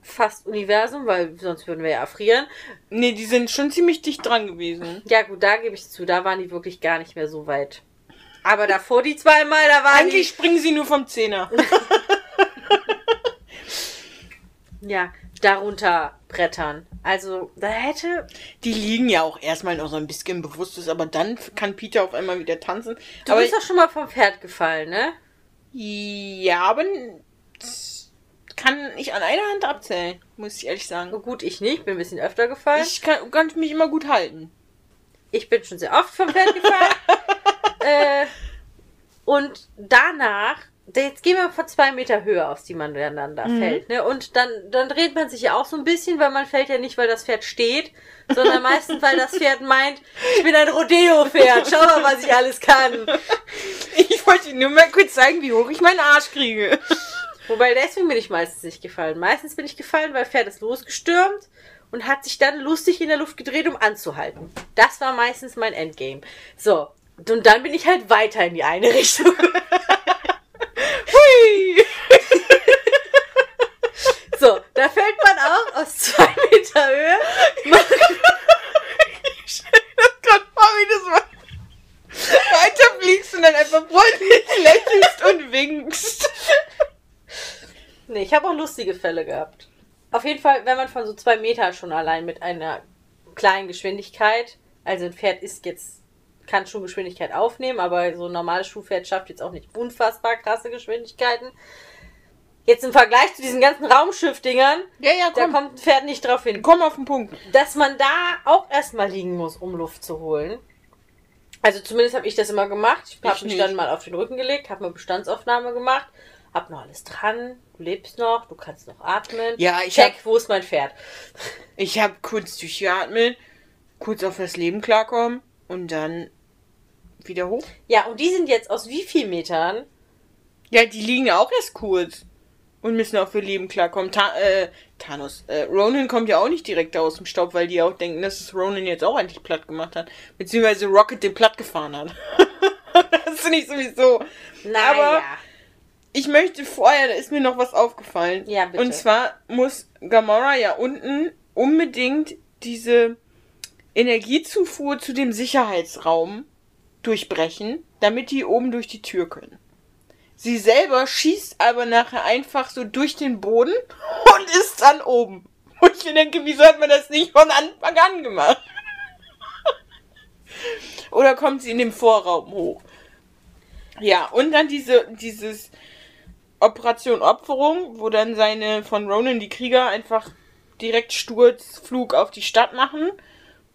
Speaker 2: fast Universum, weil sonst würden wir ja erfrieren.
Speaker 1: Nee, die sind schon ziemlich dicht dran gewesen.
Speaker 2: Ja, gut, da gebe ich zu. Da waren die wirklich gar nicht mehr so weit. Aber davor die zweimal, da waren
Speaker 1: Eigentlich springen sie nur vom Zehner.
Speaker 2: die. *laughs* Ja, darunter brettern. Also, da hätte.
Speaker 1: Die liegen ja auch erstmal noch so ein bisschen bewusstes, aber dann kann Peter auf einmal wieder tanzen.
Speaker 2: Du
Speaker 1: aber
Speaker 2: bist doch schon mal vom Pferd gefallen, ne?
Speaker 1: ja, aber kann ich an einer Hand abzählen, muss ich ehrlich sagen.
Speaker 2: Oh, gut, ich nicht. Bin ein bisschen öfter gefallen.
Speaker 1: Ich kann, kann mich immer gut halten.
Speaker 2: Ich bin schon sehr oft vom Pferd gefallen. *laughs* äh, und danach, jetzt gehen wir von zwei Meter Höhe aus, die man dann da
Speaker 1: Mhm.
Speaker 2: fällt. Ne? Und dann, dann dreht man sich ja auch so ein bisschen, weil man fällt ja nicht, weil das Pferd steht, sondern meistens, weil das Pferd meint, ich bin ein Rodeo-Pferd, schau mal, was ich alles kann. *laughs*
Speaker 1: Ich wollte nur mal kurz zeigen, wie hoch ich meinen Arsch kriege.
Speaker 2: Wobei deswegen bin ich meistens nicht gefallen. Meistens bin ich gefallen, weil Pferd ist losgestürmt und hat sich dann lustig in der Luft gedreht, um anzuhalten. Das war meistens mein Endgame. So. Und dann bin ich halt weiter in die eine *laughs* Richtung.
Speaker 1: Hui!
Speaker 2: So, da fällt man auch aus zwei Meter Höhe.
Speaker 1: Ich stell mir das gerade vor, wie du so weiter fliegst und dann einfach freundlich lächelst und winkst.
Speaker 2: Nee, ich habe auch lustige Fälle gehabt. Auf jeden Fall, wenn man von so zwei Meter schon allein mit einer kleinen Geschwindigkeit, also ein Pferd ist jetzt, kann schon Geschwindigkeit aufnehmen, aber so ein normales Schuhpferd schafft jetzt auch nicht unfassbar krasse Geschwindigkeiten. Jetzt im Vergleich zu diesen ganzen Raumschiff-Dingern,
Speaker 1: Ja, ja,
Speaker 2: da
Speaker 1: komm.
Speaker 2: kommt ein Pferd nicht drauf hin.
Speaker 1: Komm auf den Punkt.
Speaker 2: dass man da auch erstmal liegen muss, um Luft zu holen. Also zumindest habe ich das immer gemacht. Ich habe
Speaker 1: Ich
Speaker 2: mich
Speaker 1: nicht.
Speaker 2: dann mal auf den Rücken gelegt, habe eine Bestandsaufnahme gemacht, habe noch alles dran. Du lebst noch, du kannst noch atmen.
Speaker 1: Ja, ich
Speaker 2: Check,
Speaker 1: hab-
Speaker 2: wo ist mein Pferd? *laughs*
Speaker 1: Ich habe kurz durchgeatmet, kurz auf das Leben klarkommen und dann wieder hoch.
Speaker 2: Ja, und die sind jetzt aus wie viel Metern?
Speaker 1: Ja, die liegen ja auch erst kurz und müssen auch für Leben klarkommen. Ta äh, Thanos. Äh, Ronan kommt ja auch nicht direkt aus dem Staub, weil die auch denken, dass es Ronan jetzt auch eigentlich platt gemacht hat. Beziehungsweise Rocket den platt gefahren hat. *laughs* das finde ich sowieso.
Speaker 2: Naja.
Speaker 1: Aber ich möchte vorher, da ist mir noch was aufgefallen.
Speaker 2: Ja, bitte.
Speaker 1: Und zwar muss Gamora ja unten unbedingt diese Energiezufuhr zu dem Sicherheitsraum durchbrechen, damit die oben durch die Tür können. Sie selber schießt aber nachher einfach so durch den Boden und ist dann oben. *laughs* Und ich mir denke, wieso hat man das nicht von Anfang an gemacht? *laughs* Oder kommt sie in dem Vorraum hoch? Ja, und dann diese, dieses Operation Opferung, wo dann seine von Ronan die Krieger einfach direkt Sturzflug auf die Stadt machen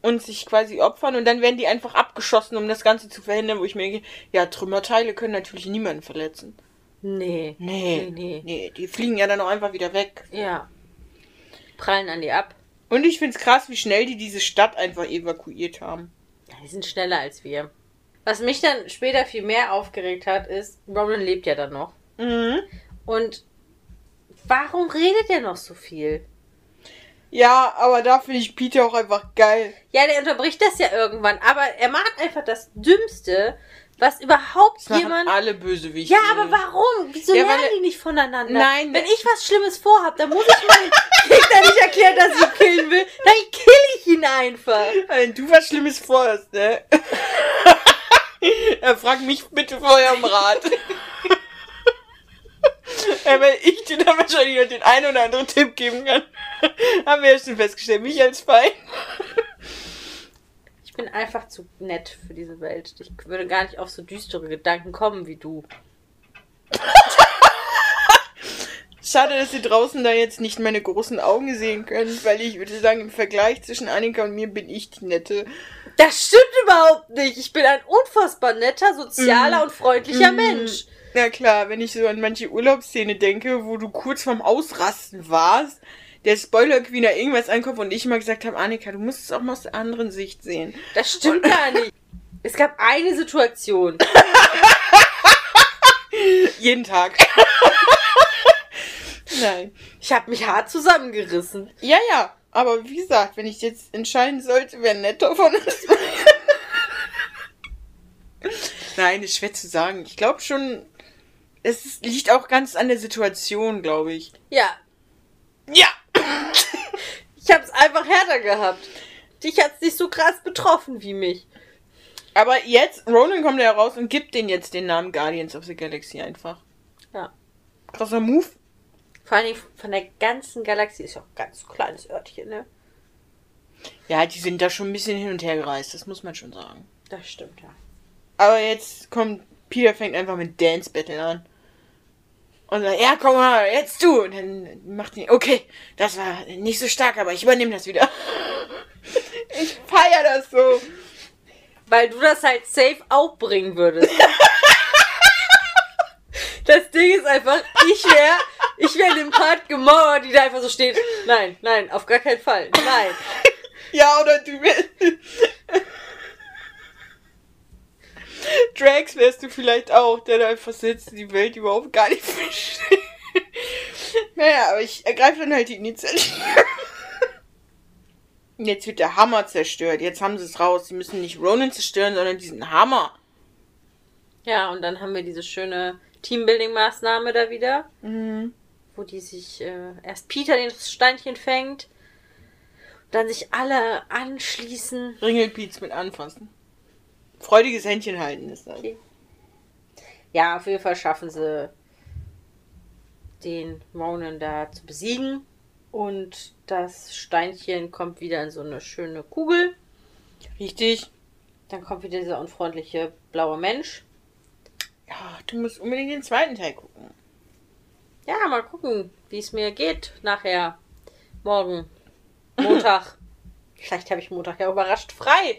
Speaker 1: und sich quasi opfern und dann werden die einfach abgeschossen, um das Ganze zu verhindern, wo ich mir denke, ja, Trümmerteile können natürlich niemanden verletzen.
Speaker 2: Nee.
Speaker 1: Nee.
Speaker 2: Nee, nee.
Speaker 1: Nee, die fliegen ja dann auch einfach wieder weg.
Speaker 2: Ja. Prallen an die ab.
Speaker 1: Und ich find's krass, wie schnell die diese Stadt einfach evakuiert haben.
Speaker 2: Ja, die sind schneller als wir. Was mich dann später viel mehr aufgeregt hat, ist, Ronan lebt ja dann noch.
Speaker 1: Mhm.
Speaker 2: Und warum redet er noch so viel?
Speaker 1: Ja, aber da finde ich Peter auch einfach geil.
Speaker 2: Ja, der unterbricht das ja irgendwann, aber er macht einfach das Dümmste, was überhaupt
Speaker 1: Das
Speaker 2: jemand.
Speaker 1: alle Bösewichte.
Speaker 2: Ja, aber warum? Wieso
Speaker 1: Ja,
Speaker 2: lernen die nicht voneinander?
Speaker 1: Nein,
Speaker 2: Wenn ich was Schlimmes vorhab, dann muss ich meinem *laughs* Gegner nicht erklären, dass ich ihn killen will. Dann kill ich ihn einfach.
Speaker 1: Wenn du was Schlimmes vorhast, ne? *laughs* er fragt mich bitte vorher um Rat. Ja, *laughs* weil ich dir dann wahrscheinlich noch den einen oder anderen Tipp geben kann. *laughs* Haben wir ja schon festgestellt. Mich als Feind.
Speaker 2: Ich bin einfach zu nett für diese Welt. Ich würde gar nicht auf so düstere Gedanken kommen wie du.
Speaker 1: Schade, dass ihr draußen da jetzt nicht meine großen Augen sehen könnt, weil ich würde sagen, im Vergleich zwischen Annika und mir bin ich die Nette.
Speaker 2: Das stimmt überhaupt nicht. Ich bin ein unfassbar netter, sozialer und freundlicher
Speaker 1: Mm.
Speaker 2: Mensch.
Speaker 1: Na klar, wenn ich so an manche Urlaubsszene denke, wo du kurz vorm Ausrasten warst, der Spoiler Queen da irgendwas ankommt und ich mal gesagt habe, Annika, du musst es auch mal aus der anderen Sicht sehen.
Speaker 2: Das stimmt gar nicht. Es gab eine Situation. *laughs*
Speaker 1: Jeden Tag. *laughs* Nein.
Speaker 2: Ich habe mich hart zusammengerissen.
Speaker 1: Ja, ja. Aber wie gesagt, wenn ich jetzt entscheiden sollte, wer netter von uns *laughs* Nein, ist schwer zu sagen. Ich glaube schon, es ist, liegt auch ganz an der Situation, glaube ich.
Speaker 2: Ja,
Speaker 1: Ja. *laughs*
Speaker 2: ich habe es einfach härter gehabt. Dich hat's nicht so krass betroffen wie mich.
Speaker 1: Aber jetzt, Ronan kommt ja raus und gibt denen jetzt den Namen Guardians of the Galaxy einfach.
Speaker 2: Ja.
Speaker 1: Krasser Move.
Speaker 2: Vor allem von der ganzen Galaxie ist ja auch ein ganz kleines Örtchen, ne?
Speaker 1: Ja, die sind da schon ein bisschen hin und her gereist, das muss man schon sagen.
Speaker 2: Das stimmt, ja.
Speaker 1: Aber jetzt kommt, Peter fängt einfach mit Dance Battle an. Und sagt, ja, komm mal, jetzt du. Und dann macht die, okay, das war nicht so stark, aber ich übernehme das wieder. *laughs* Ich feier das so.
Speaker 2: Weil du das halt safe auch bringen würdest. *laughs* Das Ding ist einfach, ich wäre ich wär in dem Part gemauert, die da einfach so steht. Nein, nein, auf gar keinen Fall. Nein. *laughs*
Speaker 1: Ja, oder du wärst. *laughs* Drax wärst du vielleicht auch, der da einfach sitzt und die Welt überhaupt gar nicht *laughs* versteht. Naja, aber ich ergreife dann halt die Initiative. Jetzt wird der Hammer zerstört. Jetzt haben sie es raus. Sie müssen nicht Ronan zerstören, sondern diesen Hammer.
Speaker 2: Ja, und dann haben wir diese schöne Teambuilding-Maßnahme da wieder,
Speaker 1: Mhm.
Speaker 2: wo die sich äh, erst Peter den Steinchen fängt, dann sich alle anschließen.
Speaker 1: Ringelpiez mit anfassen. Freudiges Händchen halten ist das.
Speaker 2: Okay. Ja, auf jeden Fall schaffen sie den Ronan da zu besiegen. Und das Steinchen kommt wieder in so eine schöne Kugel.
Speaker 1: Richtig.
Speaker 2: Dann kommt wieder dieser unfreundliche blaue Mensch.
Speaker 1: Ja, du musst unbedingt den zweiten Teil gucken.
Speaker 2: Ja, mal gucken, wie es mir geht nachher. Morgen. Montag. *laughs* Vielleicht habe ich Montag ja überrascht frei.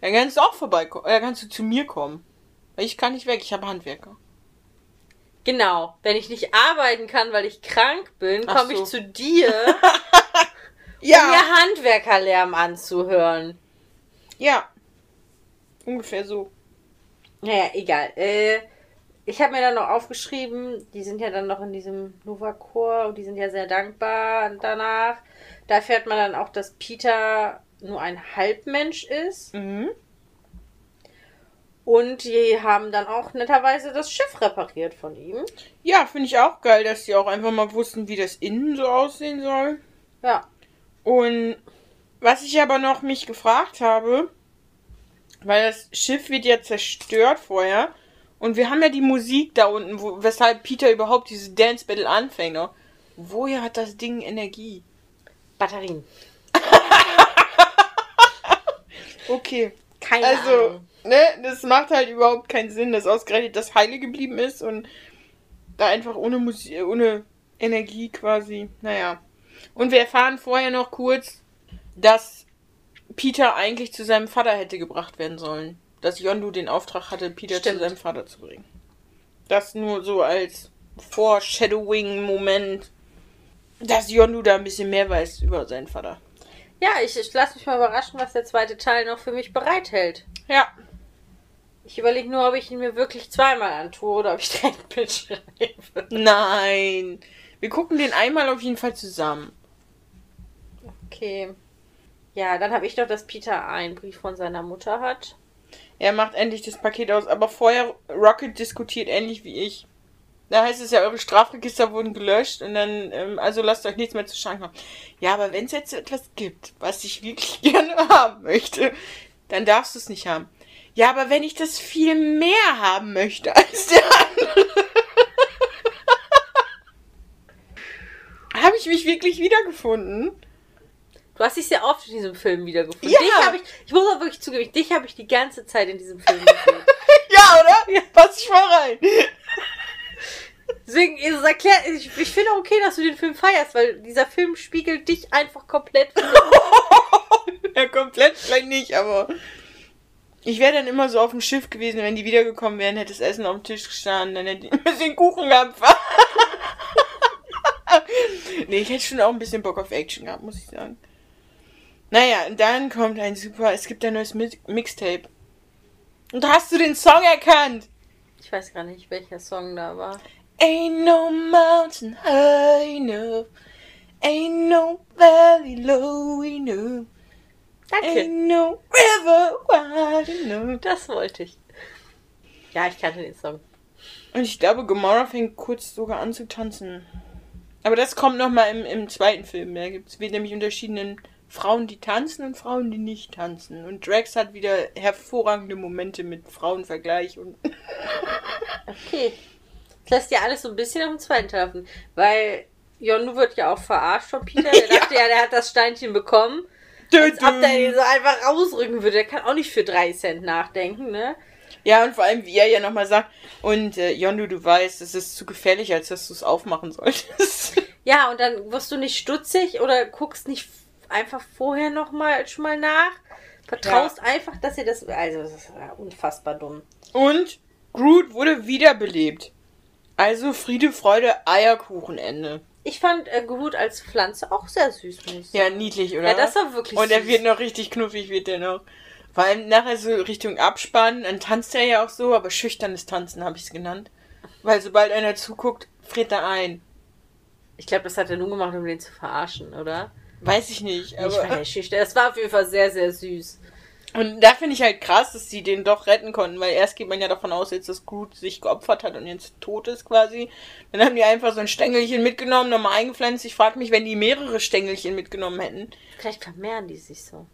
Speaker 1: Dann kannst du auch vorbeikommen. Äh, kannst du zu mir kommen. Weil ich kann nicht weg, ich habe Handwerker.
Speaker 2: Genau. Wenn ich nicht arbeiten kann, weil ich krank bin, komme
Speaker 1: so.
Speaker 2: ich zu dir, *laughs* um mir Handwerkerlärm anzuhören.
Speaker 1: Ja. Ungefähr so.
Speaker 2: Naja, egal. Äh, ich habe mir dann noch aufgeschrieben, die sind ja dann noch in diesem Nova-Chor und die sind ja sehr dankbar danach. Da erfährt man dann auch, dass Peter nur ein Halbmensch ist.
Speaker 1: Mhm.
Speaker 2: Und die haben dann auch netterweise das Schiff repariert von ihm.
Speaker 1: Ja, finde ich auch geil, dass die auch einfach mal wussten, wie das innen so aussehen soll.
Speaker 2: Ja.
Speaker 1: Und was ich aber noch mich gefragt habe, weil das Schiff wird ja zerstört vorher und wir haben ja die Musik da unten, wo, weshalb Peter überhaupt diese Dance Battle anfängt. Ne? Woher hat das Ding Energie?
Speaker 2: Batterien. *laughs*
Speaker 1: Okay.
Speaker 2: Keine
Speaker 1: Also,
Speaker 2: Ahnung.
Speaker 1: ne, das macht halt überhaupt keinen Sinn, dass ausgerechnet das Heile geblieben ist und da einfach ohne Musik, ohne Energie quasi, naja. Und wir erfahren vorher noch kurz, dass Peter eigentlich zu seinem Vater hätte gebracht werden sollen. Dass Yondu den Auftrag hatte, Peter
Speaker 2: Stimmt.
Speaker 1: zu seinem Vater zu bringen. Das nur so als Foreshadowing-Moment, dass Yondu da ein bisschen mehr weiß über seinen Vater.
Speaker 2: Ja, ich, ich lasse mich mal überraschen, was der zweite Teil noch für mich bereithält.
Speaker 1: Ja.
Speaker 2: Ich überlege nur, ob ich ihn mir wirklich zweimal antue oder ob ich direkt *laughs* mitschreibe.
Speaker 1: Nein. Wir gucken den einmal auf jeden Fall zusammen.
Speaker 2: Okay. Ja, dann habe ich noch, dass Peter einen Brief von seiner Mutter hat.
Speaker 1: Er macht endlich das Paket aus, aber vorher Rocket diskutiert ähnlich wie ich. Da heißt es ja, eure Strafregister wurden gelöscht und dann, ähm, also lasst euch nichts mehr zu Schaden kommen. Ja, aber wenn es jetzt etwas gibt, was ich wirklich *laughs* gerne haben möchte, dann darfst du es nicht haben. Ja, aber wenn ich das viel mehr haben möchte als der andere, *laughs* habe ich mich wirklich wiedergefunden.
Speaker 2: Du hast dich sehr oft in diesem Film wiedergefunden.
Speaker 1: Ja.
Speaker 2: Dich ich, ich muss auch wirklich zugeben, dich habe ich die ganze Zeit in diesem Film gesehen. *laughs*
Speaker 1: Ja, oder? Ja. Pass ich mal rein.
Speaker 2: Deswegen, es erklärt, ich, ich finde auch okay, dass du den Film feierst, weil dieser Film spiegelt dich einfach komplett. *laughs*
Speaker 1: ja, komplett vielleicht nicht, aber ich wäre dann immer so auf dem Schiff gewesen, wenn die wiedergekommen wären, hätte das Essen auf dem Tisch gestanden, dann hätte ich ein bisschen Kuchen gehabt. *laughs* nee, ich hätte schon auch ein bisschen Bock auf Action gehabt, muss ich sagen. Naja, und dann kommt ein super, es gibt ein neues Mi- Mixtape. Und hast du den Song erkannt?
Speaker 2: Ich weiß gar nicht, welcher Song da war.
Speaker 1: Ain't no mountain high enough. Ain't no valley low enough.
Speaker 2: Danke.
Speaker 1: Ain't no river wide enough.
Speaker 2: Das wollte ich. Ja, ich kannte den Song.
Speaker 1: Und ich glaube, Gamora fängt kurz sogar an zu tanzen. Aber das kommt nochmal im, im zweiten Film. Da gibt es nämlich unterschiedenen Frauen, die tanzen und Frauen, die nicht tanzen. Und Drax hat wieder hervorragende Momente mit Frauenvergleich und. *laughs*
Speaker 2: Okay. Das lässt ja alles so ein bisschen auf den zweiten laufen. Weil Yondu wird ja auch verarscht von Peter. Der *laughs* dachte ja, der hat das Steinchen bekommen. Als ob der ihn so einfach rausrücken würde. Der kann auch nicht für drei Cent nachdenken, ne?
Speaker 1: Ja, und vor allem, wie er ja nochmal sagt, und äh, Yondu, du weißt, es ist zu gefährlich, als dass du es aufmachen solltest.
Speaker 2: Ja, und dann wirst du nicht stutzig oder guckst nicht einfach vorher nochmal schon mal nach. Vertraust einfach, dass ihr das. Also, das ist ja unfassbar dumm.
Speaker 1: und Groot wurde wiederbelebt. Also Friede, Freude, Eierkuchenende.
Speaker 2: Ich fand äh, Groot als Pflanze auch sehr süß.
Speaker 1: Ja, niedlich, oder?
Speaker 2: Ja, das war wirklich
Speaker 1: Und er
Speaker 2: süß.
Speaker 1: wird noch richtig knuffig, wird er noch. Vor allem nachher so Richtung Abspann, dann tanzt er ja auch so, aber schüchternes Tanzen habe ich es genannt. Weil sobald einer zuguckt, friert er ein.
Speaker 2: Ich glaube, das hat er nur gemacht, um den zu verarschen, oder?
Speaker 1: Weiß ich nicht.
Speaker 2: ich fand
Speaker 1: Aber
Speaker 2: der schüchtern. Das war auf jeden Fall sehr, sehr süß.
Speaker 1: und da finde ich halt krass, dass sie den doch retten konnten, weil erst geht man ja davon aus, jetzt, dass Groot sich geopfert hat und jetzt tot ist quasi. Dann haben die einfach so ein Stängelchen mitgenommen, nochmal eingepflanzt. Ich frage mich, wenn die mehrere Stängelchen mitgenommen hätten.
Speaker 2: Vielleicht vermehren die sich so.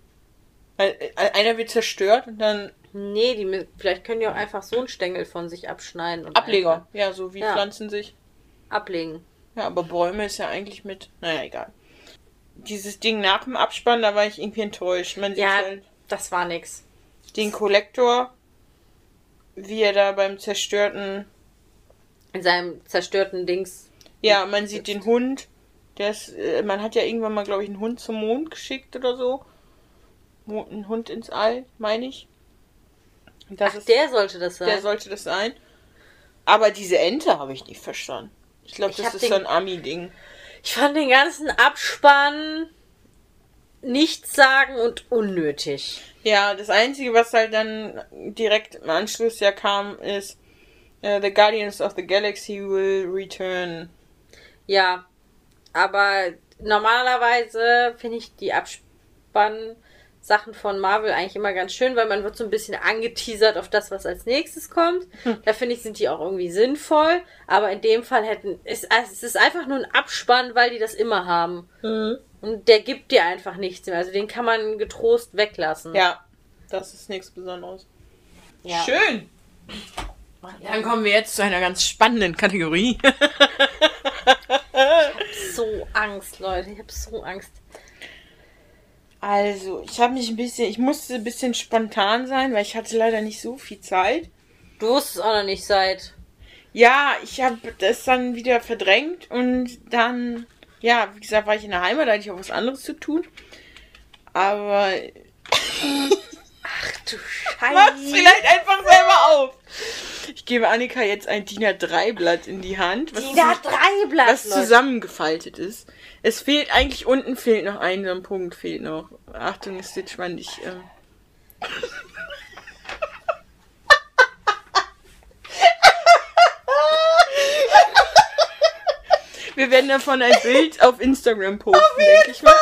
Speaker 1: Weil äh, einer wird zerstört und dann
Speaker 2: Nee, die, vielleicht können die auch einfach so einen Stängel von sich abschneiden und
Speaker 1: Ableger. Ja, so wie
Speaker 2: Ja.
Speaker 1: Pflanzen sich.
Speaker 2: einfach ablegen.
Speaker 1: Ja, aber Bäume ist ja eigentlich mit. Naja, egal. Dieses Ding nach dem Abspann, da war ich irgendwie enttäuscht. Man
Speaker 2: Ja,
Speaker 1: halt
Speaker 2: das war nix.
Speaker 1: den Kollektor, wie er da beim zerstörten.
Speaker 2: In seinem zerstörten Dings.
Speaker 1: Ja, man sieht den Hund. Der ist, äh, man hat ja irgendwann mal, glaube ich, einen Hund zum Mond geschickt oder so. Ein Hund ins All, meine ich. Das
Speaker 2: Ach,
Speaker 1: ist,
Speaker 2: der sollte das sein.
Speaker 1: der sollte das sein. Aber diese Ente habe ich nicht verstanden. Ich glaube, das ist
Speaker 2: den-
Speaker 1: so ein Ami-Ding.
Speaker 2: Ich fand den ganzen Abspann nichts sagen und unnötig.
Speaker 1: Ja, das Einzige, was halt dann direkt im Anschluss ja kam, ist äh, The Guardians of the Galaxy will return.
Speaker 2: Ja, aber normalerweise finde ich die Abspann-Sachen von Marvel eigentlich immer ganz schön, weil man wird so ein bisschen angeteasert auf das, was als nächstes kommt. Da finde ich, sind die auch irgendwie sinnvoll. Aber in dem Fall hätten, es, es ist einfach nur ein Abspann, weil die das immer haben. Und der gibt dir einfach nichts mehr. Also den kann man getrost weglassen.
Speaker 1: Ja, das ist nichts Besonderes.
Speaker 2: Ja.
Speaker 1: Schön. Dann kommen wir jetzt zu einer ganz spannenden Kategorie. *laughs*
Speaker 2: So Angst, Leute. Ich habe so Angst.
Speaker 1: Also, ich habe mich ein bisschen, ich musste ein bisschen spontan sein, weil ich hatte leider nicht so viel Zeit.
Speaker 2: Du wusstest auch noch nicht seit.
Speaker 1: Ja, ich habe das dann wieder verdrängt und dann, ja, wie gesagt, war ich in der Heimat, da hatte ich auch was anderes zu tun. Aber *laughs*
Speaker 2: Ach du *laughs*
Speaker 1: mach's
Speaker 2: Scheiße.
Speaker 1: vielleicht einfach selber auf. Ich gebe Annika jetzt ein DIN A3-Blatt in die Hand. Was
Speaker 2: DIN A3-Blatt,
Speaker 1: Was zusammengefaltet ist. Es fehlt eigentlich unten fehlt noch ein, so ein Punkt fehlt noch. Achtung, es wird spannend. Ich, ähm Wir werden davon ein Bild auf Instagram posten, denke ich mal.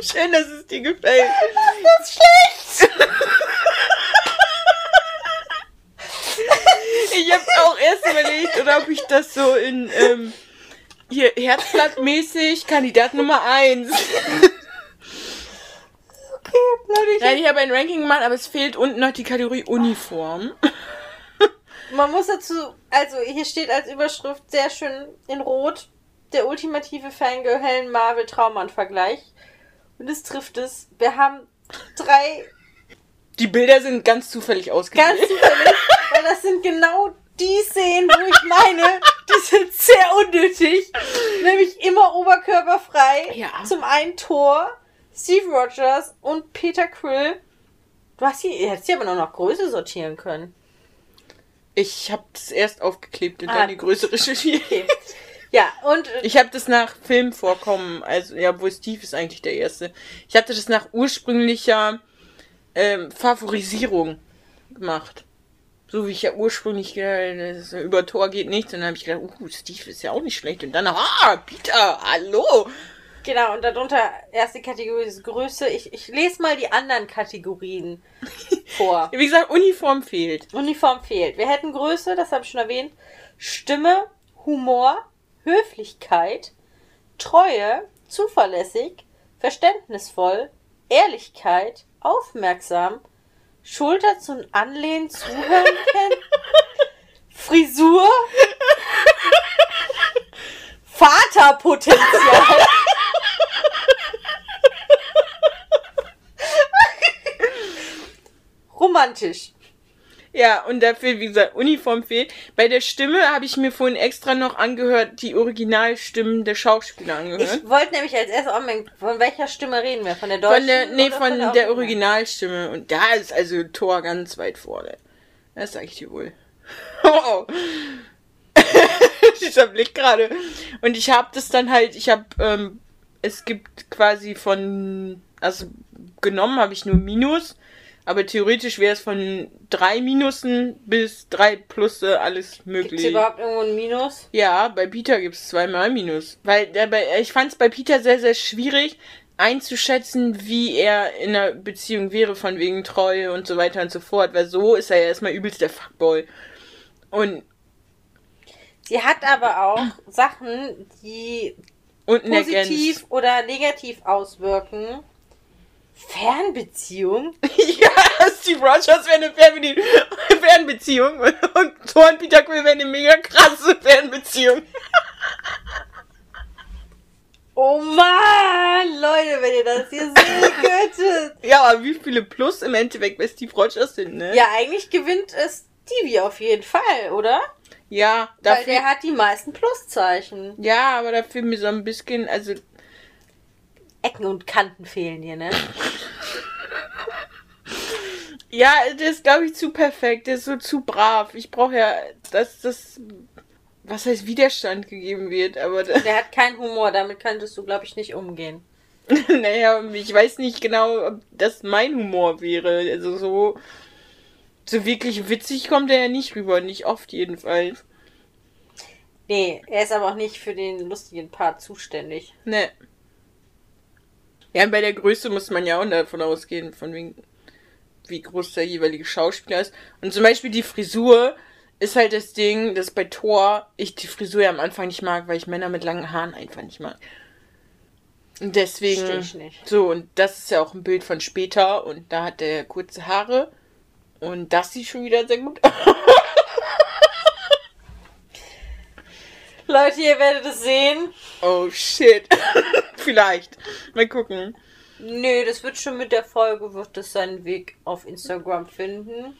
Speaker 1: Schön, dass es dir gefällt.
Speaker 2: Das ist schlecht. *laughs*
Speaker 1: Ich habe auch erst überlegt, oder ob ich das so in ähm, hier Herzblattmäßig Kandidat Nummer 1.
Speaker 2: Okay, Leute, ich
Speaker 1: Nein, ich habe ein Ranking gemacht, aber es fehlt unten noch die Kategorie Uniform.
Speaker 2: Man muss dazu, also hier steht als Überschrift sehr schön in Rot der ultimative Fangirl Helen Marvel Traummann-Vergleich. Und es trifft es. Wir haben drei
Speaker 1: Die Bilder sind ganz zufällig
Speaker 2: ganz
Speaker 1: ausgewählt.
Speaker 2: zufällig, weil das sind genau die Szenen, wo ich meine, die sind sehr unnötig. Nämlich immer oberkörperfrei.
Speaker 1: Ja.
Speaker 2: Zum einen Thor, Steve Rogers und Peter Quill. Du hast hier, hättest hier aber noch nach Größe sortieren können.
Speaker 1: Ich habe das erst aufgeklebt und
Speaker 2: Ah.
Speaker 1: dann die Größe recherchiert.
Speaker 2: Okay. Ja, und äh,
Speaker 1: Ich habe das nach Filmvorkommen, also ja, wo Steve ist eigentlich der erste. Ich hatte das nach ursprünglicher ähm, Favorisierung gemacht. So wie ich ja ursprünglich gedacht, das über Tor geht nichts. Und dann habe ich gedacht, uh, Steve ist ja auch nicht schlecht. Und dann, ah, Peter, hallo.
Speaker 2: Genau, und darunter erste Kategorie ist Größe. Ich, ich lese mal die anderen Kategorien *laughs* vor.
Speaker 1: Wie gesagt, Uniform fehlt.
Speaker 2: Uniform fehlt. Wir hätten Größe, das habe ich schon erwähnt. Stimme, Humor, Höflichkeit, Treue, zuverlässig, verständnisvoll, Ehrlichkeit, aufmerksam, Schulter zum Anlehnen, Zuhören kennen, *laughs* Frisur, *laughs* Vaterpotenzial. *laughs* Romantisch.
Speaker 1: Ja, und dafür, wie gesagt, Uniform fehlt. Bei der Stimme habe ich mir vorhin extra noch angehört, die Originalstimmen der Schauspieler angehört.
Speaker 2: Ich wollte nämlich als erstes anmerken, von welcher Stimme reden wir? Von der deutschen?
Speaker 1: Von der, nee,
Speaker 2: oder
Speaker 1: von der Originalstimme. Und da ist also Thor ganz weit vorne. Das sag ich dir wohl. *laughs* Oh. *laughs* Dieser Blick gerade. Und ich habe das dann halt, ich habe, ähm, es gibt quasi von, also genommen habe ich nur Minus, aber theoretisch wäre es von drei Minusen bis drei Plusse alles
Speaker 2: Gibt
Speaker 1: möglich.
Speaker 2: es überhaupt irgendwo ein Minus?
Speaker 1: Ja, bei Peter gibt es zweimal Minus. Weil ich fand es bei Peter sehr, sehr schwierig einzuschätzen, wie er in einer Beziehung wäre, von wegen Treue und so weiter und so fort. Weil so ist er ja erstmal übelst der Fuckboy. Und
Speaker 2: Sie hat aber auch Sachen, die positiv oder negativ auswirken. Fernbeziehung? *laughs*
Speaker 1: ja, Steve Rogers wäre eine Fernbe *laughs* Fernbeziehung und Thor und Peter Quill wäre eine mega krasse Fernbeziehung. *laughs*
Speaker 2: Oh Mann, Leute, wenn ihr das hier so könntet.
Speaker 1: Ja, aber wie viele Plus im Endeffekt bei Steve Rogers sind, ne?
Speaker 2: Ja, eigentlich gewinnt es Stevie auf jeden Fall, oder?
Speaker 1: Ja,
Speaker 2: Weil
Speaker 1: dafür,
Speaker 2: der hat die meisten Pluszeichen.
Speaker 1: ja, aber dafür mir so ein bisschen, also
Speaker 2: Ecken und Kanten fehlen hier, ne? *laughs*
Speaker 1: Ja, der ist, glaube ich, zu perfekt. Der ist so zu brav. Ich brauche ja, dass das, was heißt Widerstand gegeben wird. Aber,
Speaker 2: Der hat keinen Humor, damit könntest du, glaube ich, nicht umgehen. *laughs*
Speaker 1: naja, ich weiß nicht genau, ob das mein Humor wäre. Also so, so wirklich witzig kommt er ja nicht rüber. Nicht oft jedenfalls.
Speaker 2: Nee, er ist aber auch nicht für den lustigen Part zuständig.
Speaker 1: Ne. Ja, und bei der Größe muss man ja auch davon ausgehen, von wegen, wie groß der jeweilige Schauspieler ist. Und zum Beispiel die Frisur ist halt das Ding, dass bei Thor ich die Frisur ja am Anfang nicht mag, weil ich Männer mit langen Haaren einfach nicht mag. Und deswegen.
Speaker 2: Versteh ich nicht.
Speaker 1: So, und das ist ja auch ein Bild von später und da hat er kurze Haare. Und das sieht schon wieder sehr gut aus. *laughs*
Speaker 2: Leute, ihr werdet es sehen.
Speaker 1: Oh shit. *laughs* Vielleicht. Mal gucken.
Speaker 2: Nö, das wird schon mit der Folge, wird es seinen Weg auf Instagram finden.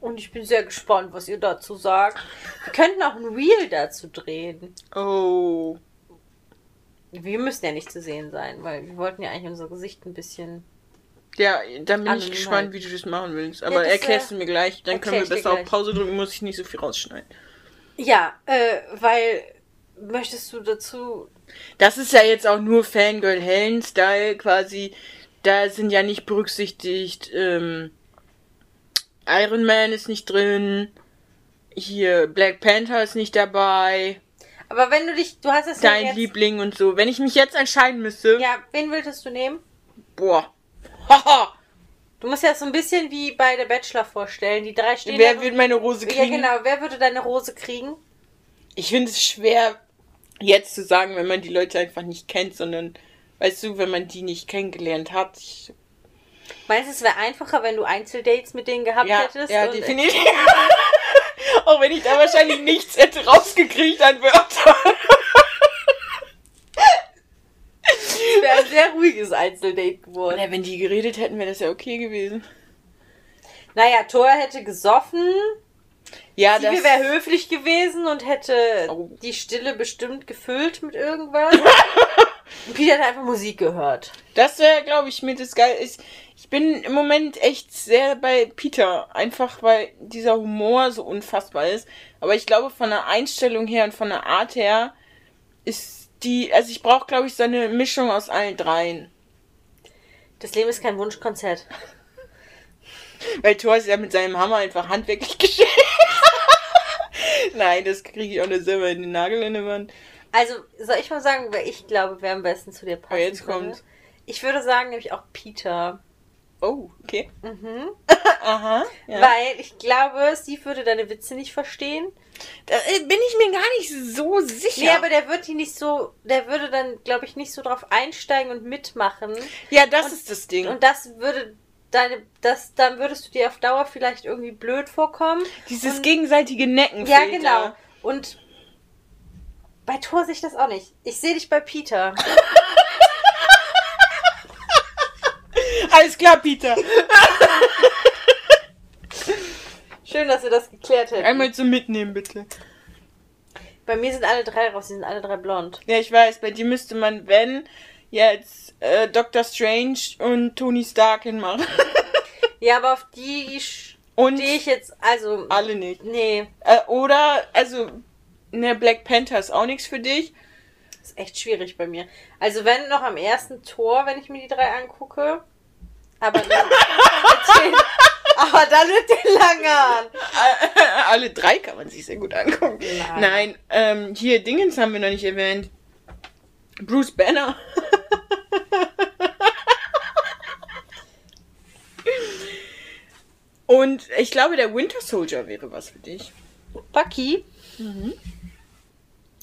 Speaker 2: Und ich bin sehr gespannt, was ihr dazu sagt. Wir könnten auch ein Reel dazu drehen.
Speaker 1: Oh.
Speaker 2: Wir müssen ja nicht zu sehen sein, weil wir wollten ja eigentlich unser Gesicht ein bisschen.
Speaker 1: Ja, dann bin ich gespannt, wie du das machen willst. Aber
Speaker 2: das,
Speaker 1: erklärst
Speaker 2: äh,
Speaker 1: du mir gleich, dann können wir besser auf. Pause drücken, muss ich nicht so viel rausschneiden.
Speaker 2: Ja, äh, weil möchtest du dazu.
Speaker 1: Das ist ja jetzt auch nur Fangirl Helen-Style quasi. Da sind ja nicht berücksichtigt, ähm, Iron Man ist nicht drin. Hier, Black Panther ist nicht dabei.
Speaker 2: Aber wenn du dich. Du hast es ja
Speaker 1: Dein
Speaker 2: jetzt.
Speaker 1: Liebling und so. Wenn ich mich jetzt entscheiden müsste.
Speaker 2: Ja, wen würdest du nehmen?
Speaker 1: Boah. Haha.
Speaker 2: Du musst ja so ein bisschen wie bei der Bachelor vorstellen. Die drei stehen
Speaker 1: Wer wird meine Rose
Speaker 2: Ja,
Speaker 1: kriegen?
Speaker 2: genau. Wer würde deine Rose kriegen?
Speaker 1: Ich finde es schwer, jetzt zu sagen, wenn man die Leute einfach nicht kennt, sondern, weißt du, wenn man die nicht kennengelernt hat. Ich,
Speaker 2: Meinst du, es wäre einfacher, wenn du Einzeldates mit denen gehabt
Speaker 1: ja,
Speaker 2: hättest?
Speaker 1: ja, definitiv. *laughs* Auch wenn ich da wahrscheinlich nichts hätte rausgekriegt an Wörtern.
Speaker 2: Es wäre ein sehr ruhiges Einzeldate geworden.
Speaker 1: Ja, wenn die geredet hätten, wäre das ja okay gewesen.
Speaker 2: Naja, Thor hätte gesoffen.
Speaker 1: Ja,
Speaker 2: Siebe wäre höflich gewesen und hätte
Speaker 1: Oh.
Speaker 2: die Stille bestimmt gefüllt mit irgendwas. *laughs* und Peter hat einfach Musik gehört.
Speaker 1: Das wäre, glaube ich, mir das geil ist. Ich bin im Moment echt sehr bei Peter. Einfach weil dieser Humor so unfassbar ist. Aber ich glaube, von der Einstellung her und von der Art her ist die. Also ich brauche, glaube ich, so eine Mischung aus allen dreien.
Speaker 2: Das Leben ist kein Wunschkonzert. *laughs*
Speaker 1: Weil Thor ist ja mit seinem Hammer einfach handwerklich *laughs* geschehen. Nein, das kriege ich auch nicht selber in den Nagel in die Wand.
Speaker 2: Also, soll ich mal sagen, wer ich glaube, wer am besten zu dir passt?
Speaker 1: Aber jetzt kommt's.
Speaker 2: Ich würde sagen, nämlich auch Peter.
Speaker 1: Oh, okay.
Speaker 2: Mhm. *laughs*
Speaker 1: Aha. Ja.
Speaker 2: Weil ich glaube, sie würde deine Witze nicht verstehen.
Speaker 1: Da äh, bin ich mir gar nicht so sicher.
Speaker 2: Nee, aber der wird die nicht so, der würde dann, glaube ich, nicht so drauf einsteigen und mitmachen.
Speaker 1: ja, das
Speaker 2: Und-
Speaker 1: ist das Ding.
Speaker 2: Und das würde deine, das, dann würdest du dir auf Dauer vielleicht irgendwie blöd vorkommen.
Speaker 1: Dieses
Speaker 2: und,
Speaker 1: gegenseitige Necken.
Speaker 2: Ja, genau. Und bei Thor sehe ich das auch nicht. Ich sehe dich bei Peter. *laughs*
Speaker 1: Alles klar, Peter.
Speaker 2: Schön, dass wir das geklärt hätten.
Speaker 1: Einmal zum Mitnehmen, bitte.
Speaker 2: Bei mir sind alle drei raus, die sind alle drei blond.
Speaker 1: Ja, ich weiß, bei dir müsste man, wenn, jetzt äh, Doctor Strange und Tony Stark hinmachen. *laughs*
Speaker 2: Ja, aber auf die
Speaker 1: Und
Speaker 2: stehe ich jetzt, also.
Speaker 1: alle nicht.
Speaker 2: Nee,
Speaker 1: Äh, oder, also, ne, Black Panther ist auch nichts für dich.
Speaker 2: ist echt schwierig bei mir. Also, wenn noch am ersten Tor, wenn ich mir die drei angucke. Aber dann. *laughs* aber dann mit den.
Speaker 1: Äh, alle drei kann man sich sehr gut angucken.
Speaker 2: Nein.
Speaker 1: Nein, ähm, hier, Dingens haben wir noch nicht erwähnt. Bruce Banner. Und ich glaube, der Winter Soldier wäre was für dich.
Speaker 2: Bucky.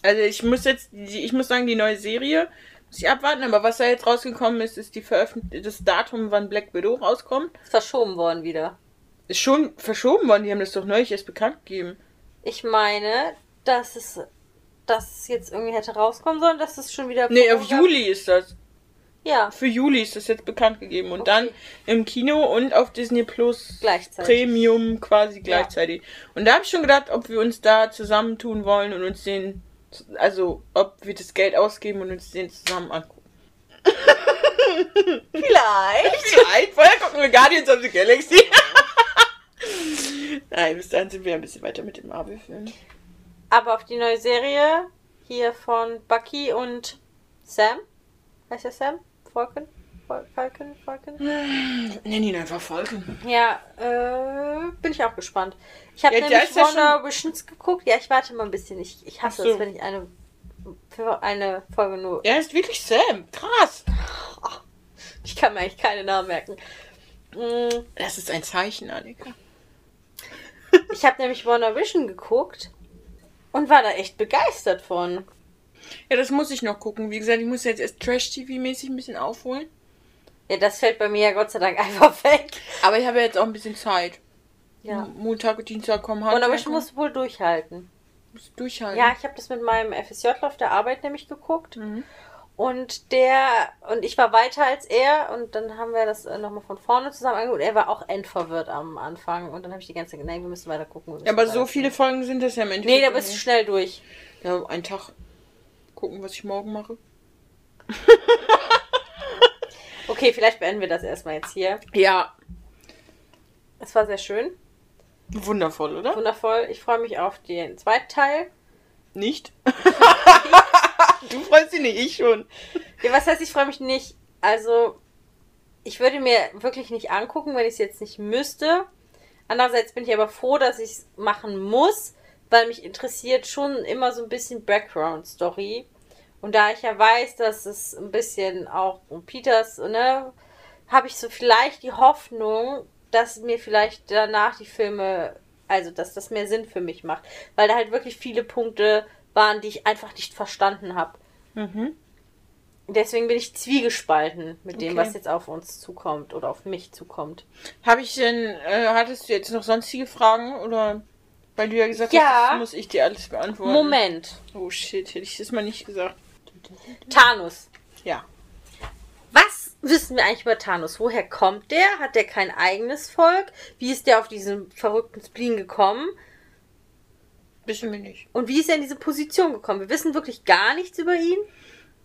Speaker 1: Also ich muss jetzt, ich muss sagen, die neue Serie muss ich abwarten, aber was da jetzt rausgekommen ist, ist die Veröffentlich das Datum, wann Black Widow rauskommt.
Speaker 2: Ist verschoben worden wieder.
Speaker 1: Ist schon verschoben worden, die haben das doch neulich erst bekannt gegeben.
Speaker 2: Ich meine, dass es, dass es jetzt irgendwie hätte rauskommen sollen, dass es schon wieder.
Speaker 1: Nee, auf
Speaker 2: vorher-
Speaker 1: Juli ist das.
Speaker 2: Ja,
Speaker 1: Für Juli ist das jetzt bekannt gegeben. Und
Speaker 2: Okay.
Speaker 1: dann im Kino und auf Disney Plus. Premium quasi gleichzeitig. Und da habe ich schon gedacht, ob wir uns da zusammentun wollen und uns den, also ob wir das Geld ausgeben und uns den zusammen angucken. *laughs* *laughs*
Speaker 2: Vielleicht.
Speaker 1: Vielleicht, vorher gucken wir Guardians of the Galaxy. *laughs* Nein, bis dahin sind wir ein bisschen weiter mit dem Marvel-Film.
Speaker 2: Aber auf die neue Serie hier von Bucky und Sam. Heißt der Sam? Falcon? Fal- Falcon? Falcon? *sighs*
Speaker 1: Nenn ihn einfach Falcon.
Speaker 2: Ja, äh, bin ich auch gespannt. Ich habe
Speaker 1: Ja,
Speaker 2: nämlich
Speaker 1: ist ja
Speaker 2: Wonder Visions geguckt. Ja, ich warte mal ein bisschen. Ich, ich hasse
Speaker 1: so.
Speaker 2: es, wenn ich eine, für eine Folge nur.
Speaker 1: Er ist wirklich Sam. Krass.
Speaker 2: Ich kann mir eigentlich keine Namen merken. Mm,
Speaker 1: Das ist ein Zeichen, Annika.
Speaker 2: Ich habe nämlich Wonder Vision geguckt und war da echt begeistert von.
Speaker 1: Ja, das muss ich noch gucken. Wie gesagt, ich muss jetzt erst Trash-TV-mäßig ein bisschen aufholen.
Speaker 2: Ja, das fällt bei mir ja Gott sei Dank *laughs* einfach weg.
Speaker 1: Aber ich habe ja jetzt auch ein bisschen Zeit.
Speaker 2: Ja.
Speaker 1: Montag und Dienstag kommen
Speaker 2: Wonder
Speaker 1: Handwerker.
Speaker 2: Vision musst du wohl durchhalten.
Speaker 1: Musst du durchhalten.
Speaker 2: Ja, ich habe das mit meinem FSJ auf der Arbeit nämlich geguckt.
Speaker 1: Mhm.
Speaker 2: Und der, und ich war weiter als er und dann haben wir das äh, nochmal von vorne zusammen angeguckt. Er war auch endverwirrt am Anfang und dann habe ich die ganze Zeit, nein, wir müssen weiter gucken. müssen
Speaker 1: Ja, aber so viele Folgen sind das ja im Endeffekt.
Speaker 2: Nee, da bist du schnell durch.
Speaker 1: Ja, einen Tag gucken, was ich morgen mache. *laughs*
Speaker 2: Okay, vielleicht beenden wir das erstmal jetzt hier.
Speaker 1: Ja,
Speaker 2: Es war sehr schön,
Speaker 1: wundervoll, oder?
Speaker 2: wundervoll. Ich freue mich auf den zweiten Teil.
Speaker 1: Nicht? *laughs* *laughs* du freust dich nicht, ich schon.
Speaker 2: Ja, was heißt, ich freue mich nicht? Also, ich würde mir wirklich nicht angucken, wenn ich es jetzt nicht müsste. Andererseits bin ich aber froh, dass ich es machen muss, weil mich interessiert schon immer so ein bisschen Background-Story. Und da ich ja weiß, dass es ein bisschen auch um Peters, ne, habe ich so vielleicht die Hoffnung, dass mir vielleicht danach die Filme, also dass das mehr Sinn für mich macht. Weil da halt wirklich viele Punkte waren, die ich einfach nicht verstanden habe.
Speaker 1: Mhm.
Speaker 2: Deswegen bin ich zwiegespalten mit dem,
Speaker 1: Okay.
Speaker 2: was jetzt auf uns zukommt oder auf mich zukommt.
Speaker 1: Habe ich denn, äh, hattest du jetzt noch sonstige Fragen? Oder, weil du ja gesagt
Speaker 2: Ja.
Speaker 1: hast, das muss ich dir alles beantworten.
Speaker 2: Moment.
Speaker 1: Oh shit, hätte ich das mal nicht gesagt.
Speaker 2: Thanos.
Speaker 1: Ja.
Speaker 2: Was wissen wir eigentlich über Thanos? Woher kommt der? Hat der kein eigenes Volk? Wie ist der auf diesen verrückten Spleen gekommen?
Speaker 1: Wissen wir nicht.
Speaker 2: Und wie ist er in diese Position gekommen? Wir wissen wirklich gar nichts über ihn.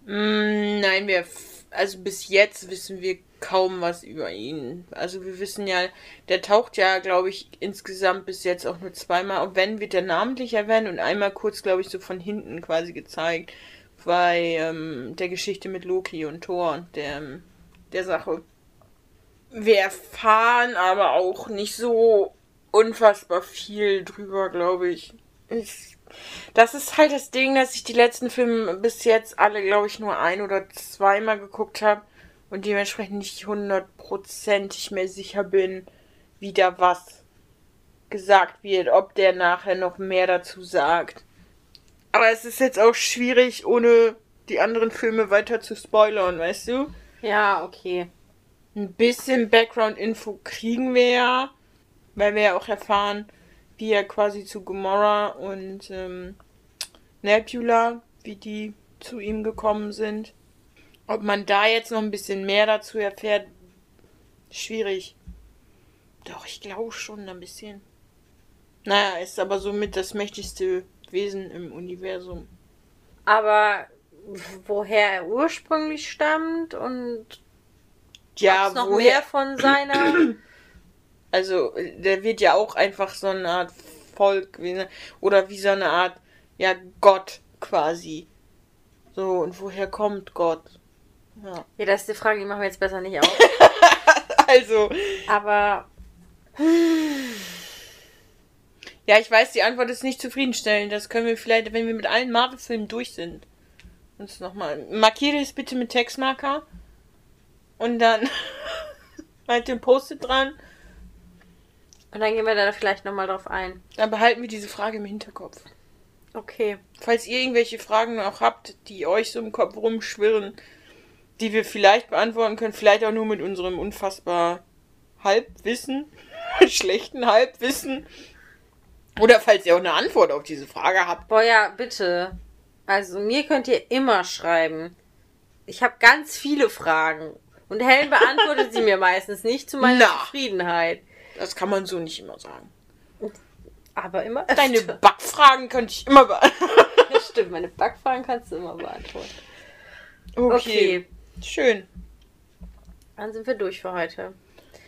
Speaker 1: Mm, nein, wir, also bis jetzt wissen wir kaum was über ihn. Also wir wissen ja, der taucht ja, glaube ich, insgesamt bis jetzt auch nur zweimal. Und wenn, wird er namentlich erwähnt und einmal kurz, glaube ich, so von hinten quasi gezeigt. Bei ähm, der Geschichte mit Loki und Thor und der, ähm, der Sache. Wir erfahren aber auch nicht so unfassbar viel drüber, glaube ich. Ich. Das ist halt das Ding, dass ich die letzten Filme bis jetzt alle, glaube ich, nur ein oder zweimal geguckt habe und dementsprechend nicht hundertprozentig mehr sicher bin, wie da was gesagt wird, ob der nachher noch mehr dazu sagt. Aber es ist jetzt auch schwierig, ohne die anderen Filme weiter zu spoilern, weißt du?
Speaker 2: Ja, okay.
Speaker 1: Ein bisschen Background-Info kriegen wir ja, weil wir ja auch erfahren, wie er quasi zu Gamora und ähm, Nebula, wie die zu ihm gekommen sind. Ob man da jetzt noch ein bisschen mehr dazu erfährt, schwierig. Doch, ich glaube schon ein bisschen. Naja, ist aber somit das mächtigste Wesen im Universum.
Speaker 2: Aber woher er ursprünglich stammt und
Speaker 1: Ja,
Speaker 2: noch
Speaker 1: woher-
Speaker 2: mehr von seiner. *clears throat*
Speaker 1: Also, der wird ja auch einfach so eine Art Volk eine- oder wie so eine Art, ja, Gott quasi. So, und woher kommt Gott? Ja.
Speaker 2: ja, das ist die Frage, die machen wir jetzt besser nicht auf. *laughs*
Speaker 1: Also,
Speaker 2: Aber
Speaker 1: ja, ich weiß, die Antwort ist nicht zufriedenstellend. Das können wir vielleicht, wenn wir mit allen Marvel-Filmen durch sind, uns nochmal. Markiere es bitte mit Textmarker. Und dann *laughs* halt den Post-it dran.
Speaker 2: Und dann gehen wir da vielleicht nochmal drauf ein.
Speaker 1: Dann behalten wir diese Frage im Hinterkopf.
Speaker 2: Okay.
Speaker 1: Falls ihr irgendwelche Fragen noch habt, die euch so im Kopf rumschwirren, die wir vielleicht beantworten können, vielleicht auch nur mit unserem unfassbar Halbwissen, *laughs* schlechten Halbwissen. Oder falls ihr auch eine Antwort auf diese Frage habt.
Speaker 2: Boah, ja, bitte. Also, mir könnt ihr immer schreiben. Ich habe ganz viele Fragen. Und Helen beantwortet sie mir meistens nicht zu meiner
Speaker 1: Na.
Speaker 2: Zufriedenheit.
Speaker 1: Das kann man so nicht immer sagen.
Speaker 2: Aber immer
Speaker 1: Deine
Speaker 2: öfter.
Speaker 1: Backfragen könnte ich immer beantworten. *laughs*
Speaker 2: Stimmt, meine Backfragen kannst du immer beantworten.
Speaker 1: Okay.
Speaker 2: Okay.
Speaker 1: Schön.
Speaker 2: Dann sind wir durch für heute.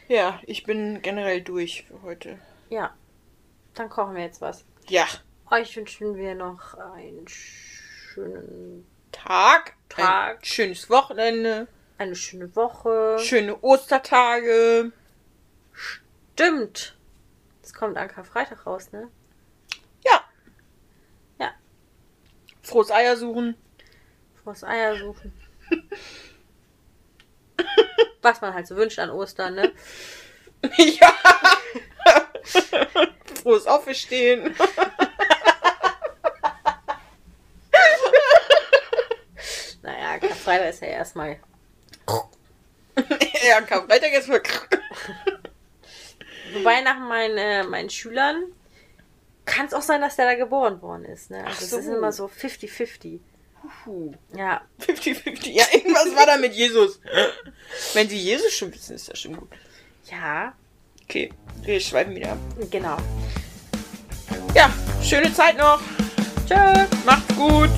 Speaker 1: Ja, ich bin generell durch für heute.
Speaker 2: Ja. Dann kochen wir jetzt was.
Speaker 1: Ja.
Speaker 2: Euch wünschen wir noch einen schönen,
Speaker 1: Tag.
Speaker 2: Tag.
Speaker 1: Ein schönes Wochenende.
Speaker 2: eine schöne Woche.
Speaker 1: Schöne Ostertage.
Speaker 2: Stimmt. Es kommt an Karfreitag raus, ne?
Speaker 1: Ja.
Speaker 2: Ja.
Speaker 1: Frohes Eier suchen.
Speaker 2: Frohes Eier suchen. *laughs* Was man halt so wünscht an Ostern, ne? *laughs*
Speaker 1: ja. Frohes Auferstehen. *laughs*
Speaker 2: Naja, Karfreitag ist ja erstmal.
Speaker 1: ja, Karfreitag ist mal.
Speaker 2: Wobei nach meinen, äh, meinen Schülern kann es auch sein, dass der da geboren worden ist, ne? Also
Speaker 1: so.
Speaker 2: ist immer so 50-50.
Speaker 1: Puh.
Speaker 2: Ja.
Speaker 1: 50-50. Ja, irgendwas war da mit Jesus. Wenn sie Jesus schon wissen, ist das schon gut.
Speaker 2: Ja,
Speaker 1: Okay, wir schweifen wieder ab.
Speaker 2: genau.
Speaker 1: Ja, schöne Zeit noch.
Speaker 2: Tschö.
Speaker 1: Macht's gut.